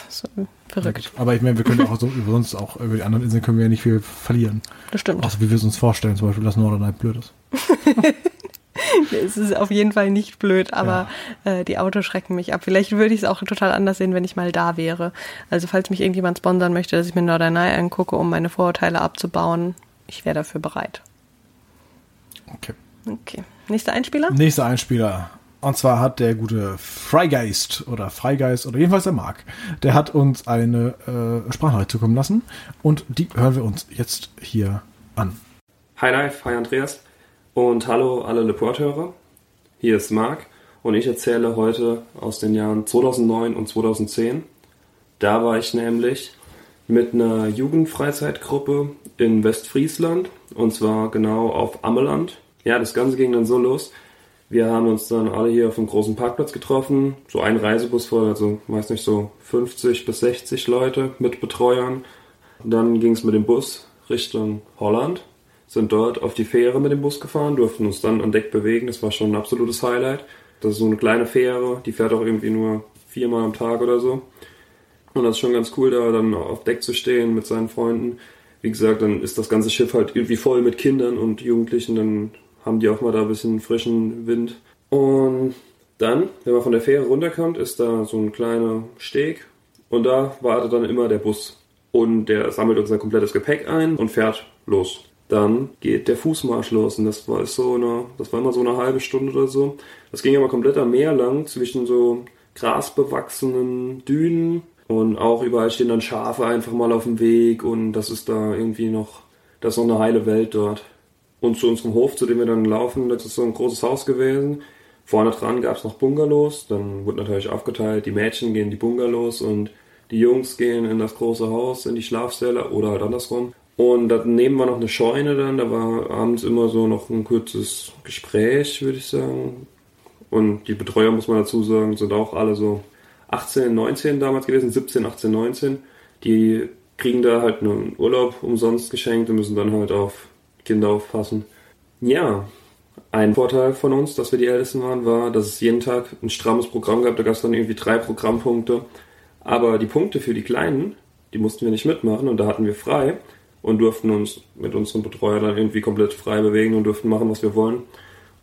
So, verrückt. Aber ich meine, wir können auch so über uns auch über die anderen Inseln können wir ja nicht viel verlieren. Das stimmt. Außer wie wir es uns vorstellen, zum Beispiel, dass Norderney blöd ist. Es ist auf jeden Fall nicht blöd, aber äh, die Autos schrecken mich ab. Vielleicht würde ich es auch total anders sehen, wenn ich mal da wäre. Also falls mich irgendjemand sponsern möchte, dass ich mir Norderney angucke, um meine Vorurteile abzubauen, ich wäre dafür bereit. Okay. Okay. Nächster Einspieler? Nächster Einspieler. Und zwar hat der gute Freigeist oder Freigeist oder jedenfalls der Marc, der hat uns eine äh, Sprachnachricht zukommen lassen und die hören wir uns jetzt hier an. Hi Live, hi Andreas und hallo alle Leport-Hörer. Hier ist Marc und ich erzähle heute aus den Jahren 2009 und 2010. Da war ich nämlich mit einer Jugendfreizeitgruppe in Westfriesland und zwar genau auf Ammeland. Ja, das Ganze ging dann so los. Wir haben uns dann alle hier auf einem großen Parkplatz getroffen, so ein Reisebus voll, also weiß nicht, so 50 bis 60 Leute mit Betreuern. Dann ging es mit dem Bus Richtung Holland, sind dort auf die Fähre mit dem Bus gefahren, durften uns dann an Deck bewegen, das war schon ein absolutes Highlight. Das ist so eine kleine Fähre, die fährt auch irgendwie nur viermal am Tag oder so. Und das ist schon ganz cool, da dann auf Deck zu stehen mit seinen Freunden. Wie gesagt, dann ist das ganze Schiff halt irgendwie voll mit Kindern und Jugendlichen, dann haben die auch mal da ein bisschen frischen Wind. Und dann, wenn man von der Fähre runterkommt, ist da so ein kleiner Steg und da wartet dann immer der Bus. Und der sammelt unser komplettes Gepäck ein und fährt los. Dann geht der Fußmarsch los und das war so eine, das war immer so eine halbe Stunde oder so. Das ging aber komplett am Meer lang zwischen so grasbewachsenen Dünen und auch überall stehen dann Schafe einfach mal auf dem Weg und das ist da irgendwie noch, das ist noch eine heile Welt dort. Und zu unserem Hof, zu dem wir dann laufen, das ist so ein großes Haus gewesen. Vorne dran gab es noch Bungalows, dann wurde natürlich aufgeteilt, die Mädchen gehen in die Bungalows und die Jungs gehen in das große Haus, in die Schlafsäle oder halt andersrum. Und daneben war noch eine Scheune dann, da war abends immer so noch ein kurzes Gespräch, würde ich sagen. Und die Betreuer, muss man dazu sagen, sind auch alle so 18, 19 damals gewesen, 17, 18, 19. Die kriegen da halt einen Urlaub umsonst geschenkt und müssen dann halt auf Kinder aufpassen. Ja, ein Vorteil von uns, dass wir die Ältesten waren, war, dass es jeden Tag ein strammes Programm gab. Da gab es dann irgendwie drei Programmpunkte. Aber die Punkte für die Kleinen, die mussten wir nicht mitmachen und da hatten wir frei und durften uns mit unserem Betreuer dann irgendwie komplett frei bewegen und durften machen, was wir wollen.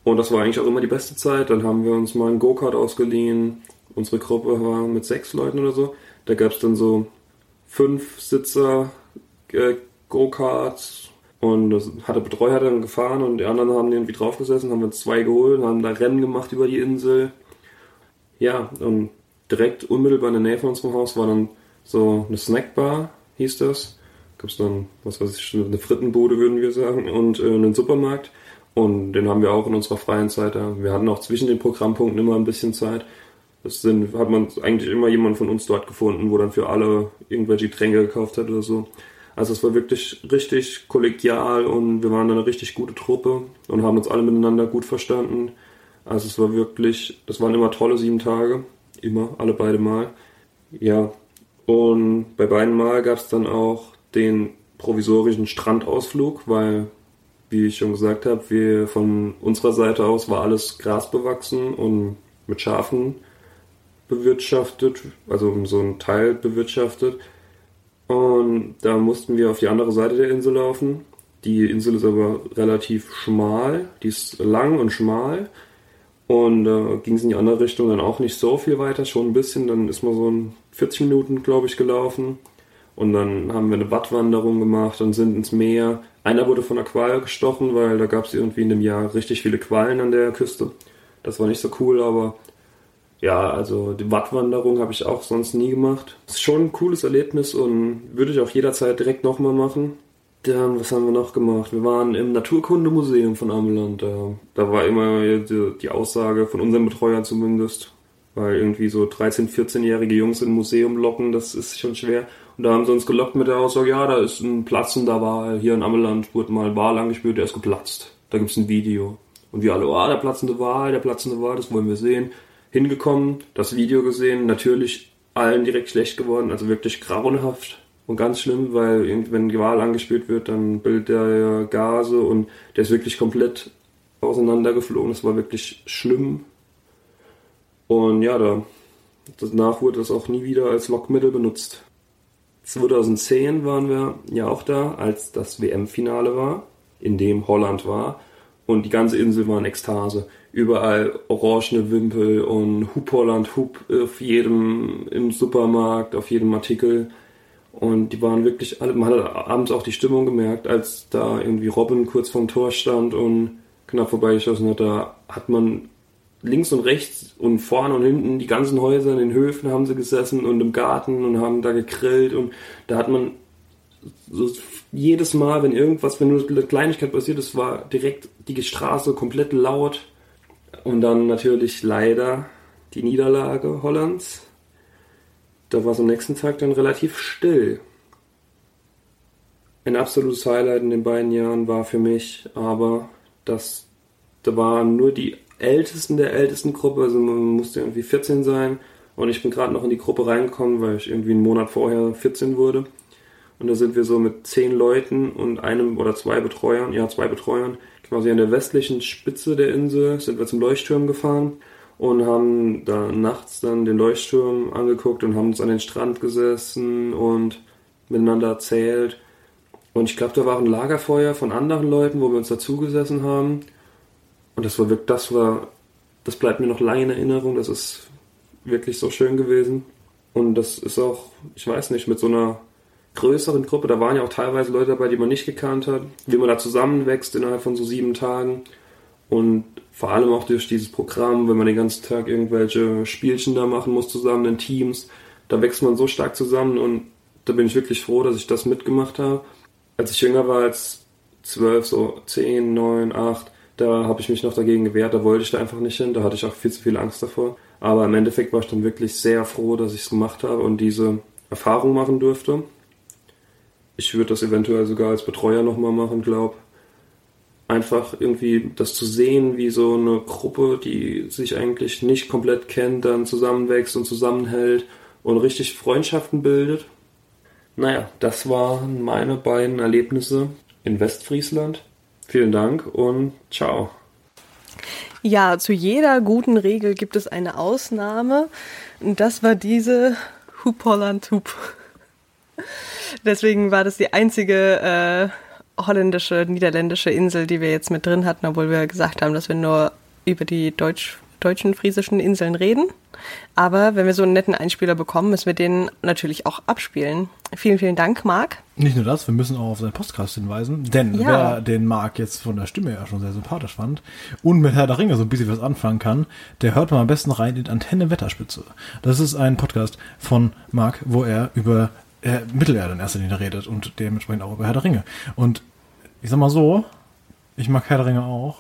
Und das war eigentlich auch immer die beste Zeit. Dann haben wir uns mal einen Go-Kart ausgeliehen. Unsere Gruppe war mit sechs Leuten oder so. Da gab es dann so fünf Sitzer äh, Go-Karts und das hat der Betreuer dann gefahren und die anderen haben irgendwie draufgesessen, haben wir zwei geholt, haben da Rennen gemacht über die Insel. Ja, und direkt unmittelbar in der Nähe von unserem Haus war dann so eine Snackbar, hieß das. Gab es dann, was weiß ich, eine Frittenbude, würden wir sagen, und äh, einen Supermarkt. Und den haben wir auch in unserer freien Zeit da. Wir hatten auch zwischen den Programmpunkten immer ein bisschen Zeit. Das sind, hat man eigentlich immer jemand von uns dort gefunden, wo dann für alle irgendwelche Getränke gekauft hat oder so. Also es war wirklich richtig kollegial und wir waren eine richtig gute Truppe und haben uns alle miteinander gut verstanden. Also es war wirklich, das waren immer tolle sieben Tage. Immer, alle beide Mal. Ja. Und bei beiden Mal gab es dann auch den provisorischen Strandausflug, weil, wie ich schon gesagt habe, wir von unserer Seite aus war alles grasbewachsen und mit Schafen bewirtschaftet, also so ein Teil bewirtschaftet. Und da mussten wir auf die andere Seite der Insel laufen. Die Insel ist aber relativ schmal, die ist lang und schmal. Und äh, ging es in die andere Richtung dann auch nicht so viel weiter, schon ein bisschen. Dann ist man so in 40 Minuten, glaube ich, gelaufen. Und dann haben wir eine Wattwanderung gemacht und sind ins Meer. Einer wurde von einer Qual gestochen, weil da gab es irgendwie in dem Jahr richtig viele Quallen an der Küste. Das war nicht so cool, aber ja, also die Wattwanderung habe ich auch sonst nie gemacht. Ist schon ein cooles Erlebnis und würde ich auch jederzeit direkt nochmal machen. Dann, was haben wir noch gemacht? Wir waren im Naturkundemuseum von Ameland. Da, da war immer die, die Aussage von unserem Betreuer zumindest, weil irgendwie so 13-, 14-jährige Jungs in ein Museum locken, das ist schon schwer. Und da haben sie uns gelockt mit der Aussage, ja, da ist ein platzender Wal. Hier in Ameland wurde mal Wal angespürt, der ist geplatzt. Da gibt's ein Video. Und wir alle, oh, der platzende Wal, der platzende Wal, das wollen wir sehen hingekommen, das Video gesehen, natürlich allen direkt schlecht geworden, also wirklich grauenhaft und ganz schlimm, weil wenn Gewal angespült wird, dann bildet der Gase und der ist wirklich komplett auseinandergeflogen. Das war wirklich schlimm. Und ja, da, danach wurde das auch nie wieder als Lockmittel benutzt. 2010 waren wir ja auch da, als das WM-Finale war, in dem Holland war. Und die ganze Insel war in Ekstase überall orangene Wimpel und Hub Holland Hub auf jedem im Supermarkt, auf jedem Artikel. Und die waren wirklich alle, man hat abends auch die Stimmung gemerkt, als da irgendwie Robin kurz vorm Tor stand und knapp vorbeigeschossen hat, da hat man links und rechts und vorne und hinten die ganzen Häuser in den Höfen haben sie gesessen und im Garten und haben da gegrillt und da hat man so jedes Mal, wenn irgendwas, wenn nur eine Kleinigkeit passiert ist, war direkt die Straße komplett laut und dann natürlich leider die Niederlage Hollands. Da war es am nächsten Tag dann relativ still. Ein absolutes Highlight in den beiden Jahren war für mich aber, dass da waren nur die Ältesten der ältesten Gruppe, also man musste irgendwie 14 sein und ich bin gerade noch in die Gruppe reingekommen, weil ich irgendwie einen Monat vorher 14 wurde. Und da sind wir so mit zehn Leuten und einem oder zwei Betreuern, ja zwei Betreuern, quasi an der westlichen Spitze der Insel sind wir zum Leuchtturm gefahren und haben da nachts dann den Leuchtturm angeguckt und haben uns an den Strand gesessen und miteinander erzählt. Und ich glaube, da war ein Lagerfeuer von anderen Leuten, wo wir uns dazugesessen haben. Und das war wirklich, das war, das bleibt mir noch lange in Erinnerung. Das ist wirklich so schön gewesen. Und das ist auch, ich weiß nicht, mit so einer größeren Gruppe, da waren ja auch teilweise Leute dabei, die man nicht gekannt hat, wie man da zusammenwächst innerhalb von so sieben Tagen. Und vor allem auch durch dieses Programm, wenn man den ganzen Tag irgendwelche Spielchen da machen muss zusammen in Teams, da wächst man so stark zusammen und da bin ich wirklich froh, dass ich das mitgemacht habe. Als ich jünger war, als zwölf, so zehn, neun, acht, da habe ich mich noch dagegen gewehrt, da wollte ich da einfach nicht hin, da hatte ich auch viel zu viel Angst davor. Aber im Endeffekt war ich dann wirklich sehr froh, dass ich es gemacht habe und diese Erfahrung machen durfte. Ich würde das eventuell sogar als Betreuer nochmal machen, glaube Einfach irgendwie das zu sehen, wie so eine Gruppe, die sich eigentlich nicht komplett kennt, dann zusammenwächst und zusammenhält und richtig Freundschaften bildet. Naja, das waren meine beiden Erlebnisse in Westfriesland. Vielen Dank und ciao. Ja, zu jeder guten Regel gibt es eine Ausnahme. Und das war diese Hup Holland Hup. Deswegen war das die einzige äh, holländische, niederländische Insel, die wir jetzt mit drin hatten, obwohl wir gesagt haben, dass wir nur über die deutsch, deutschen, friesischen Inseln reden. Aber wenn wir so einen netten Einspieler bekommen, müssen wir den natürlich auch abspielen. Vielen, vielen Dank, Marc. Nicht nur das, wir müssen auch auf seinen Podcast hinweisen, denn Ja. wer den Marc jetzt von der Stimme ja schon sehr sympathisch fand und mit Herr der Ringe so ein bisschen was anfangen kann, der hört mal am besten rein in Antenne Wetterspitze. Das ist ein Podcast von Marc, wo er über äh, Mittelerde in erster Linie redet und dementsprechend auch über Herr der Ringe. Und ich sag mal so, ich mag Herr der Ringe auch.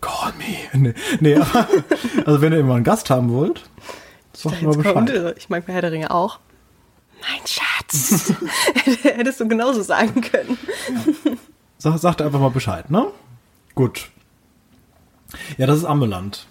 Call me. Nee, nee aber, also wenn ihr immer einen Gast haben wollt, sagt mal Bescheid. ich mag Herr der Ringe auch. Mein Schatz. Hättest du genauso sagen können. Sag, sagt einfach mal Bescheid, ne? Gut. Ja, das ist ambulant.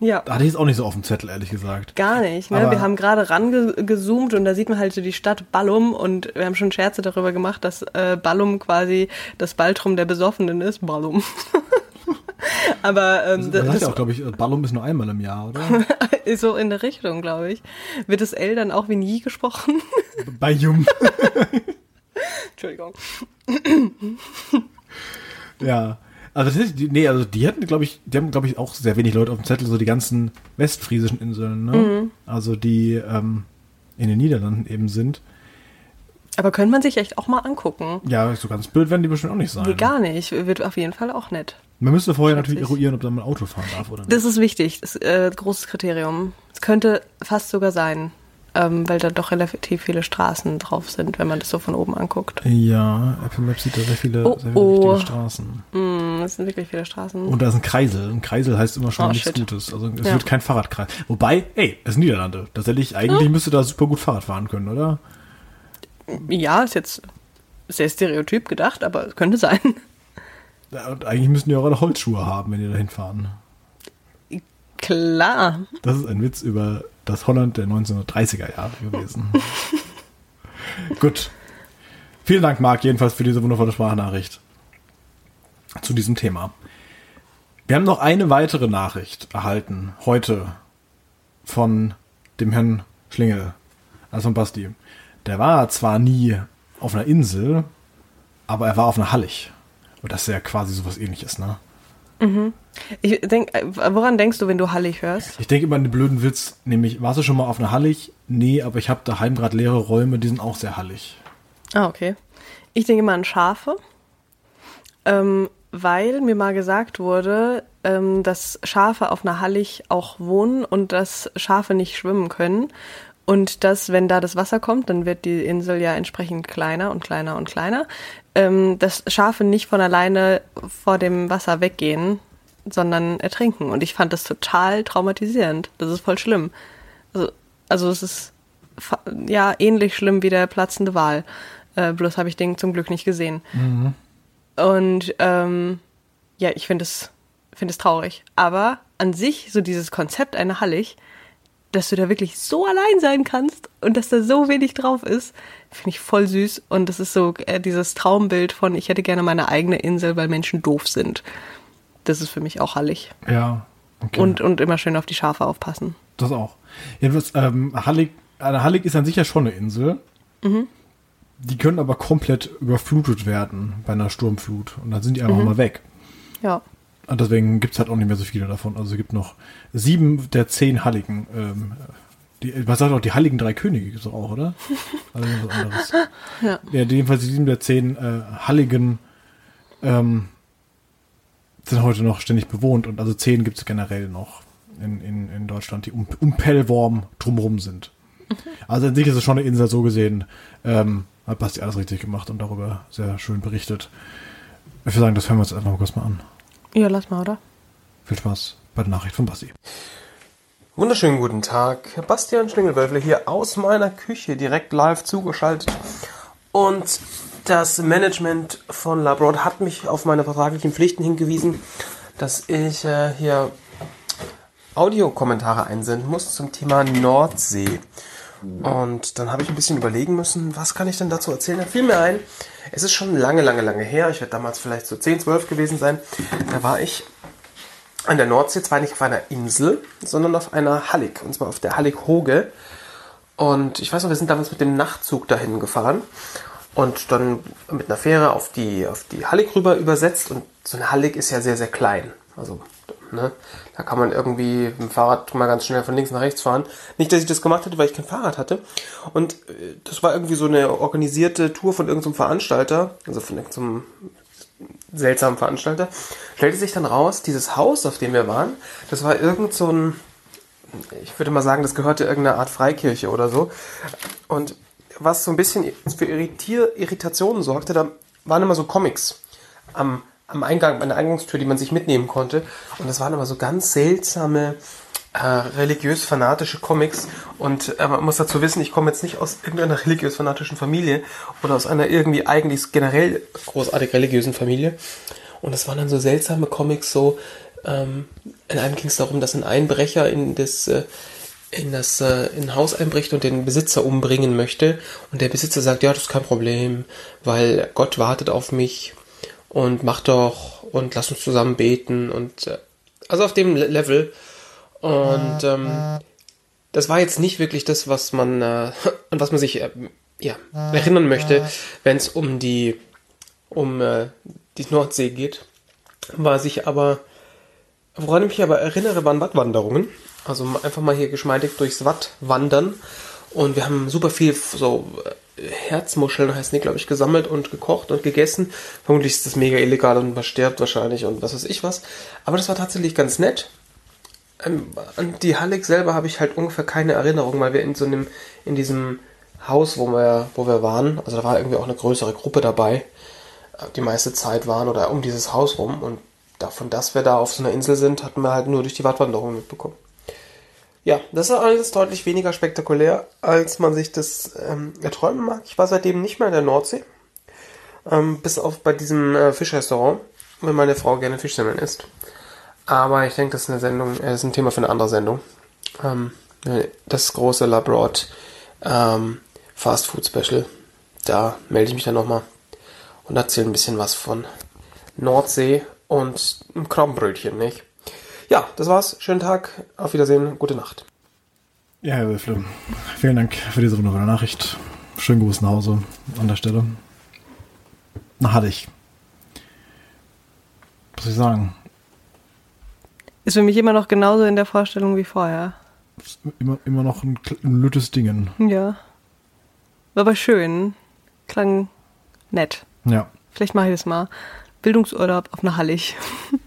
Ja. Da hatte ich jetzt auch nicht so auf dem Zettel, ehrlich gesagt. Gar nicht. Ne? Aber- Wir haben gerade rangezoomt und da sieht man halt so die Stadt Ballum und wir haben schon Scherze darüber gemacht, dass äh, Ballum quasi das Baltrum der Besoffenen ist. Ballum. Aber ähm, Man das, sagt ja das auch, glaube ich, Ballum ist nur einmal im Jahr, oder? ist so in der Richtung, glaube ich. Wird das L dann auch wie nie gesprochen? Bei Jum. Entschuldigung. ja. Also, das ist, die, nee, also die hatten, glaube ich, die haben, glaube ich, auch sehr wenig Leute auf dem Zettel, so die ganzen westfriesischen Inseln, ne? Mhm. Also die ähm, in den Niederlanden eben sind. Aber könnte man sich echt auch mal angucken. Ja, so ganz blöd werden die bestimmt auch nicht sein. Nee, gar nicht. Wird auf jeden Fall auch nett. Man müsste vorher Schätze natürlich ich. eruieren, ob da mal ein Auto fahren darf oder nicht. Das ist wichtig. Das ist äh, großes Kriterium. Es könnte fast sogar sein, ähm, weil da doch relativ viele Straßen drauf sind, wenn man das so von oben anguckt. ja, Apple Maps sieht da sehr viele, Oh, sehr viele oh. Straßen. Mm, das sind wirklich viele Straßen. Und da ist ein Kreisel. Ein Kreisel heißt immer schon Oh, nichts shit. Gutes. Also es Ja. wird kein Fahrradkreis. Wobei, ey, es ist Niederlande. Tatsächlich, eigentlich müsste da super gut Fahrrad fahren können, oder? ja, ist jetzt sehr stereotyp gedacht, aber es könnte sein. Ja, Und eigentlich müssten die auch alle Holzschuhe haben, wenn die da hinfahren. Klar. Das ist ein Witz über das Holland der 1930er Jahre gewesen. gut. Vielen Dank, Marc, jedenfalls für diese wundervolle Sprachnachricht zu diesem Thema. Wir haben noch eine weitere Nachricht erhalten heute von dem Herrn Schlingel, also von Basti. Der war zwar nie auf einer Insel, aber er war auf einer Hallig. Und das ist ja quasi sowas ähnliches, ne? Ich denk, äh, woran denkst du, wenn du Hallig hörst? Ich denke immer an den blöden Witz, nämlich, warst du schon mal auf einer Hallig? Nee, aber ich habe daheim gerade leere Räume, die sind auch sehr hallig. Ah, okay. Ich denke mal an Schafe, ähm, weil mir mal gesagt wurde, ähm, dass Schafe auf einer Hallig auch wohnen und dass Schafe nicht schwimmen können. Und dass, wenn da das Wasser kommt, dann wird die Insel ja entsprechend kleiner und kleiner und kleiner, ähm, dass Schafe nicht von alleine vor dem Wasser weggehen, sondern ertrinken. Und ich fand das total traumatisierend. Das ist voll schlimm. Also, also es ist ja ähnlich schlimm wie der platzende Wal. Äh, bloß habe ich den zum Glück nicht gesehen. Und ähm, ja, ich finde es finde es traurig. Aber an sich so dieses Konzept einer Hallig, dass du da wirklich so allein sein kannst und dass da so wenig drauf ist, finde ich voll süß. Und das ist so äh, dieses Traumbild von, ich hätte gerne meine eigene Insel, weil Menschen doof sind. Das ist für mich auch hallig. Ja. Okay. Und, und immer schön auf die Schafe aufpassen. das auch. Jedenfalls, ähm, Hallig, eine Hallig ist an sich ja schon eine Insel. Die können aber komplett überflutet werden bei einer Sturmflut. Und dann sind die einfach mal weg. Ja. Und deswegen gibt's halt auch nicht mehr so viele davon. Also es gibt noch sieben der zehn Halligen. Ähm, die, was sagt auch, die Halligen drei Könige gibt's doch auch, oder? Also was anderes. Ja. ja, jedenfalls die sieben der zehn äh, Halligen ähm, sind heute noch ständig bewohnt. Und also zehn gibt's generell noch in, in, in Deutschland, die um, um Pellworm drumrum sind. Also an sich ist es schon eine Insel so gesehen. Ähm, hat Basti alles richtig gemacht und darüber sehr schön berichtet. Ich würde sagen, das hören wir uns einfach mal kurz mal an. Ja, lass mal, oder? Viel Spaß bei der Nachricht von Basti. Wunderschönen guten Tag. Bastian Schlingelwölfle hier aus meiner Küche direkt live zugeschaltet. Und das Management von Labroad hat mich auf meine vertraglichen Pflichten hingewiesen, dass ich äh, hier Audiokommentare einsenden muss zum Thema Nordsee. Und dann habe ich ein bisschen überlegen müssen, was kann ich denn dazu erzählen? Dann fiel mir ein, es ist schon lange, lange, lange her. Ich werde damals vielleicht so 10, 12 gewesen sein. Da war ich an der Nordsee, zwar nicht auf einer Insel, sondern auf einer Hallig. Und zwar auf der Hallig Hoge. Und ich weiß noch, wir sind damals mit dem Nachtzug dahin gefahren und dann mit einer Fähre auf die, auf die Hallig rüber übersetzt. Und so eine Hallig ist ja sehr, sehr klein. Also, ne, da kann man irgendwie mit dem Fahrrad mal ganz schnell von links nach rechts fahren. Nicht, dass ich das gemacht hätte, weil ich kein Fahrrad hatte. Und äh, das war irgendwie so eine organisierte Tour von irgendeinem Veranstalter, also von irgendeinem seltsamen Veranstalter. Stellte sich dann raus, dieses Haus, auf dem wir waren, das war irgend so ein, ich würde mal sagen, das gehörte irgendeiner Art Freikirche oder so. Und was so ein bisschen für Irritationen sorgte, da waren immer so Comics am, am Eingang, an der Eingangstür, die man sich mitnehmen konnte. Und das waren immer so ganz seltsame, äh, religiös-fanatische Comics. Und äh, man muss dazu wissen, ich komme jetzt nicht aus irgendeiner religiös-fanatischen Familie oder aus einer irgendwie eigentlich generell großartig religiösen Familie. Und das waren dann so seltsame Comics, so ähm, in einem ging es darum, dass ein Einbrecher in das äh, in das äh, in Haus einbricht und den Besitzer umbringen möchte und der Besitzer sagt, ja, das ist kein Problem, weil Gott wartet auf mich und mach doch und lass uns zusammen beten und äh, also auf dem Le Level. Und ähm, das war jetzt nicht wirklich das, was man äh, an was man sich äh, ja erinnern möchte, wenn es um die um äh, die Nordsee geht, war sich aber woran ich mich aber erinnere, waren Wattwanderungen. Also einfach mal hier geschmeidig durchs Watt wandern. Und wir haben super viel so äh, Herzmuscheln, heißt die, glaube ich, gesammelt und gekocht und gegessen. Vermutlich ist das mega illegal und man stirbt wahrscheinlich und was weiß ich was. Aber das war tatsächlich ganz nett. Ähm, an die Hallig selber habe ich halt ungefähr keine Erinnerung, weil wir in so einem, in diesem Haus, wo wir, wo wir waren, also da war irgendwie auch eine größere Gruppe dabei, äh, die meiste Zeit waren oder um dieses Haus rum. Und davon, dass wir da auf so einer Insel sind, hatten wir halt nur durch die Wattwanderung mitbekommen. Ja, das ist alles deutlich weniger spektakulär, als man sich das ähm, erträumen mag. Ich war seitdem nicht mehr in der Nordsee. Ähm, bis auf bei diesem äh, Fischrestaurant, wenn meine Frau gerne Fischsemmeln isst. Aber ich denke, das ist eine Sendung, äh, ist ein Thema für eine andere Sendung. Ähm, das große Labroad ähm, Fast Food Special. Da melde ich mich dann nochmal und erzähle ein bisschen was von Nordsee und einem Krabbenbrötchen, nicht? Ja, das war's. Schönen Tag. Auf Wiedersehen. Gute Nacht. Ja, Herr Wilfle, vielen Dank für diese wunderbare Nachricht. Schönen Gruß nach Hause an der Stelle. Na, hatte ich. Was soll ich sagen? Ist für mich immer noch genauso in der Vorstellung wie vorher. Ist immer, immer noch ein, ein lüttes Dingen. Ja. War aber schön. Klang nett. Ja. Vielleicht mache ich das mal. Bildungsurlaub auf einer Hallig.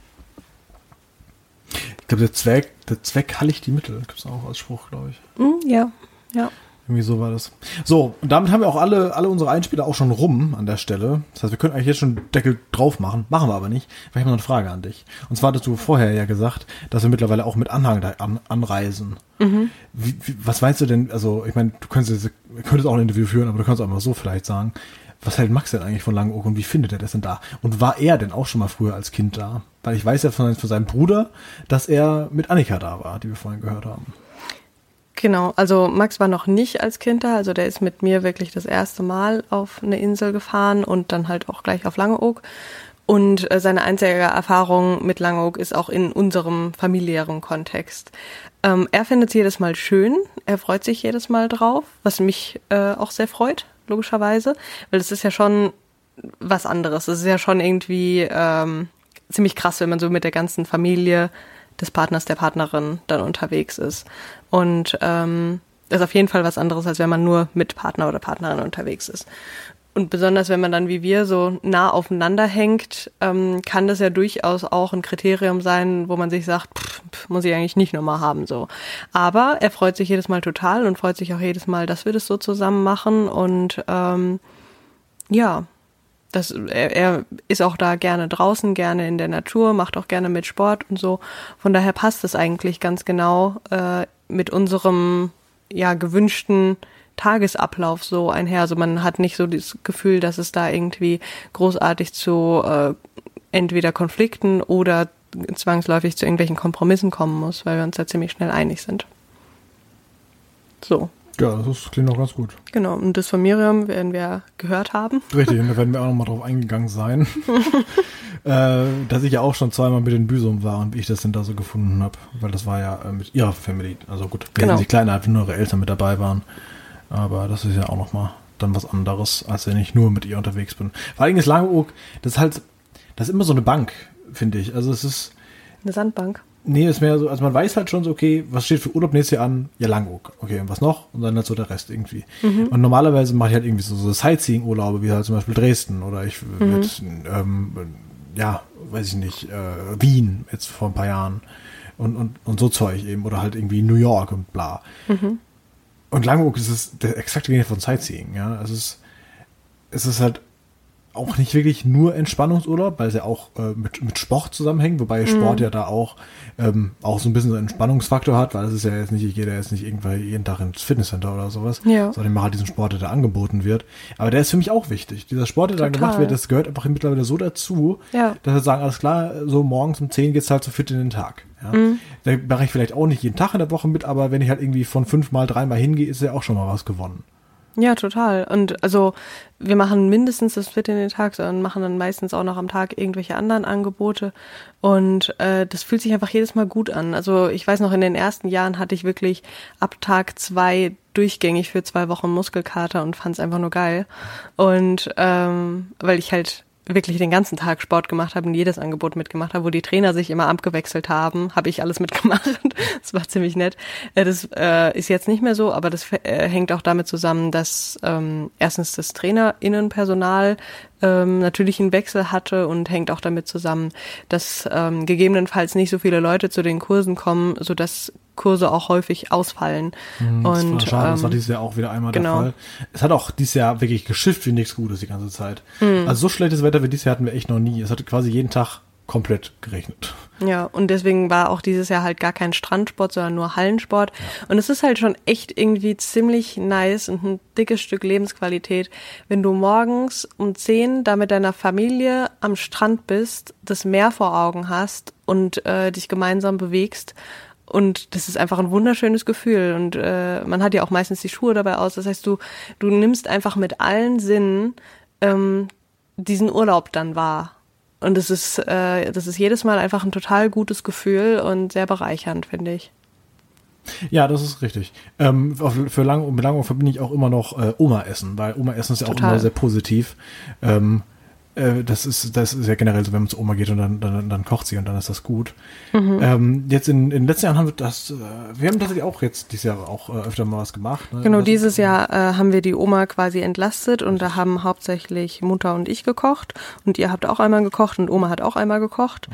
Ich glaube, der Zweck, der Zweck hallig die Mittel, gibt es auch als Spruch, glaube ich. Mm, ja, ja. Irgendwie so war das. So, und damit haben wir auch alle, alle unsere Einspieler auch schon rum an der Stelle. Das heißt, wir können eigentlich jetzt schon Deckel drauf machen. Machen wir aber nicht, weil ich habe noch eine Frage an dich. Und zwar hattest du vorher ja gesagt, dass wir mittlerweile auch mit Anhang da an, anreisen. Mhm. Wie, wie, was meinst du denn, also ich meine, du könntest, könntest auch ein Interview führen, aber du kannst auch mal so vielleicht sagen, was hält Max denn eigentlich von Langeoog und wie findet er das denn da? Und war er denn auch schon mal früher als Kind da? Weil ich weiß ja von, von seinem Bruder, dass er mit Annika da war, die wir vorhin gehört haben. Genau, also Max war noch nicht als Kind da, also der ist mit mir wirklich das erste Mal auf eine Insel gefahren und dann halt auch gleich auf Langeoog. Und äh, seine einzige Erfahrung mit Langeoog ist auch in unserem familiären Kontext. Ähm, er findet es jedes Mal schön, er freut sich jedes Mal drauf, was mich äh, auch sehr freut, logischerweise, weil es ist ja schon was anderes. Es ist ja schon irgendwie ähm, ziemlich krass, wenn man so mit der ganzen Familie des Partners, der Partnerin dann unterwegs ist. Und ähm, das ist auf jeden Fall was anderes, als wenn man nur mit Partner oder Partnerin unterwegs ist. Und besonders wenn man dann wie wir so nah aufeinander hängt, ähm, kann das ja durchaus auch ein Kriterium sein, wo man sich sagt, pff, pff, muss ich eigentlich nicht nochmal haben so. Aber er freut sich jedes Mal total und freut sich auch jedes Mal, dass wir das so zusammen machen. Und ähm, ja, das, er, er ist auch da gerne draußen, gerne in der Natur, macht auch gerne mit Sport und so. Von daher passt es eigentlich ganz genau äh, mit unserem ja gewünschten Tagesablauf so einher. Also man hat nicht so das Gefühl, dass es da irgendwie großartig zu äh, entweder Konflikten oder zwangsläufig zu irgendwelchen Kompromissen kommen muss, weil wir uns da ziemlich schnell einig sind. So. Ja, das klingt auch ganz gut. Genau, und das von Miriam werden wir gehört haben. Richtig, und da werden wir auch nochmal drauf eingegangen sein. äh, dass ich ja auch schon zweimal mit den Büsum war und wie ich das denn da so gefunden habe. Weil das war ja äh, mit ihrer Family. Also gut, wir Genau. sind die Kleine, einfach nur ihre Eltern mit dabei waren. Aber das ist ja auch nochmal dann was anderes, als wenn ich nur mit ihr unterwegs bin. Vor allem ist Langeoog, das ist halt, das ist immer so eine Bank, finde ich. Also es ist, Eine Sandbank. Nee, ist mehr so, also man weiß halt schon so, okay, was steht für Urlaub nächstes Jahr an? Ja, Langeoog. Okay, und was noch? Und dann halt so der Rest irgendwie. Und normalerweise mache ich halt irgendwie so, so Sightseeing-Urlaube, wie halt zum Beispiel Dresden oder ich mit, ähm, ja, weiß ich nicht, äh, Wien jetzt vor ein paar Jahren und, und, und so Zeug eben oder halt irgendwie New York und bla. Und Langeoog ist es der exakte Gegenteil von Sightseeing, ja. Es ist, es ist halt auch nicht wirklich nur Entspannungsurlaub, weil es ja auch äh, mit, mit Sport zusammenhängt, wobei Sport ja da auch, ähm, auch so ein bisschen so einen Entspannungsfaktor hat, weil es ist ja jetzt nicht, ich gehe da jetzt nicht irgendwann jeden Tag ins Fitnesscenter oder sowas, Ja. sondern ich mache halt diesen Sport, der da angeboten wird. Aber der ist für mich auch wichtig. Dieser Sport, der da Total. gemacht wird, das gehört einfach mittlerweile so dazu, Ja. dass wir sagen, alles klar, so morgens um 10 geht's halt so fit in den Tag. Ja. Mhm. Da mache ich vielleicht auch nicht jeden Tag in der Woche mit, aber wenn ich halt irgendwie von fünfmal, dreimal hingehe, ist ja auch schon mal was gewonnen. Ja, total. Und also wir machen mindestens das Fit in den Tag, sondern machen dann meistens auch noch am Tag irgendwelche anderen Angebote. Und äh, das fühlt sich einfach jedes Mal gut an. Also ich weiß noch, in den ersten Jahren hatte ich wirklich ab Tag zwei durchgängig für zwei Wochen Muskelkater und fand es einfach nur geil. Und ähm, weil ich halt wirklich den ganzen Tag Sport gemacht habe und jedes Angebot mitgemacht habe, wo die Trainer sich immer abgewechselt haben, habe ich alles mitgemacht. Das war ziemlich nett. Äh, Das äh, ist jetzt nicht mehr so, aber das äh, hängt auch damit zusammen, dass ähm, erstens das Trainerinnenpersonal ähm, natürlich einen Wechsel hatte und hängt auch damit zusammen, dass ähm, gegebenenfalls nicht so viele Leute zu den Kursen kommen, sodass Kurse auch häufig ausfallen. Hm, Das und war schade, das war ähm, dieses Jahr auch wieder einmal genau. der Fall. Es hat auch dieses Jahr wirklich geschifft wie nichts Gutes die ganze Zeit. Hm. Also so schlechtes Wetter wie dieses Jahr hatten wir echt noch nie. Es hat quasi jeden Tag komplett geregnet. Ja, und deswegen war auch dieses Jahr halt gar kein Strandsport, sondern nur Hallensport. Und es ist halt schon echt irgendwie ziemlich nice und ein dickes Stück Lebensqualität, wenn du morgens um 10 da mit deiner Familie am Strand bist, das Meer vor Augen hast und äh, dich gemeinsam bewegst. Und das ist einfach ein wunderschönes Gefühl. Und äh, man hat ja auch meistens die Schuhe dabei aus. Das heißt, du, du nimmst einfach mit allen Sinnen ähm, diesen Urlaub dann wahr. Und das ist, äh, das ist jedes Mal einfach ein total gutes Gefühl und sehr bereichernd, finde ich. Ja, das ist richtig. Ähm, für Lang mit Langeoog verbinde ich auch immer noch äh, Oma-Essen, weil Oma-Essen ist ja auch Total. immer sehr positiv. Ähm, äh, das ist das ist ja generell so, wenn man zu Oma geht und dann, dann, dann kocht sie und dann ist das gut. Mhm. Ähm, jetzt in, in den letzten Jahren haben wir das, äh, wir haben tatsächlich auch jetzt dieses Jahr auch äh, öfter mal was gemacht. Ne? Genau, dieses ist, Jahr äh, haben wir die Oma quasi entlastet und da haben hauptsächlich Mutter und ich gekocht und ihr habt auch einmal gekocht und Oma hat auch einmal gekocht.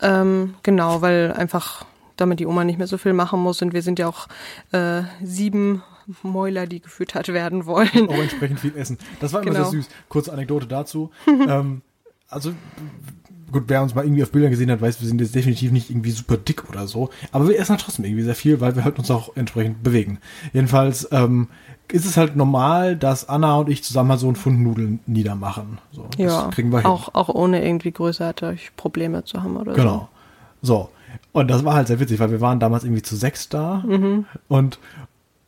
Ähm, genau, weil einfach damit die Oma nicht mehr so viel machen muss und wir sind ja auch äh, sieben Mäuler, die gefüttert werden wollen. auch entsprechend viel essen. Das war immer Genau. sehr süß. Kurze Anekdote dazu. ähm, also gut, wer uns mal irgendwie auf Bildern gesehen hat, weiß, wir sind jetzt definitiv nicht irgendwie super dick oder so. Aber wir essen halt trotzdem irgendwie sehr viel, weil wir halt uns auch entsprechend bewegen. Jedenfalls ähm, ist es halt normal, dass Anna und ich zusammen halt so einen Pfund Nudeln niedermachen. So, Ja, kriegen wir hin. auch, auch ohne irgendwie größere Probleme zu haben oder Genau. So. Und das war halt sehr witzig, weil wir waren damals irgendwie zu sechs da und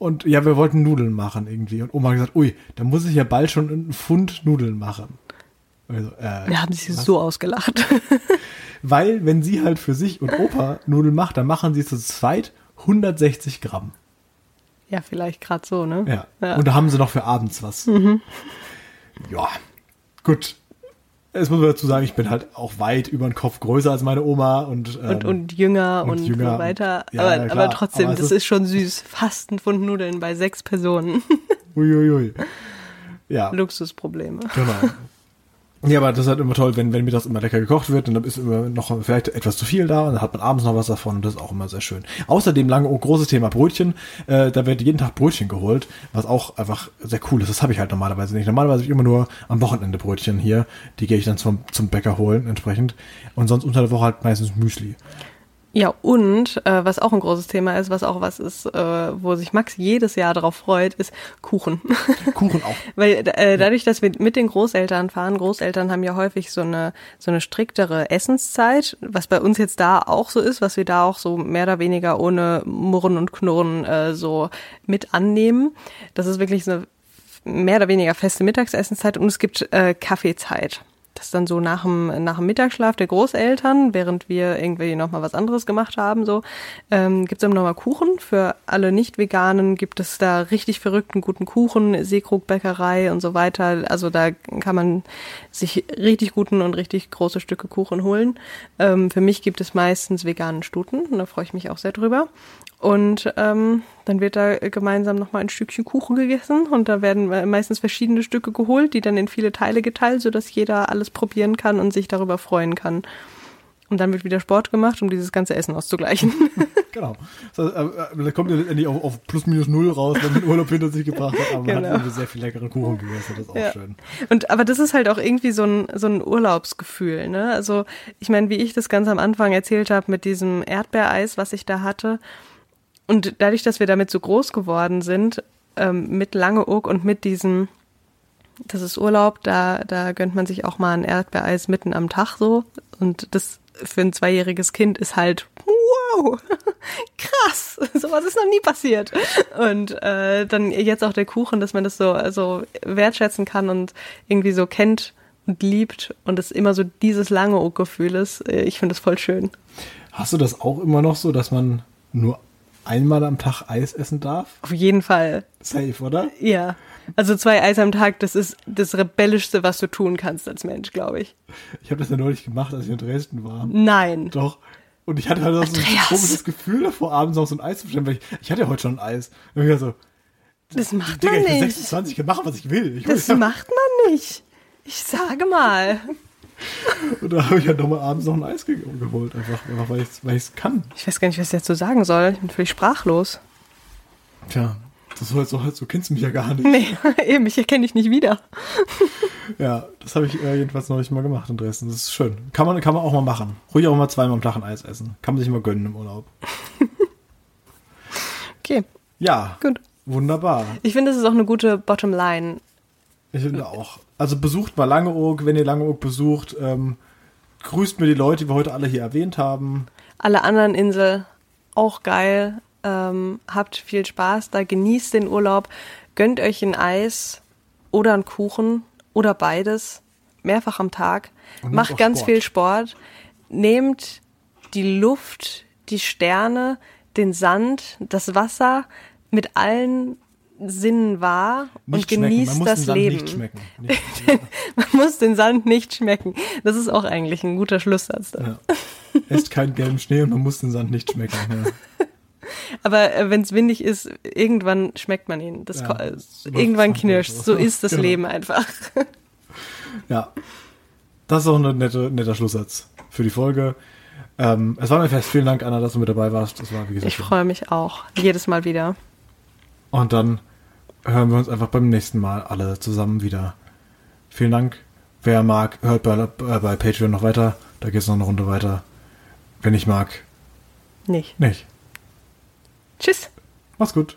und ja, wir wollten Nudeln machen irgendwie. Und Oma hat gesagt, ui, da muss ich ja bald schon einen Pfund Nudeln machen. Also, äh. Wir haben sich was? so ausgelacht. Weil, wenn sie halt für sich und Opa Nudeln macht, dann machen sie zu zweit 160 Gramm. ja, vielleicht gerade so, ne? Ja. Ja. Und da haben sie noch für abends was. Ja. Gut. Es muss man dazu sagen, ich bin halt auch weit über den Kopf größer als meine Oma und, ähm, und, und jünger und und, jünger so weiter. ja, aber, ja, aber trotzdem, Aber das ist- ist, schon süß. Fast ein Pfund Nudeln bei sechs Personen. Uiuiui. Ja. Luxusprobleme. Genau. Ja, aber das ist halt immer toll, wenn, wenn mir das immer lecker gekocht wird und dann ist immer noch vielleicht etwas zu viel da und dann hat man abends noch was davon und das ist auch immer sehr schön. Außerdem lange oh, großes Thema Brötchen. Äh, da wird jeden Tag Brötchen geholt, was auch einfach sehr cool ist. Das habe ich halt normalerweise nicht. Normalerweise habe ich immer nur am Wochenende Brötchen hier. Die gehe ich dann zum, zum Bäcker holen entsprechend. Und sonst unter der Woche halt meistens Müsli. Ja, und äh, was auch ein großes Thema ist, was auch was ist, äh, wo sich Max jedes Jahr darauf freut, ist Kuchen. Kuchen auch. Weil äh, dadurch, dass wir mit den Großeltern fahren, Großeltern haben ja häufig so eine so eine striktere Essenszeit, was bei uns jetzt da auch so ist, was wir da auch so mehr oder weniger ohne Murren und Knurren äh, so mit annehmen. Das ist wirklich so eine mehr oder weniger feste Mittagsessenszeit und es gibt äh, Kaffeezeit. Das dann so nach dem, nach dem Mittagsschlaf der Großeltern, während wir irgendwie nochmal was anderes gemacht haben, so, ähm, gibt es dann nochmal Kuchen. Für alle Nicht-Veganen gibt es da richtig verrückten guten Kuchen, Seekrugbäckerei und so weiter. Also da kann man sich richtig guten und richtig große Stücke Kuchen holen. Ähm, für mich gibt es meistens veganen Stuten und da freue ich mich auch sehr drüber. Und ähm, dann wird da gemeinsam nochmal ein Stückchen Kuchen gegessen und da werden meistens verschiedene Stücke geholt, die dann in viele Teile geteilt, sodass jeder alles probieren kann und sich darüber freuen kann. Und dann wird wieder Sport gemacht, um dieses ganze Essen auszugleichen. genau. So, äh, äh, da kommt ihr letztendlich auf, auf plus minus null raus, wenn man den Urlaub hinter sich gebracht hat, aber Genau. man hat irgendwie sehr viel leckeren Kuchen gegessen. Das ist auch Ja. schön. Und aber das ist halt auch irgendwie so ein so ein Urlaubsgefühl, ne? Also ich meine, wie ich das ganz am Anfang erzählt habe mit diesem Erdbeereis, was ich da hatte, und dadurch, dass wir damit so groß geworden sind, ähm, mit Langeoog und mit diesem, das ist Urlaub, da da gönnt man sich auch mal ein Erdbeereis mitten am Tag so und das für ein zweijähriges Kind ist halt wow, krass, sowas ist noch nie passiert. Und äh, dann jetzt auch der Kuchen, dass man das so also wertschätzen kann und irgendwie so kennt und liebt und es immer so dieses lange Gefühl ist. Äh, Ich finde das voll schön. Hast du das auch immer noch so, dass man nur einmal am Tag Eis essen darf? Auf jeden Fall. Safe, oder? Ja. Also zwei Eis am Tag, das ist das rebellischste, was du tun kannst als Mensch, glaube ich. Ich habe das ja neulich gemacht, als ich in Dresden war. Nein. Doch. Und ich hatte halt auch so ein komisches Gefühl davor, abends noch so ein Eis zu bestellen, weil ich, ich hatte ja heute schon ein Eis. Und ich war so, Das macht Digga, man ich bin nicht. 26, ich kann machen, was ich will. Ich Das will- macht man nicht. Ich sage mal. Und da habe ich halt nochmal abends noch ein Eis ge geholt, einfach, einfach weil ich es weil ich's kann. Ich weiß gar nicht, was ich dazu sagen soll. Ich bin völlig sprachlos. Tja, das so, so, so kennst du mich ja gar nicht. Nee, eben, ich erkenne dich nicht wieder. Ja, das habe ich äh, jedenfalls noch nicht mal gemacht in Dresden. Das ist schön. Kann man, kann man auch mal machen. Ruhig auch mal zweimal am Tag ein Eis essen. Kann man sich mal gönnen im Urlaub. Okay, Ja, gut. wunderbar. Ich finde, das ist auch eine gute Bottomline. Ich finde auch. Also besucht mal Langeoog, wenn ihr Langeoog besucht. Ähm, grüßt mir die Leute, die wir heute alle hier erwähnt haben. Alle anderen Insel auch geil. Ähm, habt viel Spaß da, genießt den Urlaub, gönnt euch ein Eis oder einen Kuchen oder beides, mehrfach am Tag. Macht ganz Sport. viel Sport. Nehmt die Luft, die Sterne, den Sand, das Wasser mit allen Sinnen wahr und Nicht schmecken. genießt Man muss das den Sand Leben. nicht schmecken. Nicht, Man muss den Sand nicht schmecken. Das ist auch eigentlich ein guter Schlusssatz. Ja. Esst keinen gelben Schnee und man muss den Sand nicht schmecken. Ja. Aber äh, wenn es windig ist, irgendwann schmeckt man ihn. Das Ja, ko- äh, das irgendwann knirscht. so. ist das Genau. Leben einfach. Ja. Das ist auch ein nette, netter Schlusssatz für die Folge. Ähm, es war mir fest. Vielen Dank, Anna, dass du mit dabei warst. Das war, wie gesagt, Ich freue mich auch. Jedes Mal wieder. Und dann hören wir uns einfach beim nächsten Mal alle zusammen wieder. Vielen Dank. Wer mag, hört bei, äh, bei Patreon noch weiter. Da geht es noch eine Runde weiter. Wenn ich mag, Nicht. nicht. Tschüss. Mach's gut.